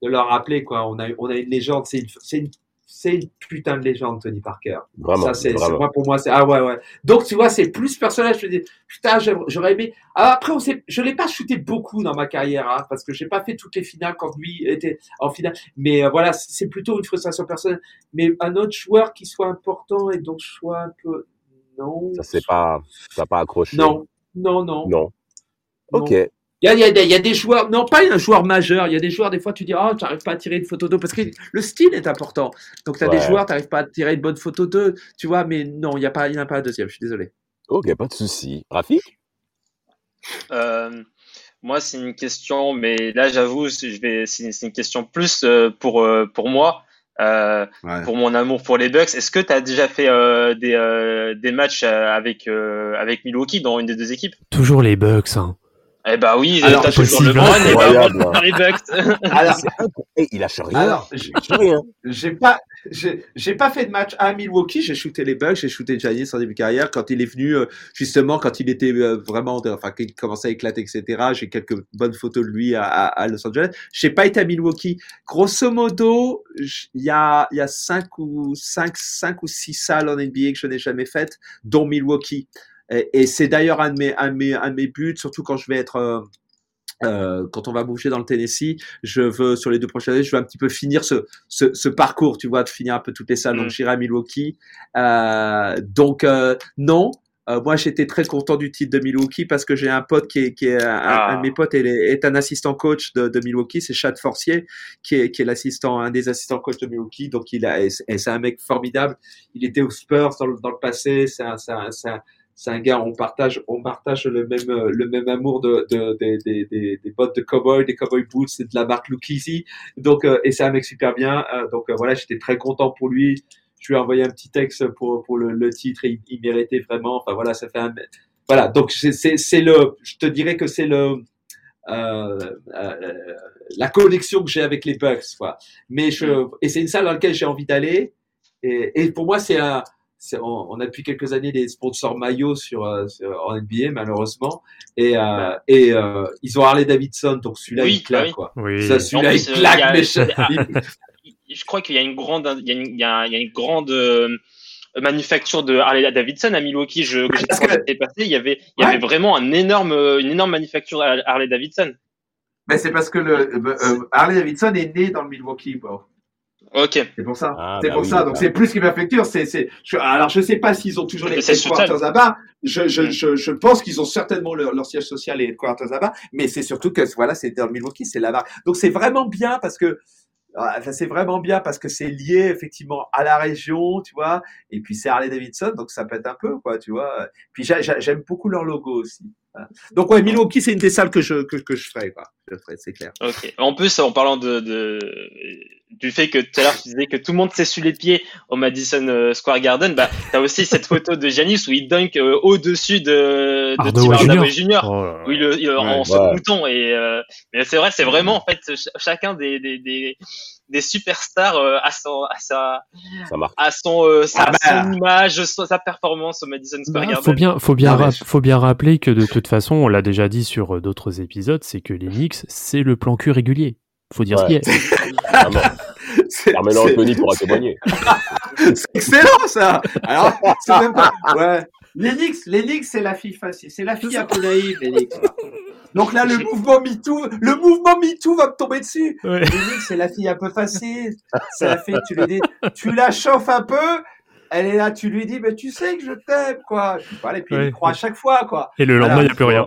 de leur rappeler, quoi. On a, on a une légende. C'est une, c'est une c'est une putain de légende, Tony Parker. Vraiment. Ça, c'est, moi, pour moi, c'est, ah ouais, ouais. Donc, tu vois, c'est plus personnel. Je me dis, putain, j'aurais aimé. Ah, après, on sait, je l'ai pas shooté beaucoup dans ma carrière, hein, parce que j'ai pas fait toutes les finales quand lui était en finale. Mais euh, voilà, c'est plutôt une frustration personnelle. Mais un autre joueur qui soit important et donc soit un peu, non. Ça c'est pas, ça pas accroché. Non, non, non. Non. Ok. Il y, a, il, y a, il y a, des joueurs, non pas un joueur majeur, il y a des joueurs, des fois tu dis, oh, tu n'arrives pas à tirer une photo d'eux, parce que le style est important. Donc tu as des joueurs, tu n'arrives pas à tirer une bonne photo d'eux, tu vois, mais non, il n'y a pas, il a pas un deuxième, je suis désolé. Ok, pas de souci. Rafik? Euh, Moi, c'est une question, mais là, j'avoue, je vais, c'est une question plus euh, pour, euh, pour moi. Euh, ouais. pour mon amour pour les Bucks. Est-ce que tu as déjà fait euh, des, euh, des matchs avec, avec Milwaukee dans une des deux équipes? Toujours les Bucks. Hein. Eh bah oui, Alors, t'as toujours le Bron [laughs] et les Bucks. Alors, il lâche rien. Alors, j'ai pas, j'ai pas fait de match à Milwaukee. J'ai shooté les Bucks, j'ai shooté Giannis en début de carrière quand il est venu, euh, justement, quand il était euh, vraiment, enfin, qu'il commençait à éclater, etc. J'ai quelques bonnes photos de lui à, à, Los Angeles. J'ai pas été à Milwaukee. Grosso modo, il y a, il y a cinq ou cinq, cinq ou six salles en NBA que je n'ai jamais faites, dont Milwaukee. Et, et c'est d'ailleurs un, de mes, un, de mes, un de mes buts, surtout quand je vais être euh, euh, quand on va bouger dans le Tennessee, je veux sur les deux prochaines années, je veux un petit peu finir ce, ce, ce parcours, tu vois, de finir un peu toutes les salles. Donc mm. j'irai à Milwaukee. Euh, donc euh, non, euh, moi j'étais très content du titre de Milwaukee parce que j'ai un pote qui est, qui est un, ah. un, de mes potes est, est un assistant coach de, de Milwaukee, c'est Chad Forcier qui est, qui est l'assistant, un des assistants coach de Milwaukee. Donc il a, c'est un mec formidable. Il était aux Spurs dans le, dans le passé. C'est un, c'est un, un c'est un gars, on partage, on partage le même, le même amour de, de, de, de des bottes de cowboy, des cowboy boots, c'est de la marque Lucchese. Donc, euh, et c'est un mec super bien. Euh, donc, euh, voilà, j'étais très content pour lui. Je lui ai envoyé un petit texte pour, pour le, le titre et il, méritait vraiment. Enfin, voilà, ça fait un, voilà. Donc, c'est, c'est, le, je te dirais que c'est le, euh, la connexion que j'ai avec les Bucks, quoi. Mais je, et c'est une salle dans laquelle j'ai envie d'aller. Et, et pour moi, c'est un, on, a depuis quelques années des sponsors maillots sur, euh, en NBA malheureusement et, euh, et euh, ils ont Harley Davidson donc celui-là il claque quoi. Ça, celui-là il claque mais [laughs] je... crois qu'il y a une grande il y a une, il y a, une grande manufacture de Harley Davidson à Milwaukee. Je, que passé, il y avait, il y avait vraiment un énorme, une énorme manufacture Harley Davidson. Mais c'est parce que le, Harley Davidson est né dans le Milwaukee. Bon. Ok. C'est pour ça. Ah, c'est bah pour ça. Donc bah c'est plus qu'une préfecture. C'est, c'est. alors je sais pas s'ils ont toujours les headquarters là-bas. Je, je, mm. je, je, pense qu'ils ont certainement leur, leur, siège social et headquarters là-bas. Mais c'est surtout que voilà, c'est dans Milwaukee, c'est là-bas. Donc c'est vraiment bien parce que. Enfin, c'est vraiment bien parce que c'est lié effectivement à la région, tu vois. Et puis c'est Harley Davidson, donc ça être un peu, quoi, tu vois. Puis j'aime beaucoup leur logo aussi. Donc ouais, Milwaukee, c'est une des salles que je que, que je ferai, quoi. Je ferai, c'est clair. Ok. En plus, en parlant de, de du fait que tout à l'heure tu disais que tout le monde s'essuie les pieds au Madison euh, Square Garden, bah t'as aussi cette [laughs] photo de Giannis où il dunk euh, au-dessus de, de Tim Hardaway Jr. Oh où il, il en se bouton et euh, mais c'est vrai, c'est vraiment en fait chacun des des, des des superstars euh, à son à sa à son euh, sa, ah bah. son image sa performance au Madison Square bah, Garden. Faut bien faut bien ah, faut bien rappeler que de toute façon on l'a déjà dit sur d'autres épisodes c'est que les Knicks c'est le plan cul régulier faut dire ce qu'il y est. [laughs] Carmelo Anthony pourra témoigner. [laughs] c'est excellent ça. Alors, c'est même pas. Ouais. Les Knicks, c'est la fille facile, c'est la fille un peu naïve. Donc là, le mouvement MeToo, le mouvement MeToo va me tomber dessus. Ouais. C'est la fille un peu facile. C'est la fille, tu lui dis, tu la chauffes un peu, elle est là, tu lui dis, mais tu sais que je t'aime, quoi. et puis ouais. il croit à chaque fois, quoi. Et le lendemain, il n'y a plus rien.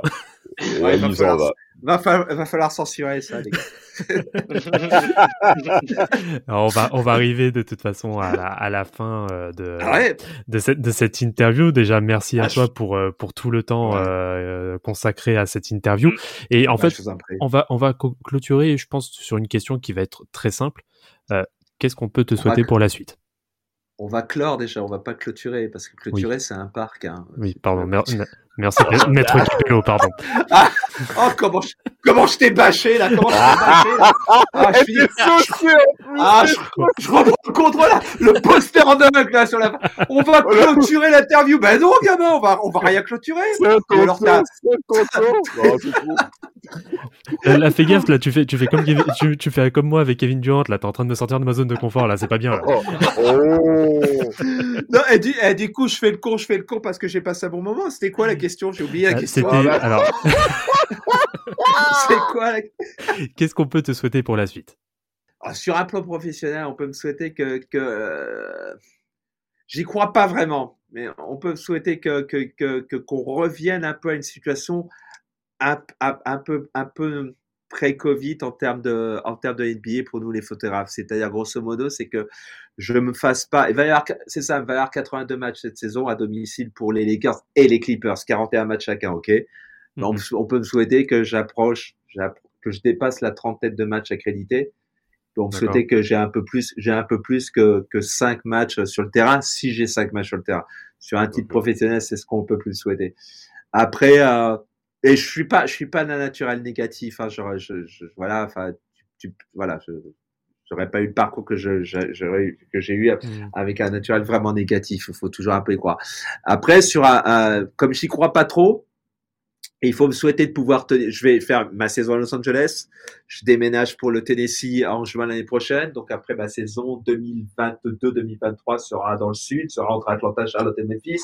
Ouais, il va, Va, va, falloir censurer ça, les gars. [laughs] on va on va arriver de toute façon à la, à la fin euh, de ah de cette de cette interview. Déjà merci à ah, toi pour euh, pour tout le temps euh, consacré à cette interview. Mm. Et en fait, on va on va clôturer, je pense, sur une question qui va être très simple. Qu'est-ce qu'on peut te souhaiter pour la suite? On va clore déjà, on va pas clôturer parce que clôturer c'est un parc. Hein. Oui, pardon, merci, merci maître Capello, pardon. [laughs] Ah, oh comment je, comment je t'ai bâché là, comment je t'ai bâché là. Ah, je, suis... ah, je, je reprends le contrôle là, le poster en dunk là sur la. On va clôturer l'interview. Ben non, gamin, on va, on va rien clôturer. C'est un [laughs] Là, fais gaffe, là, tu fais, tu fais comme, tu, tu, fais comme moi avec Kevin Durant, là, t'es en train de me sortir de ma zone de confort, là, c'est pas bien, là. Oh. oh. non, et du, et du, coup, je fais le con, je fais le con parce que j'ai passé un bon moment. C'était quoi la question J'ai oublié la euh, question. C'était, alors. [laughs] C'est quoi la... Qu'est-ce qu'on peut te souhaiter pour la suite? Ah, Sur un plan professionnel, on peut me souhaiter que, que euh, j'y crois pas vraiment, mais on peut me souhaiter que, que, que, qu'on revienne un peu à une situation un, un, peu, un peu pré-Covid en termes de, en termes de NBA pour nous les photographes. C'est-à-dire, grosso modo, c'est que je me fasse pas, il va y avoir, c'est ça, il va y avoir 82 matchs cette saison à domicile pour les Lakers et les Clippers, 41 matchs chacun, ok? Mhm. on, peut me souhaiter que j'approche, que je dépasse la trentaine de matchs accrédités. Donc, souhaiter que j'ai un peu plus, j'ai un peu plus que, que 5 matchs sur le terrain, si j'ai 5 matchs sur le terrain. Sur un titre professionnel, c'est ce qu'on peut plus souhaiter. Après, euh, et je suis pas, je suis pas d'un naturel négatif. Hein, genre, je, je, voilà, enfin, tu, voilà, je j'aurais pas eu le parcours que je, que j'ai eu mmh. avec un naturel vraiment négatif. Il faut toujours un peu y croire. Après, sur un, un comme j'y crois pas trop, il faut me souhaiter de pouvoir tenir. Je vais faire ma saison à Los Angeles. Je déménage pour le Tennessee en juin l'année prochaine. Donc après ma saison 2022-2023 sera dans le sud, sera entre Atlanta, Charlotte et Memphis.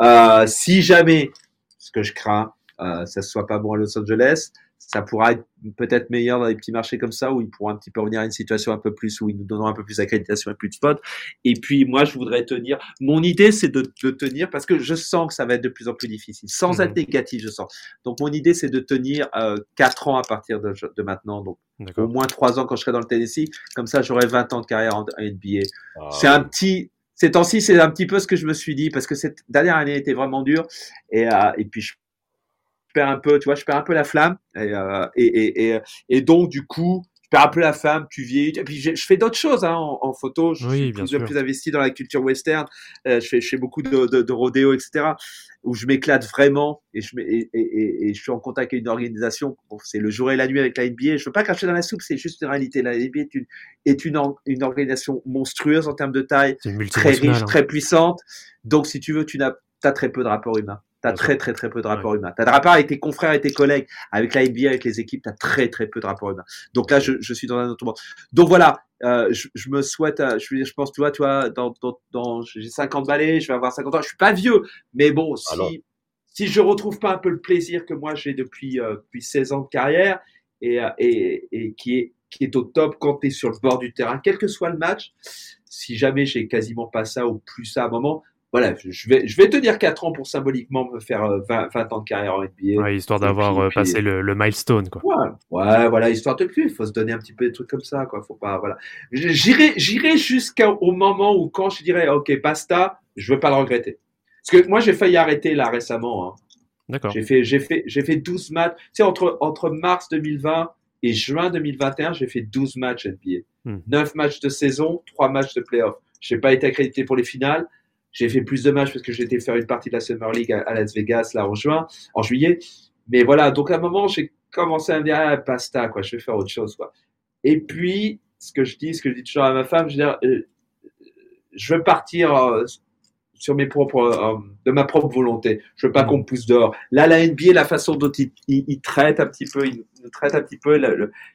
Euh, si jamais, ce que je crains, euh, ça soit pas bon à Los Angeles. Ça pourra être peut-être meilleur dans les petits marchés comme ça où ils pourront un petit peu revenir à une situation un peu plus où ils nous donneront un peu plus d'accréditation et plus de spots. Et puis moi, je voudrais tenir. Mon idée, c'est de, de, tenir parce que je sens que ça va être de plus en plus difficile, sans être mhm. négatif, je sens. Donc mon idée, c'est de tenir euh, 4 ans à partir de, de maintenant, donc au moins 3 ans quand je serai dans le Tennessee. Comme ça, j'aurai 20 ans de carrière en, NBA. Ah c'est un petit, ces temps-ci, c'est un petit peu ce que je me suis dit parce que cette dernière année était vraiment dure et, euh, et puis je perds un peu, tu vois, je perds un peu la flamme. Et, euh, et, et, et, donc, du coup, je perds un peu la flamme, tu vieillis. Et puis, je, fais d'autres choses hein, en, photo. Je suis plus, plus, investi dans la culture western. Euh, je, fais, je fais beaucoup de, de, de rodéo, etc. Où je m'éclate vraiment et je, et, et, et, je suis en contact avec une organisation. c'est le jour et la nuit avec la NBA. Je veux pas cracher dans la soupe, c'est juste une réalité. La NBA est une, est une, une organisation monstrueuse en termes de taille, très riche, hein. très puissante. Donc, si tu veux, tu n'as as très peu de rapports humains. T'as très très très peu de rapports humains. T'as de rapports avec tes confrères et tes collègues, avec la NBA, avec les équipes, t'as très très peu de rapports humains. Donc là, je, je suis dans un autre monde. Donc voilà, euh, je, je, me souhaite, euh, je, je pense, tu vois, tu vois, dans, dans, dans j'ai 50 balais, je vais avoir 50 ans. Je suis pas vieux, mais bon, si si je retrouve pas un peu le plaisir que moi j'ai depuis euh, depuis 16 ans de carrière et et, et qui est qui est au top quand tu es sur le bord du terrain, quel que soit le match, si jamais j'ai quasiment pas ça ou plus ça à un moment, voilà, je vais, je vais te dire 4 ans pour symboliquement me faire 20, euh, ans de carrière en NBA. Ouais, histoire d'avoir euh, passé le, le, milestone, quoi. Ouais, ouais, voilà, histoire de plus. Il faut se donner un petit peu des trucs comme ça, quoi. Faut pas, voilà. J'irai, j'irai jusqu'au moment où quand je dirais, OK, basta, je veux pas le regretter. Parce que moi, j'ai failli arrêter là récemment. Hein. D'accord. J'ai fait, j'ai fait, j'ai fait 12 matchs. Tu sais, entre, entre mars 2020 et juin 2021, j'ai fait 12 matchs NBA. 9 hmm. matchs de saison, 3 matchs de playoff. J'ai pas été accrédité pour les finales. J'ai fait plus de matchs parce que j'étais faire une partie de la Summer League à, Las Vegas là en juin, en juillet. Mais voilà, donc à un moment, j'ai commencé à me dire, ah, basta, quoi, je vais faire autre chose, quoi. Et puis, ce que je dis, ce que je dis toujours à ma femme, je veux dire, euh, je veux partir euh, sur mes propres, euh, de ma propre volonté. Je veux pas qu'on me pousse dehors. Là, la NBA, la façon dont il, il, traite un petit peu, il traite un petit peu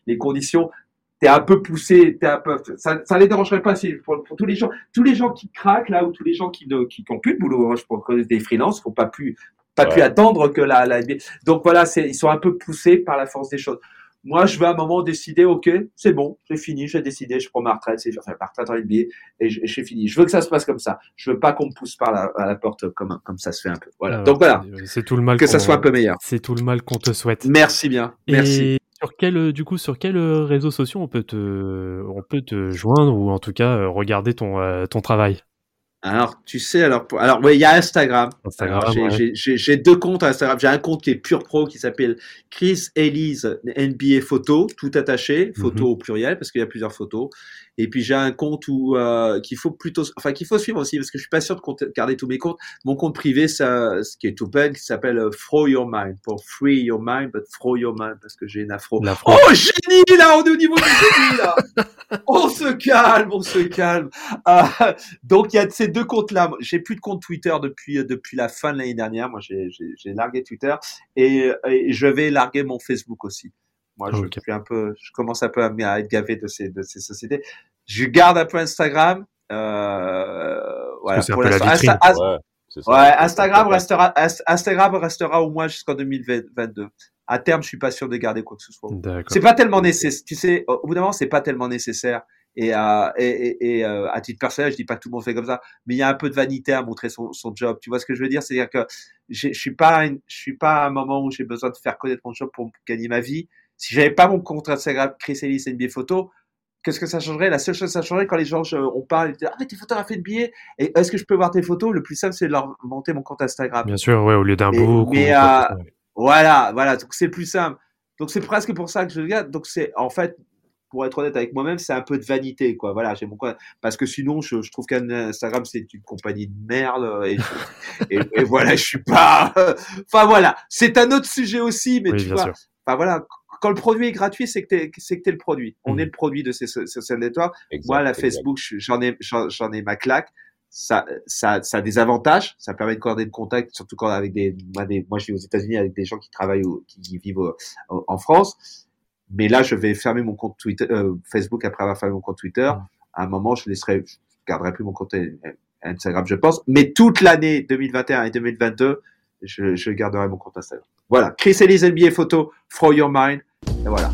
les conditions, t'es un peu poussé, t'es un peu, ça, ça les dérangerait pas si, pour, tous les gens, tous les gens qui craquent là ou tous les gens qui ne, qui, ont plus de boulot, hein, je pense que des freelances, faut pas plus, pas plus attendre que la, la, donc voilà, c'est, ils sont un peu poussés par la force des choses. Moi, je veux à un moment décider, ok, c'est bon, j'ai fini, j'ai décidé, je prends ma retraite, c'est, enfin, ma retraite en NBA, et j'ai fini. Je veux que ça se passe comme ça. Je veux pas qu'on me pousse par la, à la porte comme, comme ça se fait un peu. Voilà. Ah donc voilà. C'est tout le mal que ça soit un peu meilleur. C'est tout le mal qu'on te souhaite. Merci bien. Merci. Sur quel, euh, du coup, sur quel euh, réseau social on peut te, on peut te joindre ou en tout cas euh, regarder ton, ton travail? Alors, tu sais, alors, alors, il y a Instagram. Instagram j'ai deux comptes Instagram. J'ai un compte qui est pure pro qui s'appelle Chris Elise NBA Photo, tout attaché, photo mhm. au pluriel parce qu'il y a plusieurs photos. Et puis j'ai un compte où euh, qu'il faut plutôt, enfin qu'il faut suivre aussi parce que je suis pas sûr de garder tous mes comptes. Mon compte privé, ça, ce qui est tout bête, qui s'appelle euh, Throw Your Mind pour Free Your Mind, but Throw Your Mind parce que j'ai une afro. Oh génie là, on est au niveau du génie là. [laughs] on se calme, on se calme. Euh, donc il y a ces deux comptes là. J'ai plus de compte Twitter depuis depuis la fin de l'année dernière. Moi j'ai j'ai largué Twitter et, et je vais larguer mon Facebook aussi. Moi, je suis un peu, je commence un peu à, être gavé de ces, de ces sociétés. Je garde un peu Instagram. Euh, voilà. Pour l'instant. ouais, Instagram restera, Instagram restera au moins jusqu'en 2022. À terme, je suis pas sûr de garder quoi que ce soit. C'est pas tellement nécessaire. Tu sais, au bout d'un moment, c'est pas tellement nécessaire. Et, euh, et, et, euh, à titre personnel, je dis pas que tout le monde fait comme ça, mais il y a un peu de vanité à montrer son, son job. Tu vois ce que je veux dire? C'est-à-dire que je suis pas, je suis pas à un moment où j'ai besoin de faire connaître mon job pour gagner ma vie. Si j'avais pas mon compte Instagram Chris Ellis NBA photo, qu'est-ce que ça changerait La seule chose que ça changerait quand les gens, on parle, ils disent, ah mais t'es photographié de billets, et est-ce que je peux voir tes photos? Le plus simple, c'est de leur monter mon compte Instagram. Bien sûr, ouais, au lieu d'un book. Mais euh, voilà, voilà, donc c'est plus simple. Donc c'est presque pour ça que je regarde. Donc c'est en fait, pour être honnête avec moi-même, c'est un peu de vanité, quoi. Voilà, j'ai mon compte parce que sinon, je, je trouve qu'Instagram c'est une compagnie de merde et, et, voilà, je suis pas. [laughs] enfin voilà, c'est un autre sujet aussi, mais tu vois. Enfin voilà, quand le produit est gratuit, c'est que t'es, c'est que le produit. On mmh. est le produit de ces social networks. Moi, la Facebook, j'en ai, j'en ai ma claque. Ça, ça, ça a des avantages. Ça permet de coordonner le contact, surtout quand avec des, moi, des, moi je vis aux États-Unis avec des gens qui travaillent ou qui vivent en France. Mais là, je vais fermer mon compte Twitter, euh, Facebook après avoir fermé mon compte Twitter. Mmh. À un moment, je laisserai, je garderai plus mon compte Instagram, je pense. Mais toute l'année 2021 et 2022, je, je garderai mon compte Instagram. Voilà. Chris Elise NBA photo, Throw Your Mind. Et voilà.